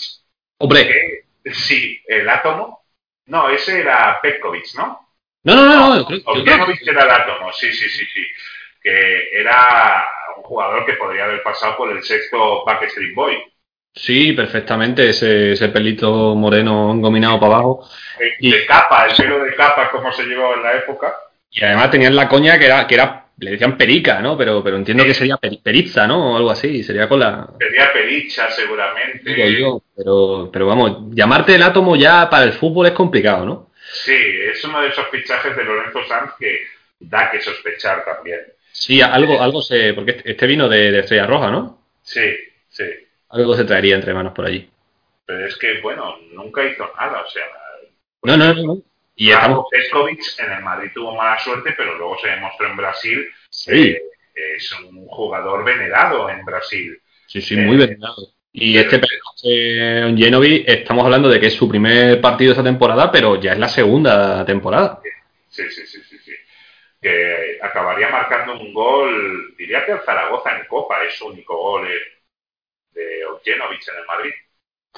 Hombre. Que, sí, el átomo. No, ese era Petkovic, ¿no? No, no, no. no creo, Objenovic era el átomo, sí, sí, sí, sí. Que era un jugador que podría haber pasado por el sexto Backstreet Boy. Sí, perfectamente, ese, ese pelito moreno engominado para abajo. De, y, de capa, el pelo de capa como se llevaba en la época. Y además tenían la coña que era, que era le decían perica, ¿no? Pero, pero entiendo sí. que sería per, perizza, ¿no? O algo así, sería con la... Sería pericha, seguramente. Digo yo, pero, pero vamos, llamarte el átomo ya para el fútbol es complicado, ¿no? Sí, es uno de esos fichajes de Lorenzo Sanz que da que sospechar también. Sí, algo, algo se... porque este vino de, de Estrella Roja, ¿no? Sí, sí. Algo se traería entre manos por allí. Pero es que, bueno, nunca hizo nada, o sea... Pues, no, no, no. no. Y estamos... Peskovic en el Madrid tuvo mala suerte, pero luego se demostró en Brasil sí. eh, es un jugador venerado en Brasil. Sí, sí, muy eh, venerado. Y este eh, Genovi, estamos hablando de que es su primer partido esta temporada, pero ya es la segunda temporada. Sí, sí, sí, sí, sí. Que acabaría marcando un gol, diría que el Zaragoza en Copa es su único gol de Ogenovic en el Madrid.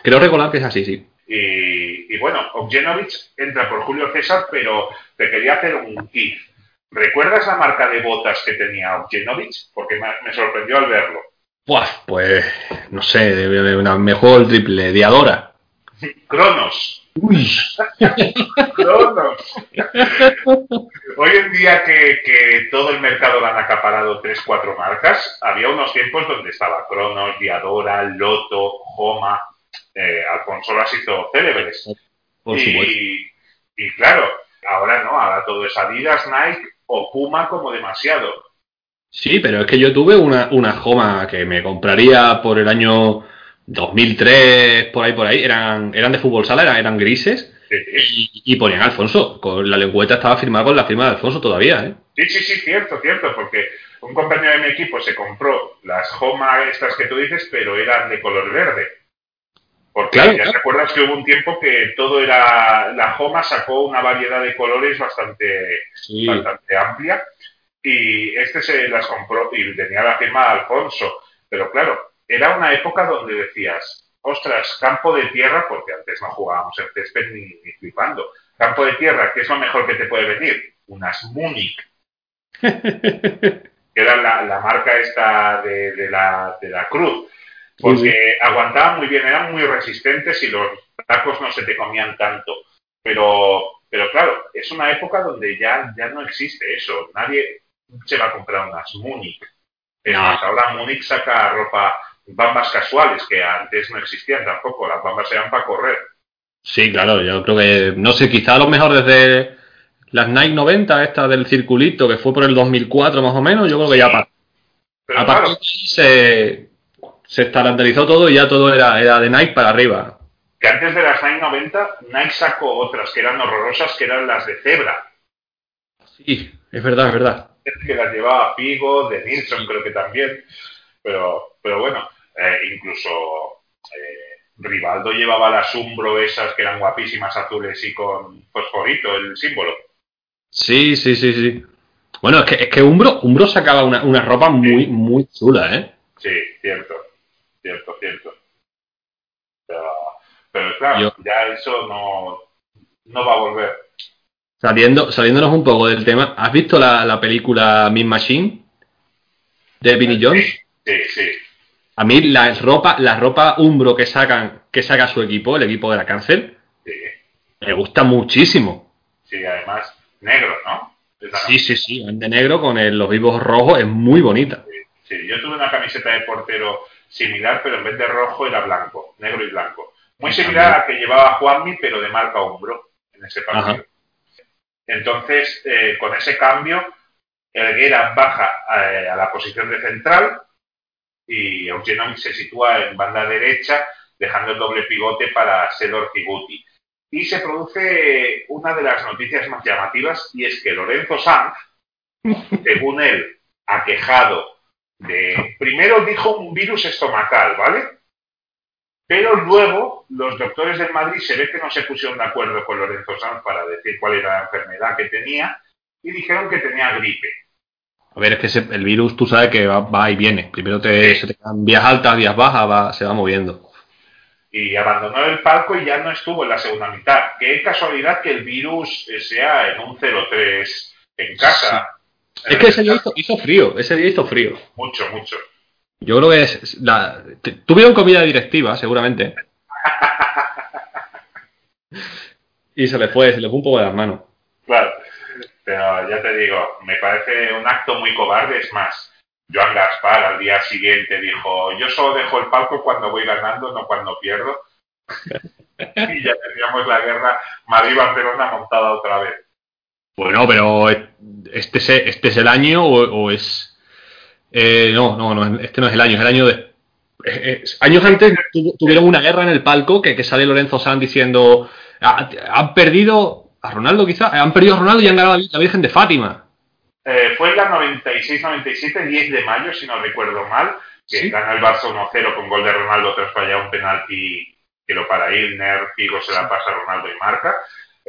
Creo recordar que es así, sí. Y, y bueno, Ogenovic entra por Julio César, pero te quería hacer un kit. ¿Recuerdas la marca de botas que tenía Ogenovic? Porque me, me sorprendió al verlo. Buah, pues no sé, una, me juego el triple, Diadora. Cronos. Uy. Cronos. Hoy en día que, que todo el mercado lo han acaparado tres, cuatro marcas, había unos tiempos donde estaba Cronos, Diadora, Loto, Homa, eh, Alfonso las hizo célebres. Por y, y claro, ahora no, ahora todo es Adidas, Nike o Puma como demasiado. Sí, pero es que yo tuve una, una Joma que me compraría por el año 2003, por ahí, por ahí. Eran, eran de fútbol sala, eran, eran grises. Sí, sí. Y, y ponían Alfonso. Con la lengüeta estaba firmada con la firma de Alfonso todavía, ¿eh? Sí, sí, sí, cierto, cierto, porque un compañero de mi equipo se compró las Homa estas que tú dices, pero eran de color verde. Porque Claro, ya claro. te acuerdas que hubo un tiempo que todo era. La Homa sacó una variedad de colores bastante, Sí. bastante amplia y este se las compró y tenía la firma de Alfonso. Pero claro, era una época donde decías, ostras, campo de tierra, porque antes no jugábamos en césped ni, ni flipando. Campo de tierra, ¿qué es lo mejor que te puede venir? Unas Munich que era la, la marca esta de, de la, de la cruz, porque aguantaban muy bien, eran muy resistentes y los tacos no se te comían tanto. Pero, pero claro, es una época donde ya, ya no existe eso. Nadie se va a comprar unas Munich. Es No. más, ahora Munich saca ropa, bambas casuales, que antes no existían tampoco. Las bambas eran para correr. Sí, claro, yo creo que, no sé, quizá a lo mejor desde las Nike 90, esta del circulito, que fue por el 2004 más o menos, yo creo que ya pa- Pero a claro, partir de ahí se, se estandarizó todo y ya todo era, era de Nike para arriba. que antes de las Nike 90, Nike sacó otras que eran horrorosas, que eran las de cebra. Sí, es verdad, es verdad. que las llevaba Pigo, de Nilsson creo que también, pero, pero bueno, eh, incluso eh, Rivaldo llevaba las Umbro esas que eran guapísimas azules y con fosforito, el símbolo. Sí, sí, sí, sí. Bueno, es que, es que Umbro, Umbro sacaba una, una ropa muy, muy chula, ¿eh? Sí, cierto, cierto, cierto. Pero, pero claro, Yo- ya eso no, no va a volver. Saliendo, saliéndonos un poco del tema, ¿has visto la, la película Mean Machine? De Vinnie Jones. Sí, sí, A mí la ropa, la ropa Umbro que sacan, que saca su equipo, el equipo de la cárcel, sí, me gusta muchísimo. sí, además, negro, ¿no? Sí, sí, sí, de negro con el- los vivos rojos, es muy bonita. Sí, yo tuve una camiseta de portero similar, pero en vez de rojo era blanco, negro y blanco. Muy similar a la que llevaba Juanmi, pero de marca Umbro en ese partido. Ajá. Entonces, eh, con ese cambio, Elguera baja eh, a la posición de central y Eugenio se sitúa en banda derecha, dejando el doble pivote para Sedor Figuti. Y se produce una de las noticias más llamativas, y es que Lorenzo Sanz, según él, aquejado de... Primero dijo un virus estomacal, ¿vale? Pero luego los doctores del Madrid se ve que no se pusieron de acuerdo con Lorenzo Sanz para decir cuál era la enfermedad que tenía y dijeron que tenía gripe. A ver, es que ese- el virus tú sabes que va, va y viene. Primero te, Sí. se te quedan vías altas, vías bajas, va, se va moviendo. Y abandonó el palco y ya no estuvo en la segunda mitad. Qué casualidad que el virus eh, sea en un 0-3 en casa. Es que ese día hizo, hizo frío, ese día hizo frío. Mucho, mucho. Yo creo que es la, te- tuvieron comida directiva, seguramente. y se le fue, se le fue un poco de las manos. Claro. Pero ya te digo, me parece un acto muy cobarde. Es más, Joan Gaspar al día siguiente dijo, yo solo dejo el palco cuando voy ganando, no cuando pierdo. y ya teníamos la guerra Madrid-Barcelona montada otra vez. Bueno, pero este es, este es el año o, o es... eh, no, no, no, este no es el año, es el año de... eh, eh, años antes tu- tuvieron una guerra en el palco que, que sale Lorenzo Sanz diciendo "Ah, han perdido a Ronaldo quizá, han perdido a Ronaldo y han ganado la, la Virgen de Fátima. Eh, fue en la 96-97, 10 de mayo, si no recuerdo mal, que Sí. ganó el Barça 1-0 con gol de Ronaldo tras fallar un penalti que lo para Ilner, Figo se la pasa a Ronaldo y marca.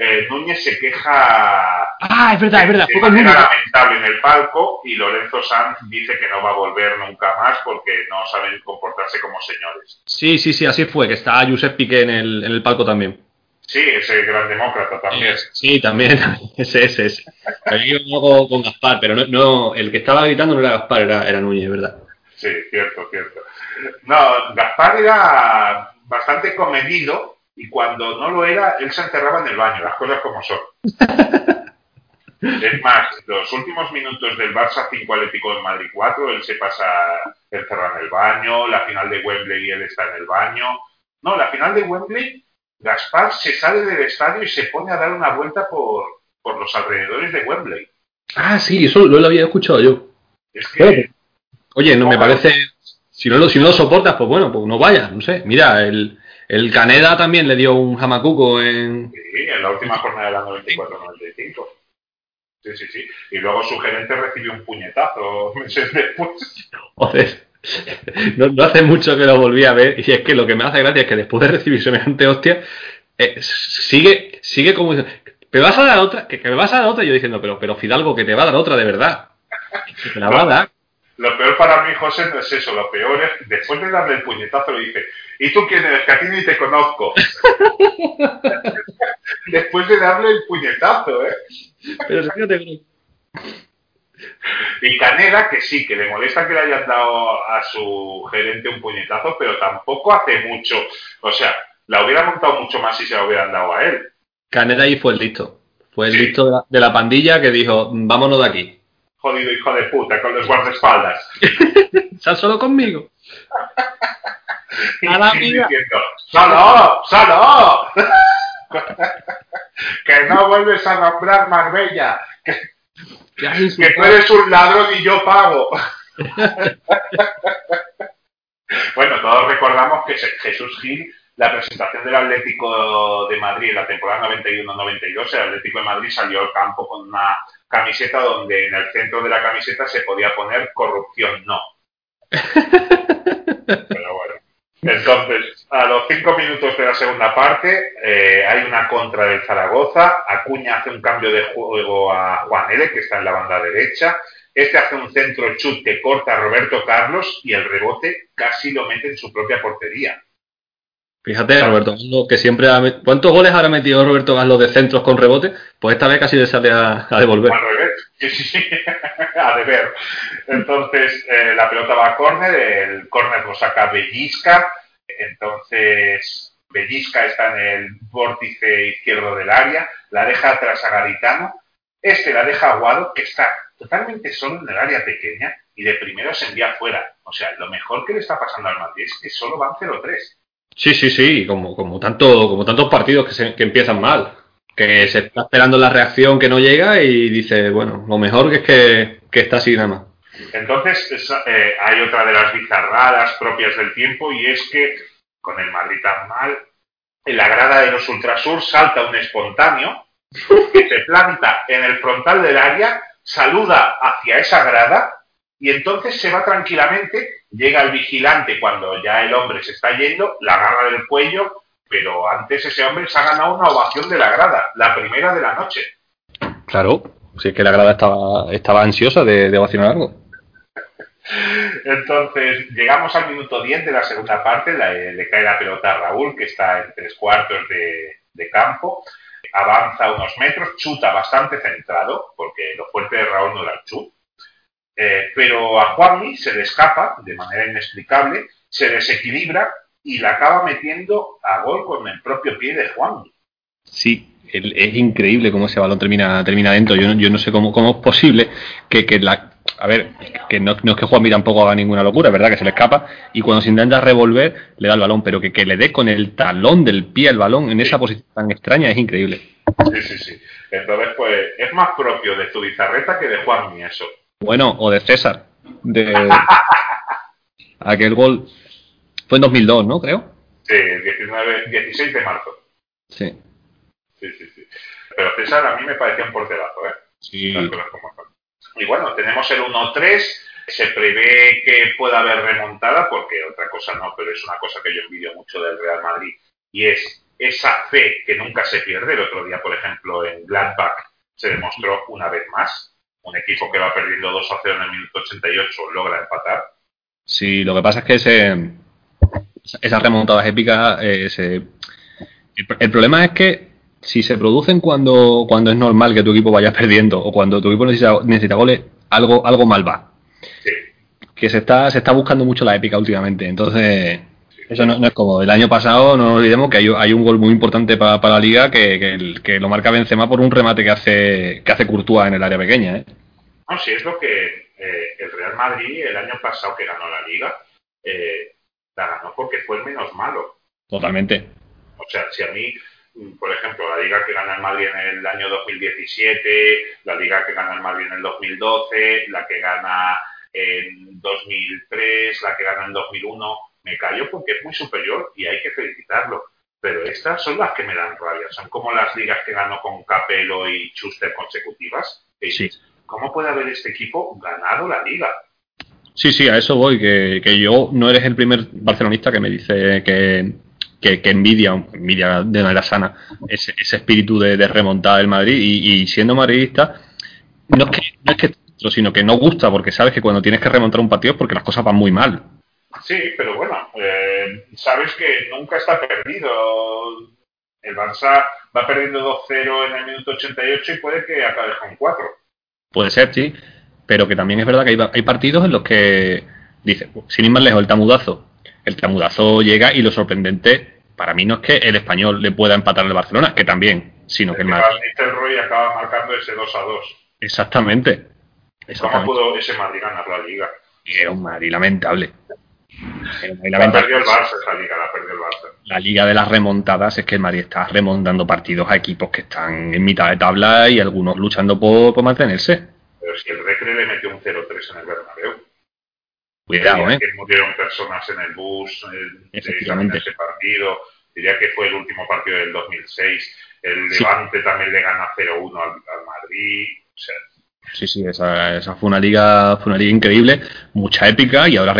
Eh, Núñez se queja Ah, es verdad, es verdad, de manera lamentable en el palco y Lorenzo Sanz dice que no va a volver nunca más porque no saben comportarse como señores. Sí, sí, sí, así fue, que está Josep Piqué en el, en el palco también. Sí, ese gran demócrata también. Sí, también, ese, ese, ese. Poco con Gaspar, pero no, no, el que estaba gritando no era Gaspar, era, era Núñez, ¿verdad? Sí, cierto, cierto. No, Gaspar era bastante comedido, y cuando no lo era, él se encerraba en el baño, las cosas como son. Es más, los últimos minutos del Barça 5 Atlético de Madrid 4, él se pasa encerrado en el baño, la final de Wembley y él está en el baño. No, la final de Wembley, Gaspar se sale del estadio y se pone a dar una vuelta por, por los alrededores de Wembley. Ah, sí, eso lo había escuchado yo. Es que, Oye, no me parece. Si no, lo, si no lo soportas, pues bueno, pues no vayas, no sé. Mira, el, el Caneda también le dio un jamacuco en. sí, en la última jornada de la 94-95. Sí, sí, sí. Y luego su gerente recibió un puñetazo meses después. Joder. No, no hace mucho que lo volví a ver. Y es que lo que me hace gracia es que después de recibir semejante hostia, eh, sigue, sigue como diciendo, ¿me vas a dar otra? ¿Que, que me vas a dar otra? Y yo diciendo, pero, pero Fidalgo, que te va a dar otra de verdad. Que te la va a dar. Lo peor para mí, José, no es eso. Lo peor es, después de darle el puñetazo, le dice, ¿y tú quién eres? Que a ti ni te conozco. después de darle el puñetazo, ¿eh? Pero fíjate, Y Caneda, que sí, que le molesta que le hayan dado a su gerente un puñetazo, pero tampoco hace mucho. O sea, la hubiera montado mucho más si se la hubieran dado a él. Caneda ahí fue el listo. Fue el listo de la, de la pandilla que dijo, vámonos de aquí. Jodido hijo de puta, con los guardaespaldas. Sal solo conmigo. A la vida. diciendo, ¡Solo! ¡Solo! que no vuelves a nombrar Marbella. Que, Que tú eres un ladrón y yo pago. bueno, todos recordamos que Jesús Gil, la presentación del Atlético de Madrid en la temporada 91-92, el Atlético de Madrid salió al campo con una camiseta donde en el centro de la camiseta se podía poner corrupción no. Pero bueno. Entonces, a los cinco minutos de la segunda parte, eh, hay una contra del Zaragoza. Acuña hace un cambio de juego a Juan L, que está en la banda derecha. Este hace un centro chut que corta a Roberto Carlos y el rebote casi lo mete en su propia portería. Fíjate, Roberto Gaslo, que siempre ha met- ¿Cuántos goles habrá metido Roberto Gaslo de centros con rebote? Pues esta vez casi le sale a, a devolver. Al revés. A deber. Entonces, eh, la pelota va a córner, el córner lo saca Bellisca. Entonces, Bellisca está en el vórtice izquierdo del área, la deja atrás a Garitano. Este la deja a Guado, que está totalmente solo en el área pequeña, y de primero se envía fuera. O sea, lo mejor que le está pasando al Madrid es que solo van 0-3. Sí, sí, sí, como, como, tanto, como tantos partidos que, se- que empiezan mal. Que se está esperando la reacción que no llega y dice, bueno, lo mejor que es que, que está así nada más. Entonces, esa- eh, hay otra de las bizarradas propias del tiempo y es que con el Madrid tan mal, en la grada de los Ultrasur salta un espontáneo que se planta en el frontal del área, saluda hacia esa grada y entonces se va tranquilamente, llega el vigilante cuando ya el hombre se está yendo, la agarra del cuello, pero antes ese hombre se ha ganado una ovación de la grada, la primera de la noche. Claro, si es que la grada estaba, estaba ansiosa de, de ovacionar algo. Entonces, llegamos al minuto 10 de la segunda parte, la- le cae la pelota a Raúl, que está en tres cuartos de, de campo, avanza unos metros, chuta bastante centrado, porque lo fuerte de Raúl no era el chut, Eh, pero a Juanmi se le escapa de manera inexplicable, se desequilibra y la acaba metiendo a gol con el propio pie de Juanmi. Sí, el- es increíble cómo ese balón termina, termina dentro. Yo, no- yo no sé cómo, cómo es posible que, que la. A ver, que no, no es que Juan tampoco haga ninguna locura, es verdad que se le escapa y cuando se intenta revolver le da el balón, pero que, que le dé con el talón del pie al balón en esa posición tan extraña es increíble. Sí, sí, sí. Entonces, pues, es más propio de Zubizarreta que de Juanmi eso. Bueno, o de César, de aquel gol fue en 2002, ¿no? Creo. Sí, 19, 16 de marzo. Sí. Sí, sí, sí. Pero César a mí me parecía un porterazo, ¿eh? Sí. Y bueno, tenemos el 1-3. Se prevé que pueda haber remontada, porque otra cosa no, pero es una cosa que yo envidio mucho del Real Madrid. Y es esa fe que nunca se pierde. El otro día, por ejemplo, en Gladbach se demostró una vez más. Un equipo que va perdiendo 2 0 en el minuto 88 logra empatar. Sí, lo que pasa es que ese, esas remontadas épicas, eh, se- el, el problema es que si se producen cuando, cuando es normal que tu equipo vaya perdiendo o cuando tu equipo necesita, necesita goles, algo, algo mal va. Sí. Que se está, se está buscando mucho la épica últimamente. Entonces, Eso no, no es como el año pasado, no olvidemos que hay, hay un gol muy importante para la liga que, que, el- que lo marca Benzema por un remate que hace que hace Courtois en el área pequeña, ¿eh? No, si es lo que eh, el Real Madrid el año pasado que ganó la liga, eh, la ganó porque fue el menos malo. Totalmente. O sea, si a mí, por ejemplo, la liga que gana el Madrid en el año 2017, la liga que gana el Madrid en el 2012, la que gana en 2003, la que gana en 2001, me callo porque es muy superior y hay que felicitarlo. Pero estas son las que me dan rabia. Son como las ligas que ganó con Capello y Schuster consecutivas. dices, ¿Cómo puede haber este equipo ganado la liga? Sí, sí, a eso voy, que, que yo no eres el primer barcelonista que me dice que, que, que envidia, envidia de manera sana, ese, ese espíritu de, de remontada del Madrid y, y siendo madridista, no es que, no es que sino que no gusta porque sabes que cuando tienes que remontar un partido es porque las cosas van muy mal. Sí, pero bueno, eh, sabes que nunca está perdido. El Barça va perdiendo 2-0 en el minuto 88 y puede que acabe con 4. Puede ser, sí, pero que también es verdad que hay, hay partidos en los que, dice, sin ir más lejos, el tamudazo. El tamudazo llega y lo sorprendente, para mí no es que el español le pueda empatar al Barcelona, que también, sino que el Madrid. El Roy acaba marcando ese 2 a 2. Exactamente. ¿Cómo Exactamente. pudo ese Madrid ganar la liga? Era un Madrid lamentable. La lamentable. perdió el Barça esa liga, la perdió el Barça. La liga de las remontadas es que el Madrid está remontando partidos a equipos que están en mitad de tabla y algunos luchando por, por mantenerse. Pero si el Recre le metió un 0-3 en el Bernabéu. Cuidado, ¿eh? que murieron personas en el bus eh, Efectivamente. en ese partido. Diría que fue el último partido del 2006. El Sí. Levante también le gana 0-1 al, al Madrid. O sea, Sí, sí, esa, esa fue una liga, fue una liga increíble, mucha épica y ahora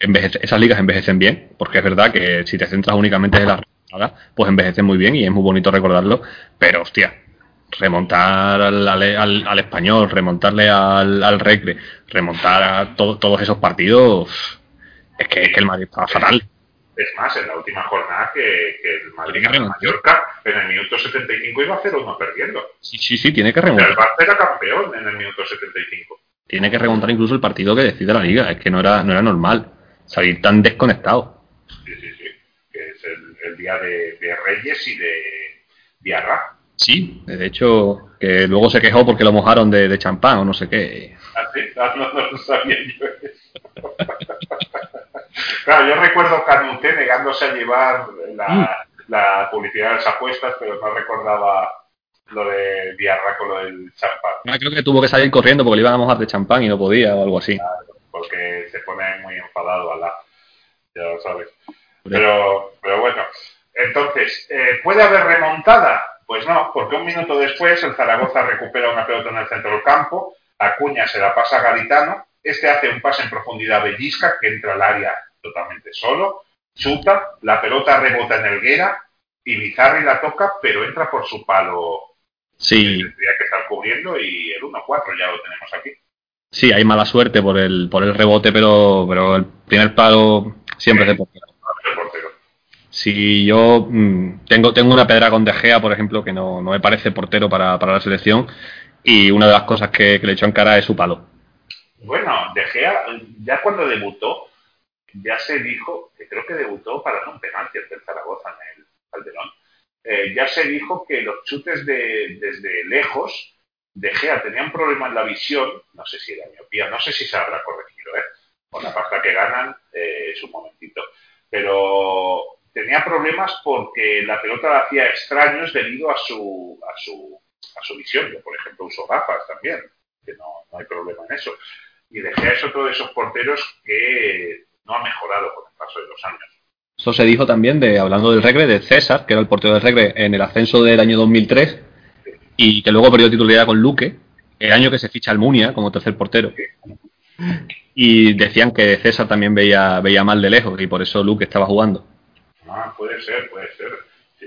envejece- esas ligas envejecen bien, porque es verdad que si te centras únicamente en las remontadas, pues envejecen muy bien y es muy bonito recordarlo, pero hostia, remontar al, al, al- español, remontarle al, al recre, remontar a to- todos esos partidos, es que, el Madrid estaba fatal. Es más, en la última jornada que, que el Madrid remontar. Mallorca, en el minuto 75 iba 0-1 perdiendo. Sí, sí, sí, tiene que O sea, el remontar. Barça era campeón en el minuto 75. Tiene que remontar incluso el partido que decide la liga, es que no era, no era normal salir tan desconectado. Sí, sí, sí. Que es el, el día de, de Reyes y de Diarra. Sí, de hecho, que luego se quejó porque lo mojaron de, de champán o no sé qué. Así, ah, no, no lo sabía yo eso. claro, yo recuerdo Canuté negándose a llevar la, la publicidad de las apuestas, pero no recordaba lo de Diarra con lo del champán, Ah, creo que tuvo que salir corriendo porque le iban a mojar de champán y no podía o algo así. porque se pone muy enfadado a la... Ya lo sabes. Pero, pero bueno, entonces, eh, ¿puede haber remontada? Pues no, porque un minuto después el Zaragoza recupera una pelota en el centro del campo, Acuña se la pasa a Garitano, este hace un pase en profundidad a Bellisca, que entra al área totalmente solo, chuta, la pelota rebota en Elguera, y Bizarri la toca, pero entra por su palo Sí, tendría que estar cubriendo, y el 1-4 ya lo tenemos aquí. sí, hay mala suerte por el, por el rebote, pero, pero el primer palo siempre es de portero. Si yo mm, tengo, tengo una pedra con De Gea, por ejemplo, que no, no me parece portero para, para la selección, y una de las cosas que, que le echó en cara es su palo. Bueno, De Gea, ya cuando debutó, ya se dijo, que creo que debutó para un penalti ante el Zaragoza en el Calderón, eh, ya se dijo que los chutes de, desde lejos, De Gea tenía un problema en la visión, no sé si era miopía, no sé si se habrá corregido, ¿eh? con la pasta que ganan eh, es un momentito, pero tenía problemas porque la pelota la hacía extraños debido a su, a su, a su visión. Yo, por ejemplo, uso gafas también, que no, no hay problema en eso. Y De Gea es otro de esos porteros que no ha mejorado con el paso de los años. Eso se dijo también, de hablando del Regre, de César, que era el portero del Regre en el ascenso del año 2003, y que luego perdió titularidad con Luque, el año que se ficha al Munia como tercer portero. Y decían que César también veía, veía mal de lejos, y por eso Luque estaba jugando. Ah, puede ser, puede ser. Sí,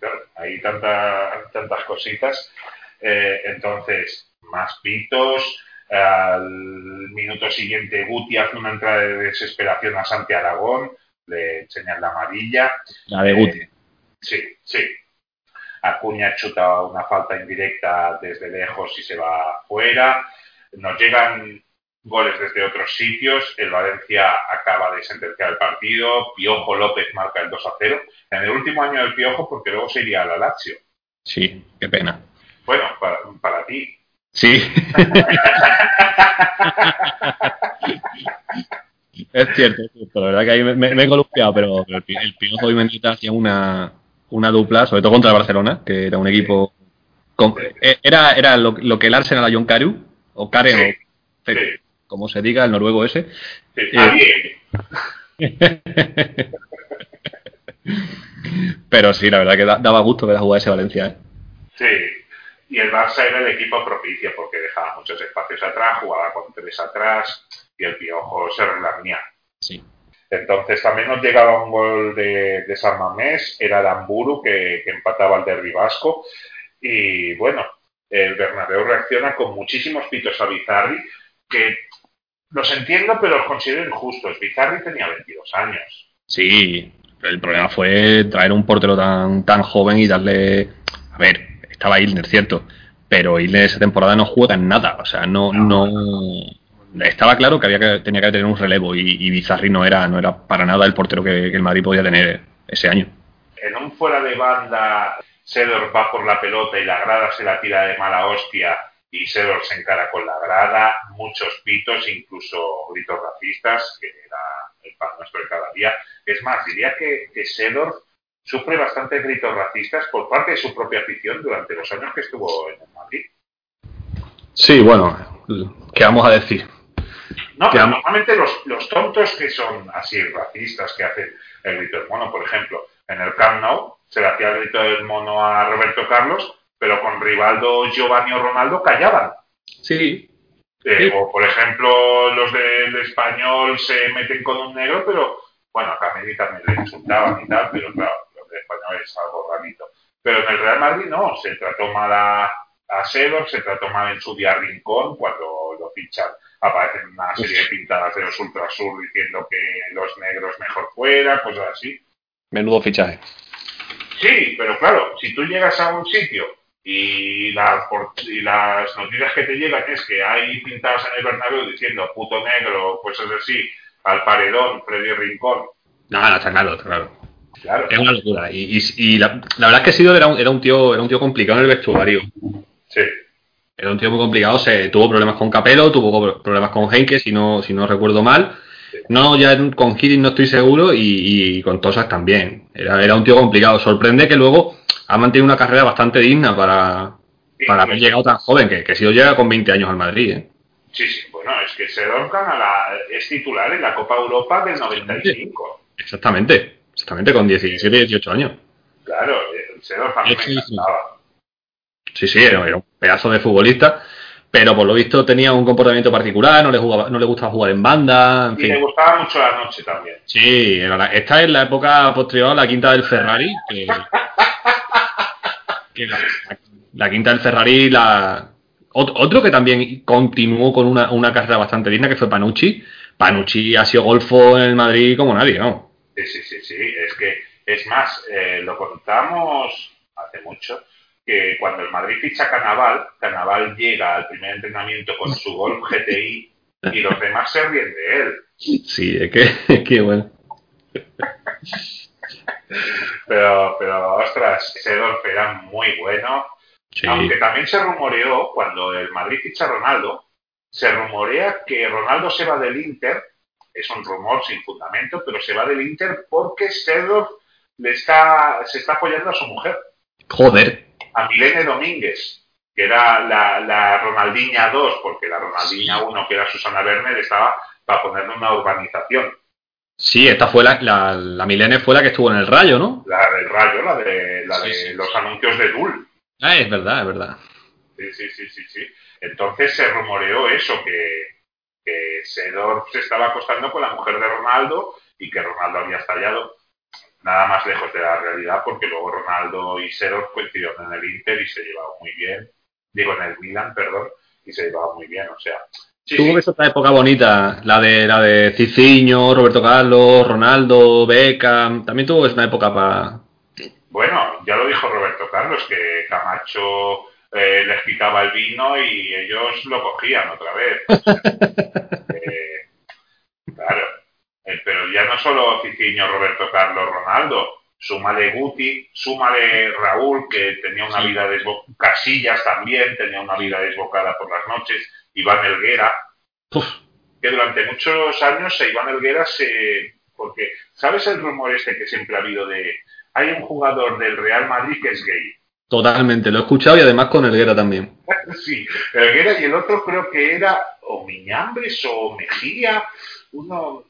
claro, hay tanta- tantas cositas. Eh, entonces, más pitos. Al minuto siguiente, Guti hace una entrada de desesperación a Santi Aragón. Le enseñan la amarilla. La de Guti. Eh, sí, sí. Acuña chuta una falta indirecta desde lejos y se va fuera. Nos llegan goles desde otros sitios. El Valencia acaba de sentenciar el partido. Piojo López marca el 2 a 0. En el último año del Piojo, porque luego se iría a la Lazio. Sí, qué pena. Bueno, para, para ti. Sí. es cierto, es cierto. La verdad que ahí me, me- me he columpiado, pero, pero el, el Piojo y Mendita hacían una, una dupla, sobre todo contra el Barcelona, que era un equipo. con- eh, era era lo, lo que el Arsenal a John Carew, o Karen, Sí, o sí. como se diga, el noruego ese. Sí, Eh, bien. Pero sí, la verdad que da- daba gusto ver a jugar ese Valencia. ¿eh? Sí, y el Barça era el equipo propicio porque dejaba muchos espacios atrás, jugaba con tres atrás y el Piojo se relamía. Sí. Entonces también nos llegaba un gol de, de San Mamés, era Damburu que, que empataba al derbi vasco y bueno, el Bernabéu reacciona con muchísimos pitos a Bizarri que los entiendo pero los considero injustos. Bizarri tenía 22 años. Sí, el problema fue traer un portero tan, tan joven y darle. A ver, estaba Ilner, cierto, pero Ilner esa temporada no juega en nada. O sea, no. no estaba claro que había que tenía que tener un relevo y, y Bizarri no era, no era para nada el portero que, que el Madrid podía tener ese año. En un fuera de banda, Sedor va por la pelota y la grada se la tira de mala hostia y Sedor se encara con la grada, muchos pitos, incluso gritos racistas, que era el pan nuestro de cada día. Es más, diría que, que Sedor sufre bastantes gritos racistas por parte de su propia afición durante los años que estuvo en Madrid. Sí, bueno, ¿qué vamos a decir? No, pero normalmente los, los tontos que son así racistas, que hacen el grito del mono, por ejemplo, en el Camp Nou se le hacía el grito del mono a Roberto Carlos, pero con Rivaldo, Giovanni o Ronaldo callaban. Sí, Eh, Sí. O, por ejemplo, los del español se meten con un negro, pero bueno, a Cameli también le insultaban y tal, pero claro, español es algo rarito. Pero en el Real Madrid no, se trató mal a, a Sedor, se trató mal en su día Rincón, cuando lo fichan, aparecen una serie de pintadas de los Ultrasur diciendo que los negros mejor fuera, cosas así. menudo fichaje. Sí, pero claro, si tú llegas a un sitio y, la, y las noticias que te llegan es que hay pintadas en el Bernabéu diciendo puto negro, pues es así, al paredón, Freddy Rincón. No, no, está claro, está claro. Claro, Es una locura. Y, y- y la, la verdad es que Sidor era un, era un tío, era un tío complicado en el vestuario. sí. Era un tío muy complicado, se tuvo problemas con Capello, tuvo problemas con Henke, si no, si no recuerdo mal. No, ya con Kirin no estoy seguro y, y con Tosas también. Era, era un tío complicado. Sorprende que luego ha mantenido una carrera bastante digna para, Sí, para haber llegado tan joven, que, que si llega con 20 años al Madrid. ¿eh? Sí, sí, bueno, es que Sedor gana la, es titular en la Copa Europa del 95. Exactamente, exactamente, con 17, 18 años. Claro, eh, Sedor también Sí, me sí. encantaba. Sí, sí, era, un pedazo de futbolista, pero por lo visto tenía un comportamiento particular, no le, jugaba, no le gustaba jugar en banda, en Y le fin. gustaba mucho la noche también. Sí, era la- esta es la época posterior a la quinta del Ferrari, que, que la, la quinta del Ferrari, la ot- otro que también continuó con una, una carrera bastante digna, que fue Panucci. Panucci ha sido golfo en el Madrid como nadie, ¿no? Sí, sí, sí, sí. Es que, es más, eh, lo contamos hace mucho, que cuando el Madrid ficha a Canaval, Canaval llega al primer entrenamiento con su Golf GTI y los demás se ríen de él. Sí, es que, es que bueno. Pero, pero ostras, ese Dolph era muy bueno. Sí. Aunque también se rumoreó, cuando el Madrid ficha a Ronaldo, se rumorea que Ronaldo se va del Inter, es un rumor sin fundamento, pero se va del Inter porque Sedorf le está, se está apoyando a su mujer, Joder. a Milene Domínguez, que era la, la Ronaldinha 2, porque la Ronaldinha 1, que era Susana Werner, estaba para ponerle una urbanización. Sí, esta fue la, la, la Milene fue la que estuvo en el Rayo, ¿no? La del Rayo, la de, la Sí, de sí, los anuncios de Dul. Ah, es verdad, es verdad. Sí, sí, sí, sí, sí. Entonces se rumoreó eso, que, que Sedor se estaba acostando con la mujer de Ronaldo y que Ronaldo había estallado. Nada más lejos de la realidad, porque luego Ronaldo y Sedor coincidieron en el Inter y se llevaban muy bien. Digo, en el Milan, perdón, y se llevaban muy bien, o sea. Sí, Tuvo sí, que otra época bonita, la de la de Ciciño, Roberto Carlos, Ronaldo, Beckham, también tuvo una época para... Bueno, ya lo dijo Roberto Carlos, que Camacho eh, les quitaba el vino y ellos lo cogían otra vez. Eh, claro, Eh, pero ya no solo Ciciño, Roberto Carlos, Ronaldo, súmale Guti, súmale Raúl, que tenía una vida desbocada, Casillas también tenía una vida desbocada por las noches, Iván Elguera, Uf, que durante muchos años Iván Elguera se... Porque, ¿sabes el rumor este que siempre ha habido de... Hay un jugador del Real Madrid que es gay. Totalmente, lo he escuchado y además con Elguera también. Sí, Elguera y el otro creo que era o Miñambres o Mejía, uno,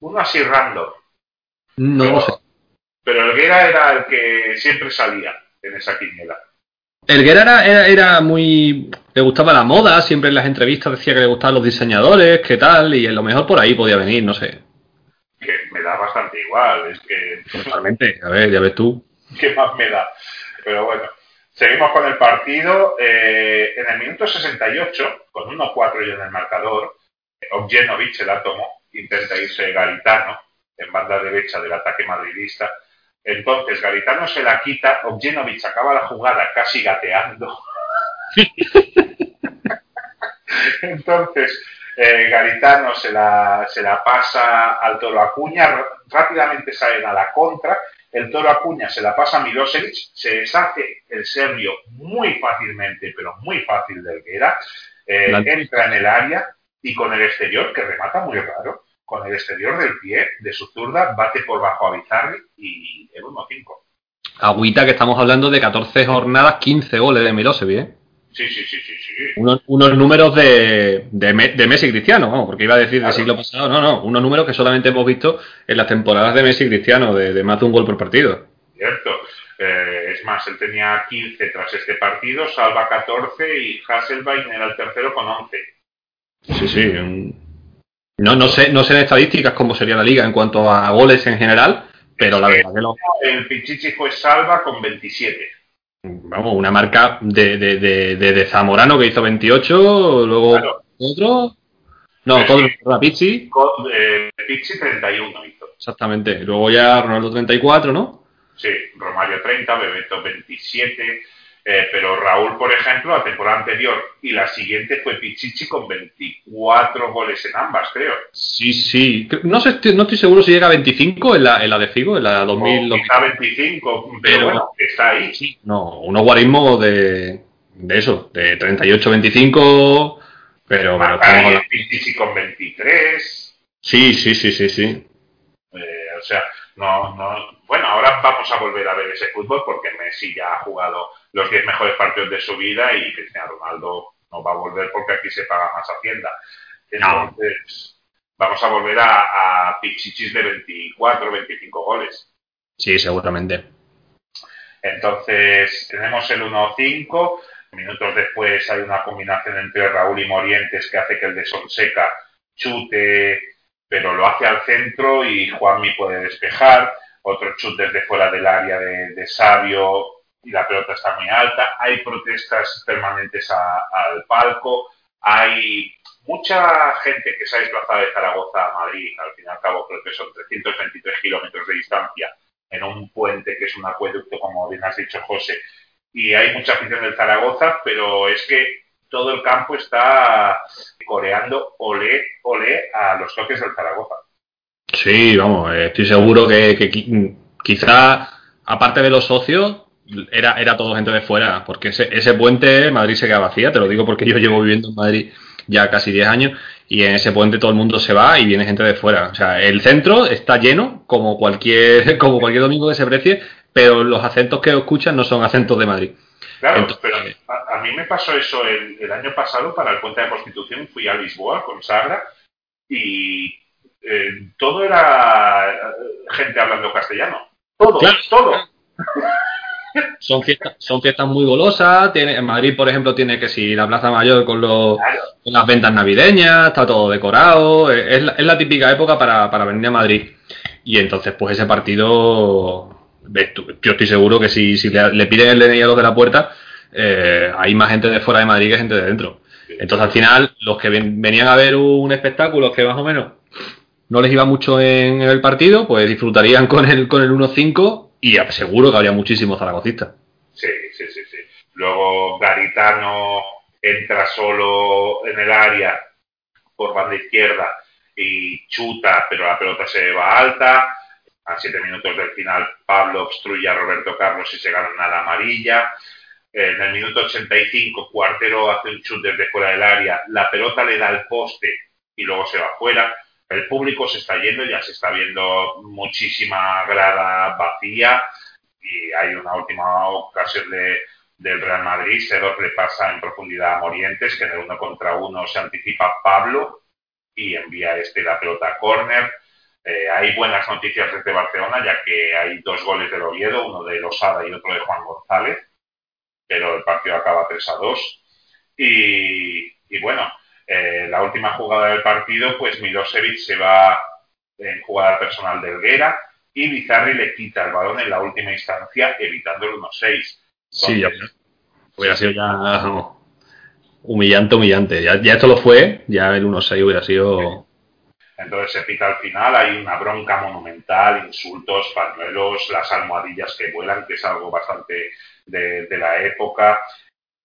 uno así random. No lo sé. Pero Elguera era el que siempre salía en esa quiniela. Elguera era, era, era muy. Le gustaba la moda, siempre en las entrevistas decía que le gustaban los diseñadores, qué tal, y a lo mejor por ahí podía venir, no sé. Que me da bastante igual, es que Totalmente, a ver, ya ves tú. ¿qué más me da? Pero bueno, seguimos con el partido. Eh, en el minuto 68, con 1-4 ya en el marcador, Objenovic, el átomo, intenta irse Garitano en banda derecha del ataque madridista. Entonces Garitano se la quita, Objenovic acaba la jugada casi gateando. Entonces eh, Garitano se la, se la pasa al Toro Acuña, rápidamente salen a la contra, el Toro Acuña se la pasa a Milosevic, se deshace el serbio muy fácilmente, pero muy fácil del que era, eh, entra en el área y con el exterior, que remata muy raro, con el exterior del pie de su zurda, bate por bajo a Bizarri y el 1-5. Agüita que estamos hablando de 14 jornadas, 15 goles de Milosevic, ¿eh? Sí, sí, sí, sí, sí. Unos, unos números de, de, Me- de Messi Cristiano, vamos, porque iba a decir Claro. del siglo pasado, no, no, unos números que solamente hemos visto en las temporadas de Messi Cristiano, de, de más de un gol por partido. Cierto. Eh, es más, él tenía 15 tras este partido, Salva 14 y Hasselbein era el tercero con 11. Sí, sí. No, no sé, no sé en estadísticas cómo sería la liga en cuanto a goles en general, pero la verdad que lo, El Pichichi fue Salva con 27. Vamos, una marca de, de, de, de- de Zamorano que hizo 28, luego Claro. otro. No, Sí. todo Rapizzi, Con, eh, Pichi 31 hizo. exactamente. Luego ya Ronaldo 34, ¿no? Sí, Romario 30, Bebeto 27. Eh, pero Raúl, por ejemplo, la temporada anterior y la siguiente fue Pichichi con 24 goles en ambas, creo. Sí, sí. No sé, no estoy seguro si llega a 25 en la, en la de Figo, en la 2000. O quizá 25, pero, Pero- bueno, está ahí. No, unos guarismos de, de eso, de 38-25, pero, pero hablando- Pichichi con 23. Sí, sí, sí, sí, sí. Eh, o sea, no, no. Bueno, ahora vamos a volver a ver ese fútbol porque Messi ya ha jugado los 10 mejores partidos de su vida y Cristiano Ronaldo no va a volver porque aquí se paga más Hacienda. Entonces, vamos a volver a, a pichichis de 24, 25 goles. Sí, seguramente. Entonces, tenemos el 1-5. Minutos después hay una combinación entre Raúl y Morientes que hace que el de Sonseca chute, pero lo hace al centro y Juanmi puede despejar. Otro chut desde fuera del área de, de Sabio y la pelota está muy alta. Hay protestas permanentes a- al palco. Hay mucha gente que se ha desplazado de Zaragoza a Madrid. Al fin y al cabo, creo que son 323 kilómetros de distancia en un puente que es un acueducto, como bien has dicho, José. Y hay mucha afición del Zaragoza, pero es que todo el campo está coreando olé, olé a los toques del Zaragoza. Sí, vamos, eh, estoy seguro que, que qui- quizá, aparte de los socios, era, era todo gente de fuera, porque ese, ese puente Madrid se queda vacía, te lo digo porque yo llevo viviendo en Madrid ya casi 10 años y en ese puente todo el mundo se va y viene gente de fuera. O sea, el centro está lleno como cualquier, como cualquier domingo que se precie, pero los acentos que escuchan no son acentos de Madrid. Claro, Entonces- pero a, a mí me pasó eso el, el año pasado para el Puente de Constitución. Fui a Lisboa con Sagra y eh, todo era eh, gente hablando castellano. Todo, Claro. todo. Son fiestas, son fiestas muy golosas. Tiene, en Madrid, por ejemplo, tiene que si la Plaza Mayor con los Claro. con las ventas navideñas, está todo decorado, eh, es la, es la típica época para, para venir a Madrid. Y entonces, pues ese partido, yo estoy seguro que si, si le, le piden el DNI a los de la puerta, eh, hay más gente de fuera de Madrid que gente de dentro. Entonces, al final, los que ven- venían a ver un espectáculo que más o menos no les iba mucho en, el partido, pues disfrutarían con el, con el 1-5 y seguro que habría muchísimos zaragocistas. Sí, sí, sí, sí. luego Garitano entra solo en el área por banda izquierda y chuta, pero la pelota se va alta. A siete minutos del final, Pablo obstruye a Roberto Carlos y se gana la amarilla. En el minuto 85, Cuartero hace un chute desde fuera del área, la pelota le da al poste y luego se va fuera. El público se está yendo, ya se está viendo muchísima grada vacía y hay una última ocasión de, del Real Madrid. Sedor le pasa en profundidad a Morientes, que en el uno contra uno se anticipa Pablo y envía este la pelota a córner. Eh, hay buenas noticias desde Barcelona, ya que hay dos goles del Oviedo, uno de Losada y otro de Juan González, pero el partido acaba 3 a 2. Y, y bueno, eh, la última jugada del partido, pues Milosevic se va en jugada personal de Helguera y Bizarri le quita el balón en la última instancia, evitando el 1-6. Sí, ya hubiera sido ya humillante, humillante. Ya, ya esto lo fue, ya el 1-6 hubiera sido. Entonces se pita al final, hay una bronca monumental, insultos, pañuelos, las almohadillas que vuelan, que es algo bastante de, de la época.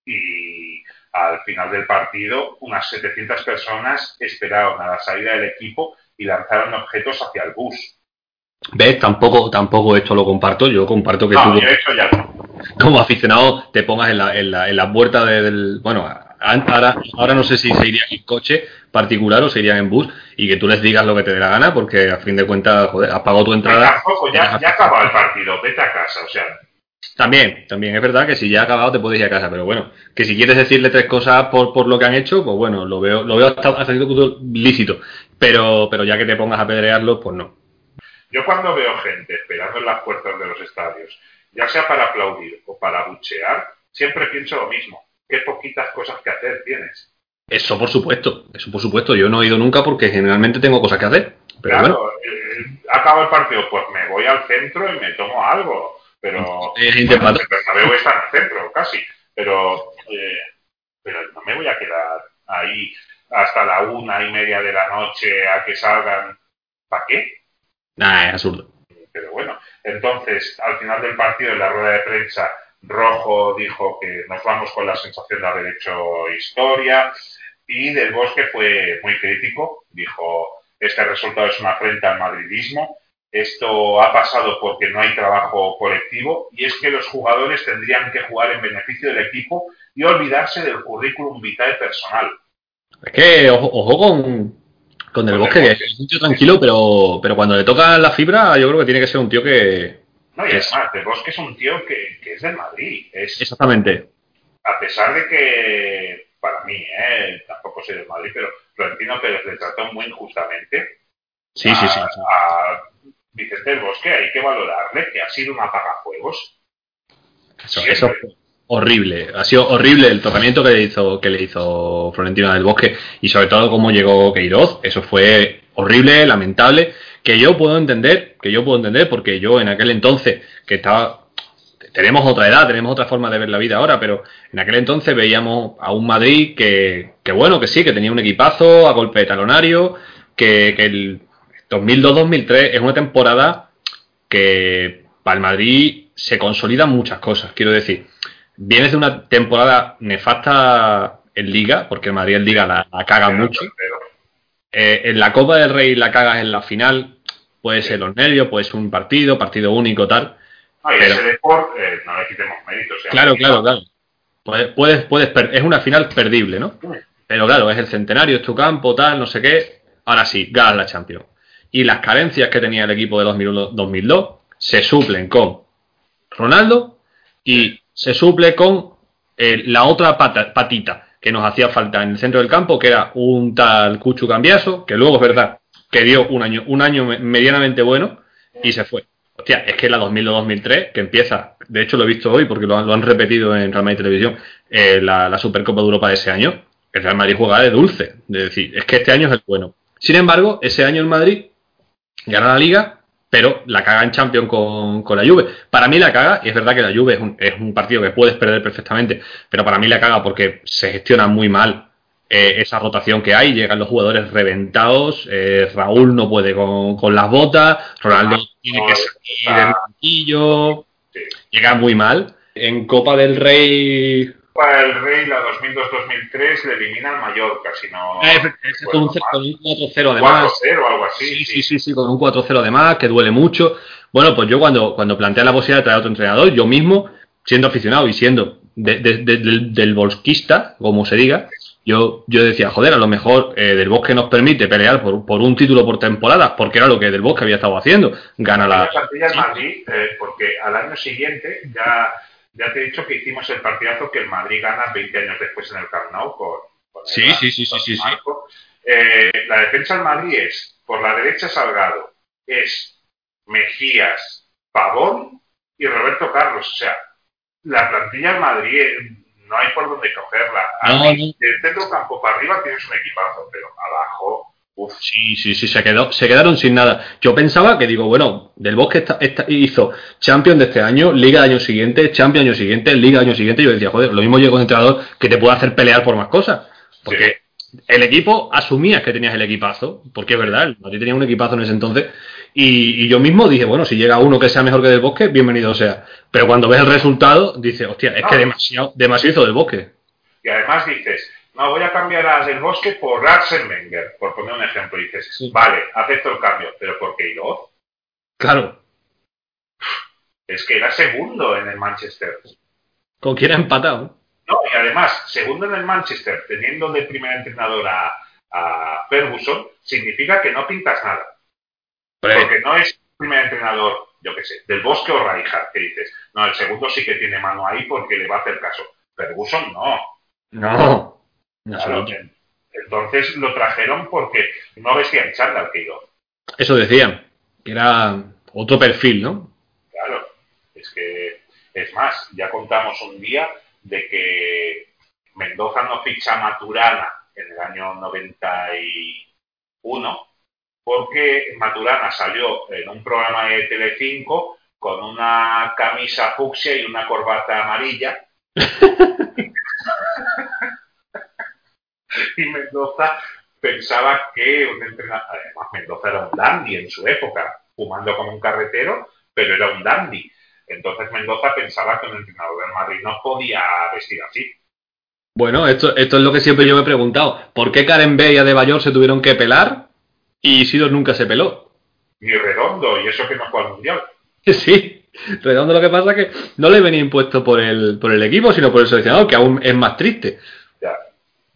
Y al final del partido, unas 700 personas esperaron a la salida del equipo y lanzaron objetos hacia el bus. ¿Ves? Tampoco, tampoco esto lo comparto. Yo comparto que No, tú, yo esto ya no. como aficionado, te pongas en la, en la, en la puerta de- del. Bueno, ahora, ahora no sé si se irían en coche particular o se irían en bus y que tú les digas lo que te dé la gana, porque a fin de cuentas, joder, has pagado tu Pues entrada. tampoco, ya, ya acaba el partido, vete a casa, o sea, También, también es verdad que si ya ha acabado te puedes ir a casa, pero bueno, que si quieres decirle tres cosas por, por lo que han hecho, pues bueno, lo veo, lo veo hasta, hasta punto lícito, pero, pero ya que te pongas a pedrearlo, pues no. Yo cuando veo gente esperando en las puertas de los estadios, ya sea para aplaudir o para buchear, siempre pienso lo mismo. Qué poquitas cosas que hacer tienes. Eso por supuesto, eso por supuesto, yo no he ido nunca porque generalmente tengo cosas que hacer, pero bueno, claro, eh, acaba el partido, pues me voy al centro y me tomo algo. Pero Es el Bernabéu está en el centro, casi. Pero, eh, pero no me voy a quedar ahí hasta la una y media de la noche a que salgan. ¿Para qué? nada, es absurdo. Pero bueno, entonces, al final del partido, en la rueda de prensa, Rojo dijo que nos vamos con la sensación de haber hecho historia y Del Bosque fue muy crítico. Dijo, este resultado es una afrenta al madridismo. Esto ha pasado porque no hay trabajo colectivo y es que los jugadores tendrían que jugar en beneficio del equipo y olvidarse del currículum vitae personal. Es que ojo, ojo con, con Del Bosque, que es un tío tranquilo, pero, pero cuando le toca la fibra, yo creo que tiene que ser un tío que... No, y Es- además, Del Bosque es un tío que, que es del Madrid. Es, Exactamente. a pesar de que, para mí, ¿eh? tampoco soy del Madrid, pero Florentino Pérez le trató muy injustamente Sí, a, sí, sí. a Vicente del Bosque, hay que valorarle que ha sido un apagafuegos. Eso, eso fue horrible. Ha sido horrible el tocamiento que le hizo, que le hizo Florentino del Bosque y sobre todo cómo llegó Queiroz. Eso fue horrible, lamentable. Que yo puedo entender, que yo puedo entender, porque yo en aquel entonces, que estaba. Tenemos otra edad, tenemos otra forma de ver la vida ahora, pero en aquel entonces veíamos a un Madrid que, que bueno, que sí, que tenía un equipazo a golpe de talonario, que, que el 2002-2003 es una temporada que para el Madrid se consolidan muchas cosas. Quiero decir, vienes de una temporada nefasta en Liga, porque el Madrid en Liga la, la caga Pero- mucho. pero- Eh, en la Copa del Rey la cagas en la final, puede ser los nervios, puede ser un partido, partido único, tal. y pero- ese deporte, eh, no le quitemos méritos. ¿eh? Claro, claro, claro. Puedes, puedes, puedes es una final perdible, ¿no? Pero claro, es el centenario, es tu campo, tal, no sé qué. Ahora sí, ganas la Champions. Y las carencias que tenía el equipo de 2001 2002 se suplen con Ronaldo y se suple con eh, la otra pata- patita que nos hacía falta en el centro del campo, que era un tal Cuchu Cambiaso, que luego es verdad que dio un año, un año me- medianamente bueno y se fue. Hostia, es que la 2002-2003, que empieza, de hecho lo he visto hoy porque lo han, lo han repetido en Real Madrid Televisión, eh, la, la Supercopa de Europa de ese año, el Real Madrid juega de dulce, es decir, es que este año es el bueno. Sin embargo, ese año el Madrid gana la Liga, pero la caga en Champions con, con la Juve. Para mí la caga, y es verdad que la Juve es un, es un partido que puedes perder perfectamente, pero para mí la caga porque se gestiona muy mal eh, esa rotación que hay, llegan los jugadores reventados, eh, Raúl no puede con, con las botas, Ronaldo tiene que salir del banquillo, Sí. llega muy mal. En Copa del Rey. Para el Rey, la 2002-2003, le elimina al Mallorca, si no. Ah, con un, con un 4-0 además. 4-0 o algo así. Sí, sí, sí, sí, con un 4-0 además, que duele mucho. Bueno, pues yo cuando, cuando planteé la posibilidad de traer a otro entrenador, yo mismo, siendo aficionado y siendo de- de- de- del, del bolsquista, como se diga, yo, yo decía, joder, a lo mejor eh, Del Bosque nos permite pelear por, por un título por temporada, porque era lo que Del Bosque había estado haciendo. Gana La del Madrid, eh, porque al año siguiente ya, ya te he dicho que hicimos el partidazo que el Madrid gana 20 años después en el Camp Nou con, con el Sí, sí, sí, sí, con sí, sí. Eh, la defensa del Madrid es, por la derecha Salgado, es Mejías, Pavón y Roberto Carlos. O sea, la plantilla del Madrid eh, no hay por dónde cogerla. No, Aquí, Del centro campo para arriba tienes un equipazo, pero abajo, Sí, sí, sí, se, quedó, se quedaron sin nada. Yo pensaba que, digo, bueno, Del Bosque esta- esta- hizo Champions de este año, Liga del año siguiente, Champions año siguiente, Liga del año siguiente. Yo decía, joder, lo mismo llega un entrenador que te puede hacer pelear por más cosas. Porque el equipo asumías que tenías el equipazo, porque es verdad, el Madrid tenía un equipazo en ese entonces. Y, y yo mismo dije, bueno, si llega uno que sea mejor que Del Bosque, bienvenido sea. Pero cuando ves el resultado, dices, hostia, es que No. demasiado, demasiado hizo Del Bosque. Y además dices, no, voy a cambiar a Del Bosque por Arsene Wenger, por poner un ejemplo. Y dices, Sí. vale, acepto el cambio, pero ¿por qué Iroz? Claro, Es que era segundo en el Manchester. con quien ha empatado. No, y además, segundo en el Manchester, teniendo de primer entrenador a, a Ferguson, significa que no pintas nada. Porque no es primer entrenador, yo qué sé, del Bosque o Rijkaard, que dices, no, el segundo sí que tiene mano ahí porque le va a hacer caso. Ferguson no. No, Claro, entonces lo trajeron porque no vestían chándal que Iroz. Eso decían, que era otro perfil, ¿no? Claro, es que, es más, ya contamos un día de que Mendoza no ficha a Maturana en el año 91 porque Maturana salió en un programa de Telecinco con una camisa fucsia y una corbata amarilla. y Mendoza pensaba que un entrenador, además Mendoza era un dandy en su época, fumando como un carretero, pero era un dandy. Entonces Mendoza pensaba que un entrenador del Madrid no podía vestir así. Bueno, esto, esto es lo que siempre yo me he preguntado. ¿Por qué Karen B y Adebayor se tuvieron que pelar y Isidor nunca se peló? Ni redondo, y eso que no fue al mundial. Sí, Redondo lo que pasa es que no le venía impuesto por el, por el equipo, sino por el seleccionador, que aún es más triste.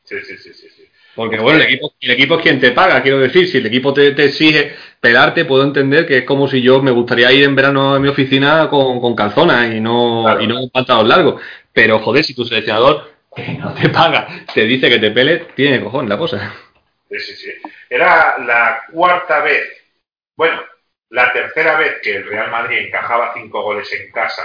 Sí, sí, sí, sí. sí. Porque bueno, el equipo, el equipo es quien te paga, quiero decir, si el equipo te, te exige pelarte, puedo entender que es como si yo me gustaría ir en verano a mi oficina con, con calzonas y no, Claro. y no con pantalones largos. Pero joder, si tu seleccionador que no te paga, te dice que te pele, tiene cojón la cosa. Sí, sí, sí. Era la cuarta vez, bueno, la tercera vez que el Real Madrid encajaba cinco goles en casa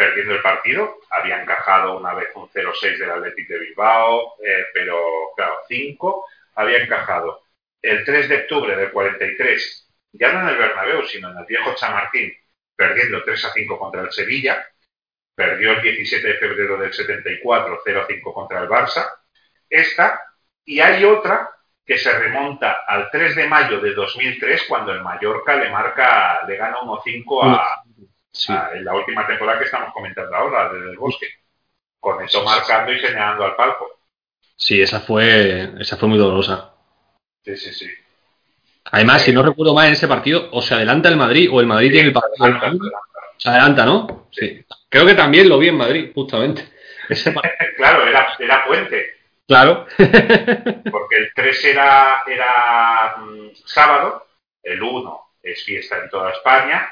perdiendo el partido. Había encajado una vez un 0-6 del Athletic de Bilbao, eh, pero claro, cinco había encajado. El 3 de octubre del 43, ya no en el Bernabéu, sino en el viejo Chamartín, perdiendo 3-5 contra el Sevilla. Perdió el 17 de febrero del 74, 0-5 contra el Barça. Esta, y hay otra que se remonta al 3 de mayo de 2003 cuando el Mallorca le marca, le gana 1-5 a, Sí. a- en la última temporada que estamos comentando ahora, desde el bosque. Con eso marcando y señalando al palco. Sí, esa fue, esa fue muy dolorosa. Sí, sí, sí. Además, si no recuerdo mal en ese partido, o se adelanta el Madrid o el Madrid tiene el partido. Adelanta, adelanta. Se adelanta, ¿no? Sí. Creo que también lo vi en Madrid, justamente. Ese. Claro, era, era puente, Claro. porque el 3 era, era mm, sábado, el 1 es fiesta en toda España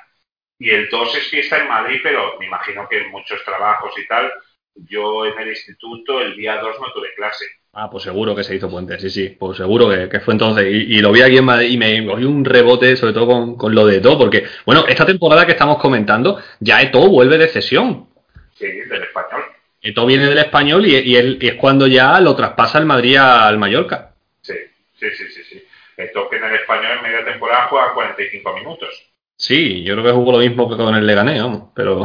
y el 2 es fiesta en Madrid, pero me imagino que en muchos trabajos y tal, yo en el instituto el día 2 no tuve clase. Ah, pues seguro que se hizo puente, sí, sí, pues seguro que, que fue entonces. Y, y lo vi aquí en Madrid y me cogí un rebote, sobre todo con, con lo de todo, porque, bueno, esta temporada que estamos comentando, ya Eto vuelve de cesión. Sí, del español. Eto viene del español y, y él- y es cuando ya lo traspasa el Madrid al Mallorca. Sí, sí, sí, sí. sí. El toque en el español en media temporada juega 45 minutos. Sí, yo creo que jugó lo mismo que con el Leganés, vamos, pero...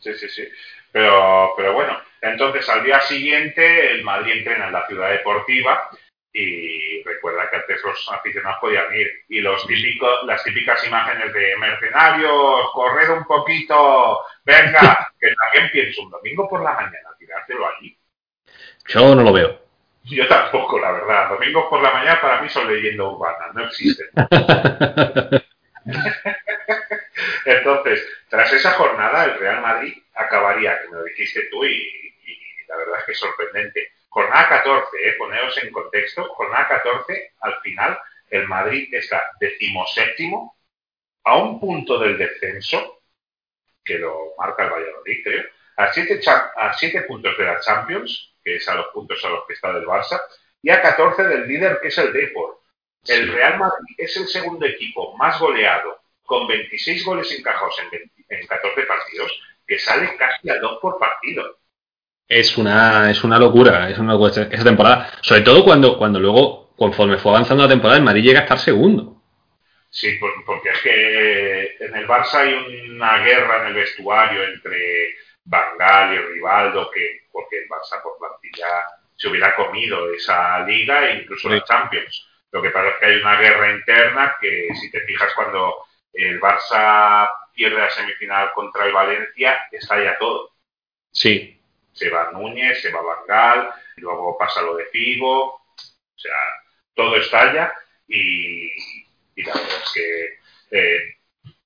Sí, sí, sí. Pero, pero bueno, entonces al día siguiente el Madrid entrena en la ciudad deportiva y recuerda que antes los aficionados podían ir. Y los típicos, las típicas imágenes de mercenarios, correr un poquito, Venga, que también pienso un domingo por la mañana, tirártelo allí. Yo no lo veo. Yo tampoco, la verdad. Domingos por la mañana para mí son leyendas urbanas, no existen. Entonces, tras esa jornada, el Real Madrid acabaría, que me lo dijiste tú, y, y la verdad es que es sorprendente. Jornada 14, eh, poneros en contexto, jornada 14, al final, el Madrid está decimoséptimo, a un punto del descenso, que lo marca el Valladolid, creo, a siete, a siete puntos de la Champions, que es a los puntos a los que está del Barça, y a 14 del líder, que es el Depor. El. Real Madrid es el segundo equipo más goleado, con 26 goles encajados en, 20 en 14 partidos, que sale casi a dos por partido. Es una, es una locura, es una locura esa- temporada. Sobre todo cuando, cuando luego, conforme fue avanzando la temporada, el Madrid llega a estar segundo. Sí, por- porque es que eh, en el Barça hay una guerra en el vestuario entre Bangal y Rivaldo, que porque el Barça por plantilla se hubiera comido esa liga e incluso la Champions. Lo que pasa es que hay una guerra interna que, si te fijas, cuando el Barça pierde la semifinal contra el Valencia, está ya todo. Sí, Se va Núñez, se va Bangal, luego pasa lo de Figo, o sea, todo estalla y, y la verdad es que eh,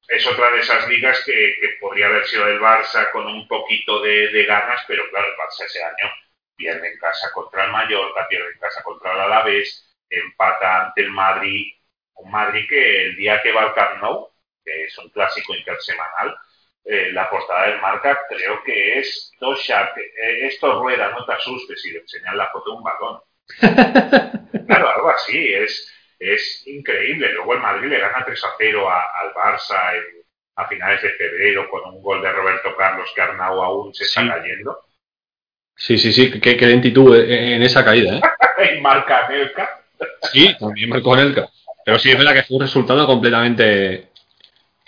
es otra de esas ligas que, que podría haber sido el Barça con un poquito de, de ganas, pero claro, el Barça ese año pierde en casa contra el Mallorca, pierde en casa contra el Alavés, empata ante el Madrid, un Madrid que el día que va al Camp Nou, que es un clásico intersemanal, eh, la portada del marca creo que es Tosha, eh, esto rueda, no te asustes, y le enseñan la foto de un balón. claro, algo así, es, es increíble. Luego el Madrid le gana 3 a 0 a- al Barça en- a finales de febrero con un gol de Roberto Carlos que Arnau aún se está Sí. cayendo. sí, sí, sí, qué, qué lentitud en, en esa caída, ¿eh? y marca Anelka. Sí, también marcó Nelka. Pero sí, es verdad que fue un resultado completamente.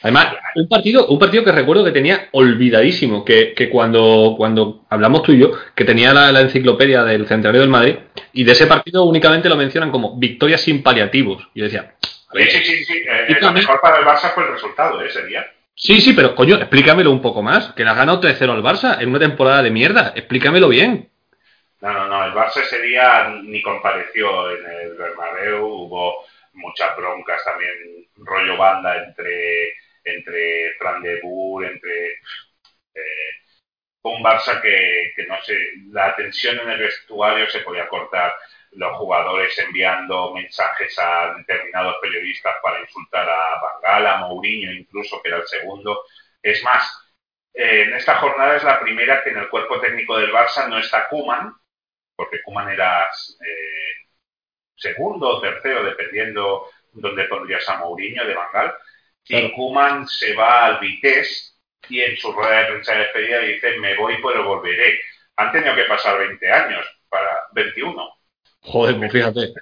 Además, un partido, un partido que recuerdo que tenía olvidadísimo, que, que cuando, cuando hablamos tú y yo, que tenía la, la enciclopedia del Centenario del Madrid, y de ese partido únicamente lo mencionan como victoria sin paliativos. Y yo decía, a ver, Sí, sí, sí, eh, lo mejor para el Barça fue el resultado ¿eh? ese día. sí, sí, pero coño, explícamelo un poco más, que le has ganado 3-0 al Barça en una temporada de mierda, explícamelo bien. No, no, no, el Barça ese día ni compareció en el Bernabéu, hubo muchas broncas también, rollo banda entre, entre Fran entre eh, un Barça que, que no sé, la tensión en el vestuario se podía cortar, los jugadores enviando mensajes a determinados periodistas para insultar a Bangal, a Mourinho incluso, que era el segundo. Es más, eh, en esta jornada es la primera que en el cuerpo técnico del Barça no está Kuman, porque Kuman era eh, segundo o tercero, dependiendo dónde pondrías a Mourinho de Bangal. Claro. Y Kuman se va al Vitesse y en su rueda de prensa de despedida dice, me voy pero volveré. Han tenido que pasar 20 años, para 21, Joder, pues fíjate.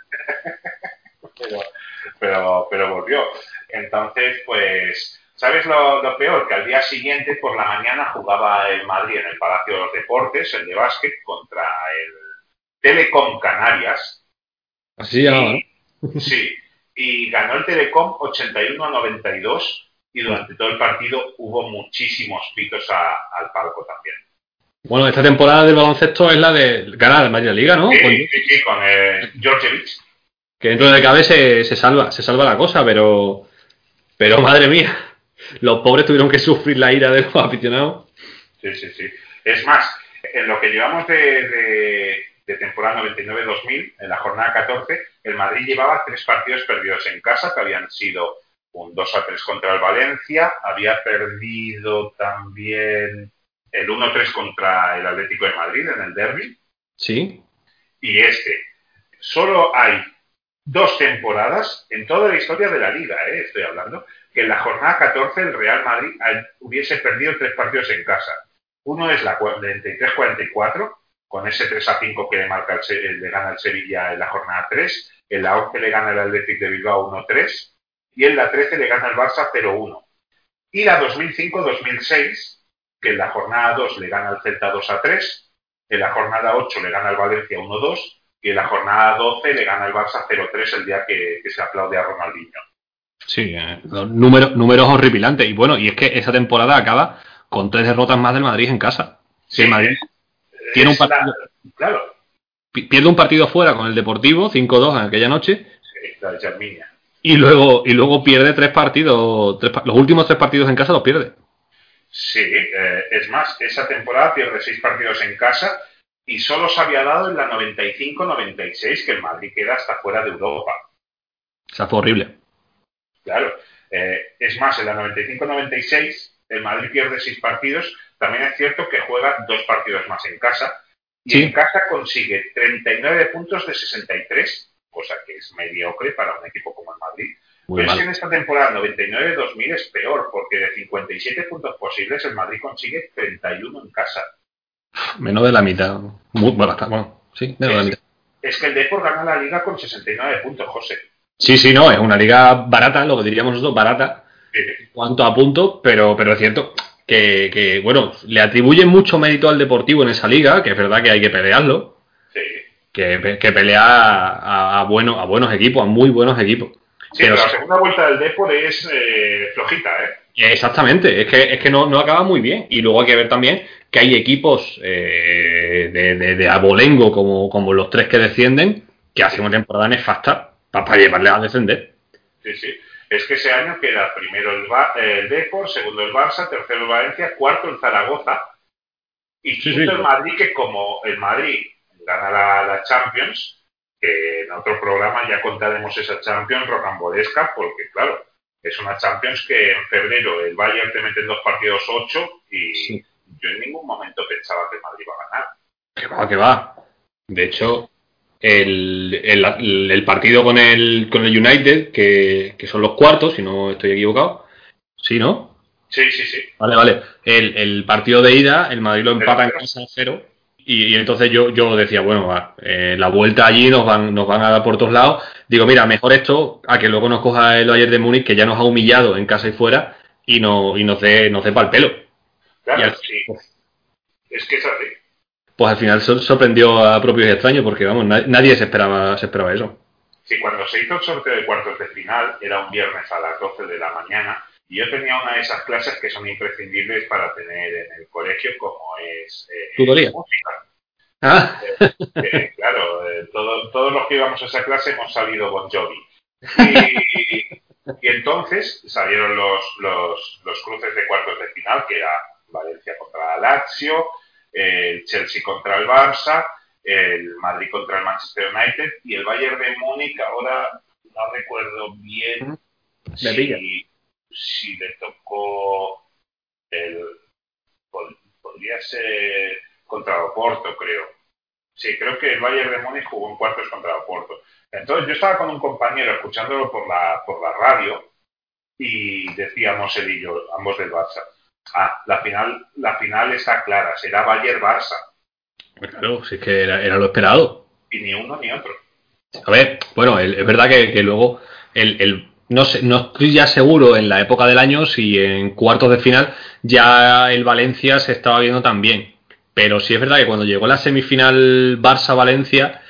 pero, pero, pero volvió. Entonces, pues, ¿sabes lo, lo peor? Que al día siguiente, por la mañana, jugaba el Madrid en el Palacio de los Deportes, el de básquet, contra el Telecom Canarias. Así ¿no? Sí, y ganó el Telecom 81 a 92 y durante todo el partido hubo muchísimos pitos a- al palco también. Bueno, esta temporada del baloncesto es la de ganar Madrid la Liga, ¿no? Sí, Con- sí, sí, con eh, Djordjevic. que dentro de cabe se, se salva, se salva la cosa, pero pero madre mía, los pobres tuvieron que sufrir la ira de los aficionados. Sí, sí, sí. Es más, en lo que llevamos de, de- de temporada 99-2000, en la jornada 14, el Madrid llevaba tres partidos perdidos en casa, que habían sido un 2 a 3 contra el Valencia, había perdido también el 1-3 contra el Atlético de Madrid en el derby, Sí, y este. Solo hay dos temporadas en toda la historia de la liga, ¿eh? estoy hablando, que en la jornada 14 el Real Madrid hubiese perdido tres partidos en casa. Uno es la 43-44, con ese 3 a 5 que le, marca el, Se- le gana el Sevilla en la jornada 3, en la 11 le gana el Athletic de Bilbao 1-3 y en la 13 le gana el Barça 0-1. Y la 2005-2006, que en la jornada 2 le gana el Celta 2 a 3, en la jornada 8 le gana el Valencia 1-2 y en la jornada 12 le gana el Barça 0-3 el día que, que se aplaude a Ronaldinho. sí, eh, números, números horripilantes. Y bueno, y es que esa temporada acaba con tres derrotas más del Madrid en casa. Sí, el Madrid tiene un la- partido, claro, pi- pierde un partido fuera con el Deportivo, 5-2 en aquella noche, sí, la de y luego, y luego pierde tres partidos, tres los últimos tres partidos en casa los pierde. Sí, eh, es más, esa temporada pierde seis partidos en casa y solo se había dado en la 95-96 que el Madrid queda hasta fuera de Europa. O sea, fue horrible. Claro, eh, es más, en la 95-96 el Madrid pierde seis partidos. También es cierto que juega dos partidos más en casa y Sí. en casa consigue 39 puntos de 63, cosa que es mediocre para un equipo como el Madrid. Muy Pero es que mal. en esta temporada 99-2000 es peor, porque de 57 puntos posibles el Madrid consigue 31 en casa. Menos de la mitad. Muy, bueno, está- bueno, sí, menos de la Sí, mitad. Es que el Depor gana la liga con 69 puntos, José. Sí, sí, no, es una liga barata, lo que diríamos nosotros, barata, en cuanto a puntos, pero, pero es cierto que, que, bueno, le atribuyen mucho mérito al Deportivo en esa liga, que es verdad que hay que pelearlo, sí. que, que pelea a, a, buenos, a buenos equipos, a muy buenos equipos. Sí, Pero pero la segunda vuelta del Depor es eh, flojita, ¿eh? Exactamente, es que, es que no, no acaba muy bien. Y luego hay que ver también que hay equipos eh, de, de, de abolengo como, como los tres que descienden, que hacen una temporada nefasta para, llevarles a descender. Sí, sí. Es que ese año queda primero el, Ba- el Depor, segundo el Barça, tercero el Valencia, cuarto el Zaragoza y quinto sí. el Madrid, que como el Madrid gana la, la Champions, que en otro programa ya contaremos esa Champions rocambolesca, porque claro, es una Champions que en febrero el Bayern te mete en dos partidos ocho y Sí. yo en ningún momento pensaba que el Madrid iba a ganar. Que va, que va. De hecho, el, el, el partido con el, con el United, que, que son los cuartos, si no estoy equivocado. Sí, ¿no? Sí, sí, sí. Vale, vale. El, el partido de ida, el Madrid lo empata en casa a cero. Y, y entonces yo, yo decía, bueno, va, eh, la vuelta allí nos van, nos van a dar por todos lados. Digo, mira, mejor esto a que luego nos coja el Bayern de Múnich, que ya nos ha humillado en casa y fuera, y, no, y nos dé nos dé pa'l pelo. Claro, Y sí. Es que es así. Pues al final sor- sorprendió a propios y extraños, porque vamos, na- nadie se esperaba, se esperaba eso. Sí, cuando se hizo el sorteo de cuartos de final, era un viernes a las 12 de la mañana, y yo tenía una de esas clases que son imprescindibles para tener en el colegio, como es eh, Tutoría. música. Ah, Eh, claro, eh, todo- todos los que íbamos a esa clase hemos salido Bon Jovi. Y, y entonces salieron los, los, los cruces de cuartos de final, que era Valencia contra la Lazio, el Chelsea contra el Barça, el Madrid contra el Manchester United y el Bayern de Múnich, ahora no recuerdo bien Me si, si le tocó el... pod- Podría ser contra Oporto, creo. Sí, creo que el Bayern de Múnich jugó en cuartos contra Oporto. Entonces yo estaba con un compañero escuchándolo por la, por la radio y decíamos él y yo, ambos del Barça. Ah, la final, la final está clara, será Bayern-Barça. claro, si es que era, era lo esperado. Y ni uno ni otro. A ver, bueno, el- es verdad que, que luego el, el- no, sé, no estoy ya seguro en la época del año si en cuartos de final ya el Valencia se estaba viendo tan bien. Pero sí es verdad que cuando llegó la semifinal Barça-Valencia,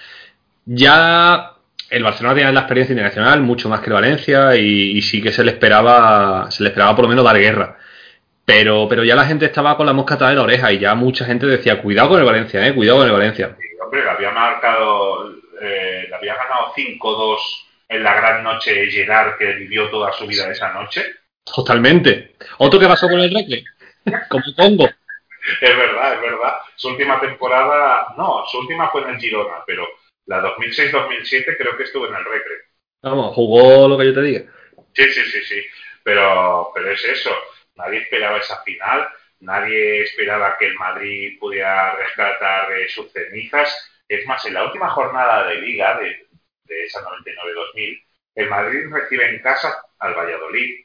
ya el Barcelona tenía la experiencia internacional mucho más que el Valencia y, y sí que se le esperaba, se le esperaba por lo menos dar guerra. Pero, pero ya la gente estaba con la mosca atrás de la oreja y ya mucha gente decía, cuidado con el Valencia, eh, cuidado con el Valencia. Y, hombre, le había marcado, eh, le había ganado 5-2 en la gran noche de Gerard, que vivió toda su vida esa noche. Totalmente. Otro que pasó con el Recre, como Congo. Es verdad, es verdad. Su última temporada, no, su última fue en el Girona, pero la 2006-2007 creo que estuvo en el Recre. Vamos, jugó lo que yo te diga. Sí, sí, sí, sí. Pero, pero es eso. Nadie esperaba esa final. Nadie esperaba que el Madrid pudiera rescatar eh, sus cenizas. Es más, en la última jornada de liga de, de esa 99-2000, el Madrid recibe en casa al Valladolid.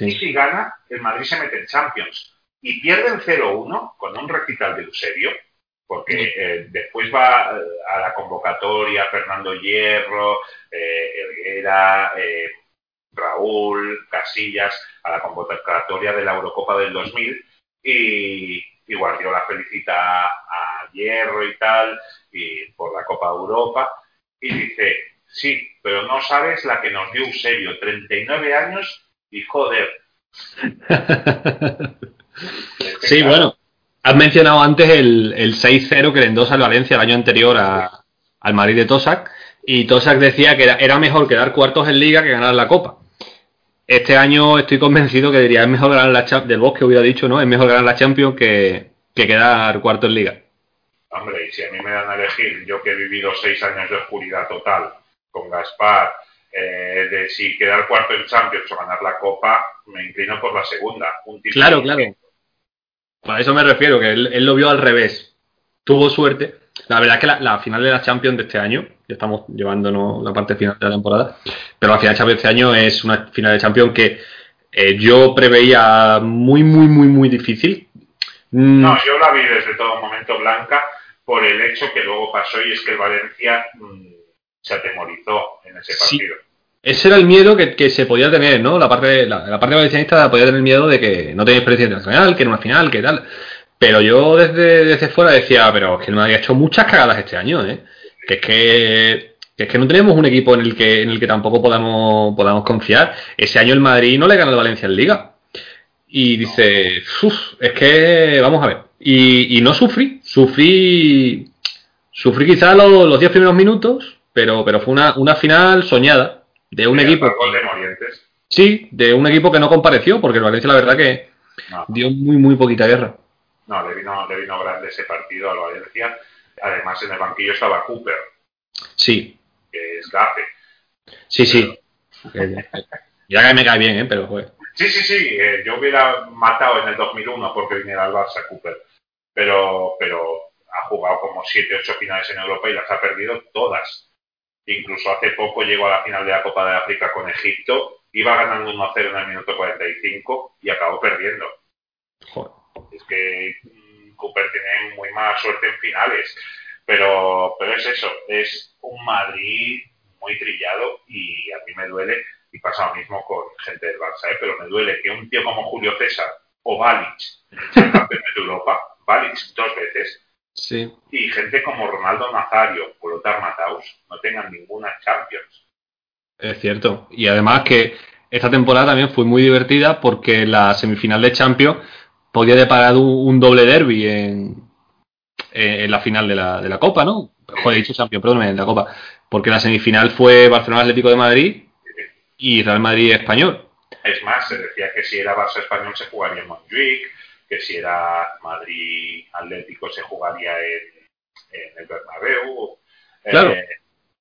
Y si gana, el Madrid se mete en Champions. Y pierde el 0-1 con un recital de Eusebio, porque eh, después va eh, a la convocatoria Fernando Hierro, eh, Herrera, eh, Raúl, Casillas, a la convocatoria de la Eurocopa del 2000 y, y Guardiola felicita a Hierro y tal y por la Copa Europa y dice, sí, pero no sabes la que nos dio Eusebio, 39 años y joder, Sí, bueno. Has mencionado antes el, el 6-0 que le endosa el Valencia el año anterior al Madrid de Tosac. Y Tosac decía que era mejor quedar cuartos en Liga que ganar la Copa. Este año estoy convencido que diría es mejor ganar la Champions. Del Bosque hubiera dicho, ¿no? Es mejor ganar la Champions que, que quedar cuarto en Liga. Hombre, y si a mí me dan a elegir, yo que he vivido seis años de oscuridad total con Gaspar, eh, de si quedar cuarto en Champions o ganar la Copa, me inclino por la segunda. Un Claro, claro. A eso me refiero, que él, él lo vio al revés. Tuvo suerte. La verdad es que la, la final de la Champions de este año, ya estamos llevándonos la parte final de la temporada, pero la final de Champions este año es una final de Champions que eh, yo preveía muy, muy, muy, muy difícil. Mm, No, yo la vi desde todo momento blanca por el hecho que luego pasó y es que el Valencia mm, se atemorizó en ese Sí. partido. Ese era el miedo que, que se podía tener, ¿no? La parte, la, la parte valencianista podía tener miedo de que no tenía experiencia internacional, que era una final, que tal. Pero yo desde, desde fuera decía, pero es que el Madrid ha hecho muchas cagadas este año, ¿eh? Que es que, que es que no tenemos un equipo en el que, en el que tampoco podamos, podamos confiar. Ese año el Madrid no le gana al Valencia en Liga. Y dice, "Uf, es que, vamos a ver. Y, y no sufrí, sufrí, sufrí quizás los, los 10 primeros minutos, pero, pero fue una, una final soñada de un equipo. Sí, de un equipo que no compareció, porque el Valencia la verdad que No, dio muy, muy poquita guerra. no, le vino, le vino grande ese partido al Valencia. Además, en el banquillo estaba Cooper, Sí, que es gafe. sí, sí. Ya que me cae bien, ¿eh? Pero, joder. Sí, sí, sí, eh, yo hubiera matado en el 2001 porque viniera al Barça Cooper, pero, pero ha jugado como 7, 8 finales en Europa y las ha perdido todas. Incluso hace poco llegó a la final de la Copa de África con Egipto, iba ganando 1-0 en el minuto 45 y acabó perdiendo. Joder. Es que Cooper tiene muy mala suerte en finales, pero, pero es eso, es un Madrid muy trillado y a mí me duele, y pasa lo mismo con gente del Barça, ¿eh? pero me duele que un tío como Julio César o Balic sean campeones de Europa, Balic dos veces, Sí. y gente como Ronaldo Nazario o Lothar Matthaus no tengan ninguna Champions. Es cierto. Y además que esta temporada también fue muy divertida porque la semifinal de Champions podía deparar un, un doble derby en, en, en la final de la, de la Copa, ¿no? Joder, he dicho Champions, perdóname, en la Copa. Porque la semifinal fue Barcelona Atlético de Madrid y Real Madrid Español. Es más, se decía que si era Barça español se jugaría en Montjuic, que si era Madrid Atlético se jugaría en, en el Bernabéu. Eh, Claro.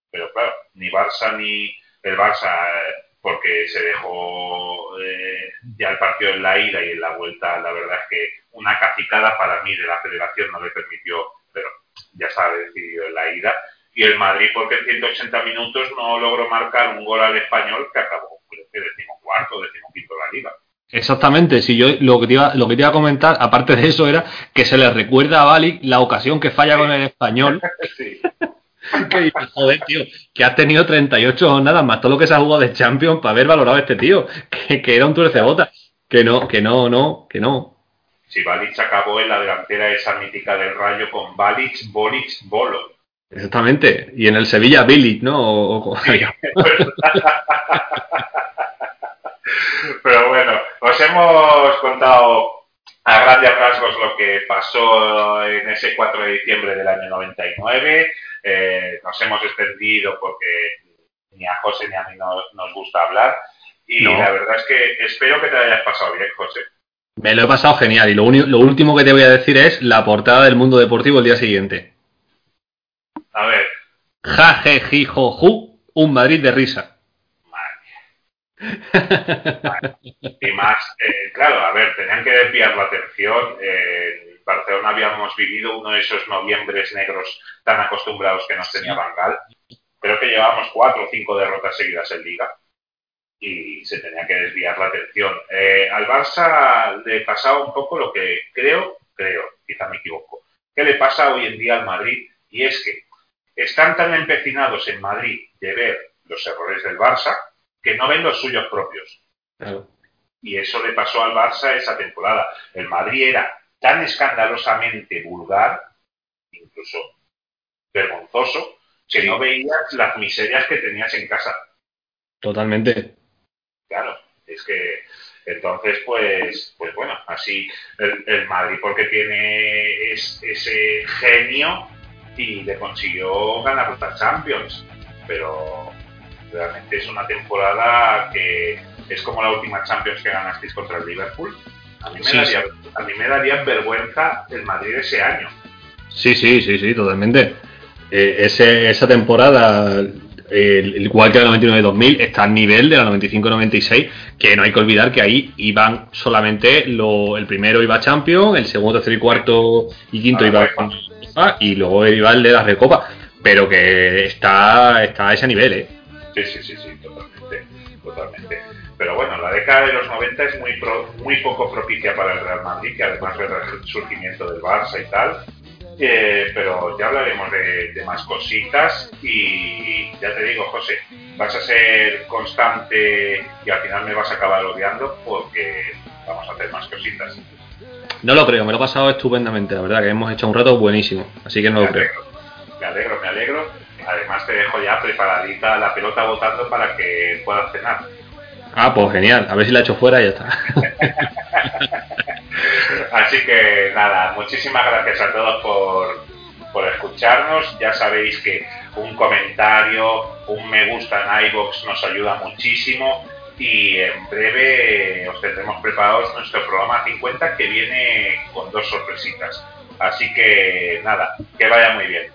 pero claro, ni Barça ni el Barça, eh, porque se dejó eh, ya el partido en la ida y en la vuelta, la verdad es que una cacicada para mí de la federación no le permitió, pero ya estaba decidido en la ida. Y el Madrid, porque en 180 minutos no logró marcar un gol al español que acabó, creo que decimocuarto, decimoquinto en la liga. Exactamente, si yo lo que, te iba, lo que te iba a comentar, aparte de eso, era que se le recuerda a Bali la ocasión que falla con el español. Sí. que joder, tío, que has tenido 38 jornadas más todo lo que se ha jugado de Champions para haber valorado a este tío, que, que era un tuercebota. Que no, que no, no, que no. Si Balic acabó en la delantera esa mítica del Rayo con Balic, Bolic, Bolo. Exactamente. Y en el Sevilla, Billy, ¿no? O- o- Pero bueno, os hemos contado a grandes rasgos lo que pasó en ese 4 de diciembre del año 99. Eh, nos hemos extendido porque ni a José ni a mí no- nos gusta hablar. Y No. la verdad es que espero que te hayas pasado bien, José. Me lo he pasado genial. Y lo, lo último que te voy a decir es la portada del mundo deportivo el día siguiente. A ver, Ja, je, ji, jo, ju, un Madrid de risa. Y más, eh, claro, a ver, tenían que desviar la atención. Eh, en Barcelona habíamos vivido uno de esos noviembres negros tan acostumbrados que nos tenía Bangal. Creo que llevábamos cuatro o cinco derrotas seguidas en Liga y se tenía que desviar la atención. Eh, al Barça le pasaba un poco lo que creo, creo, quizá me equivoco, que le pasa hoy en día al Madrid y es que están tan empecinados en Madrid de ver los errores del Barça que no ven los suyos propios. Claro. Y eso le pasó al Barça esa temporada. El Madrid era tan escandalosamente vulgar, incluso vergonzoso, que no veías las miserias que tenías en casa. Totalmente. Claro, es que Entonces, pues, pues bueno, así el, Madrid porque tiene ese genio y le consiguió ganar la Champions, pero realmente es una temporada que es como la última Champions que ganasteis contra el Liverpool. A mí me, daría, A mí me daría vergüenza el Madrid ese año. Sí, sí, sí, sí, totalmente. Eh, ese, esa temporada el, igual que la 99-2000, está al nivel de la 95-96, que no hay que olvidar que ahí iban solamente lo, el primero iba Champions, el segundo, tercero y cuarto y quinto iba a y luego iba el de la Recopa, pero que está, está a ese nivel, ¿eh? Sí, sí, sí, sí, totalmente, totalmente. Pero bueno, la década de los 90 es muy, muy poco propicia para el Real Madrid, que además del surgimiento del Barça y tal, eh, pero ya hablaremos de, más cositas y ya te digo, José, vas a ser constante y al final me vas a acabar odiando porque vamos a hacer más cositas. No lo creo, me lo he pasado estupendamente, la verdad que hemos hecho un rato buenísimo, así que no lo creo. Me alegro, me alegro. Además te dejo ya preparadita la pelota votando para que puedas cenar. Ah, pues genial, a ver si la hecho fuera y ya está. Así que nada, muchísimas gracias a todos por, por escucharnos. Ya sabéis que un comentario, un me gusta en iBox nos ayuda muchísimo y en breve os tendremos preparados nuestro programa 50 que viene con dos sorpresitas. Así que nada, que vaya muy bien.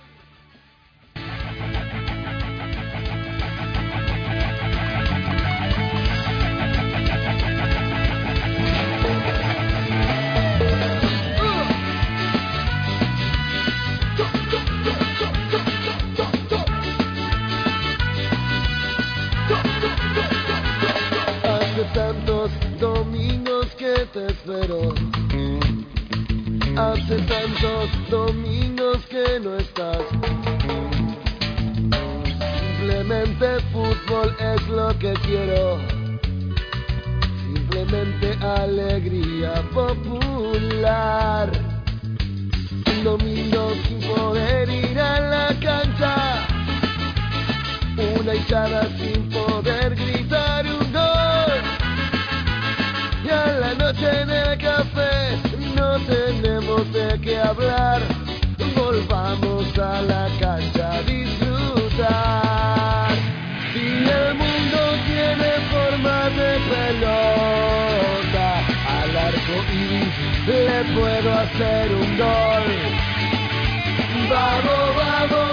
Te espero. Hace tantos domingos que no estás. Simplemente fútbol es lo que quiero. Simplemente alegría popular. Domingos sin poder ir a la cancha. Una hinchada sin poder gritar un noche en el café no tenemos de qué hablar. Volvamos a la cancha a disfrutar. Si el mundo tiene forma de pelota, al arco iris le puedo hacer un gol. Vamos, vamos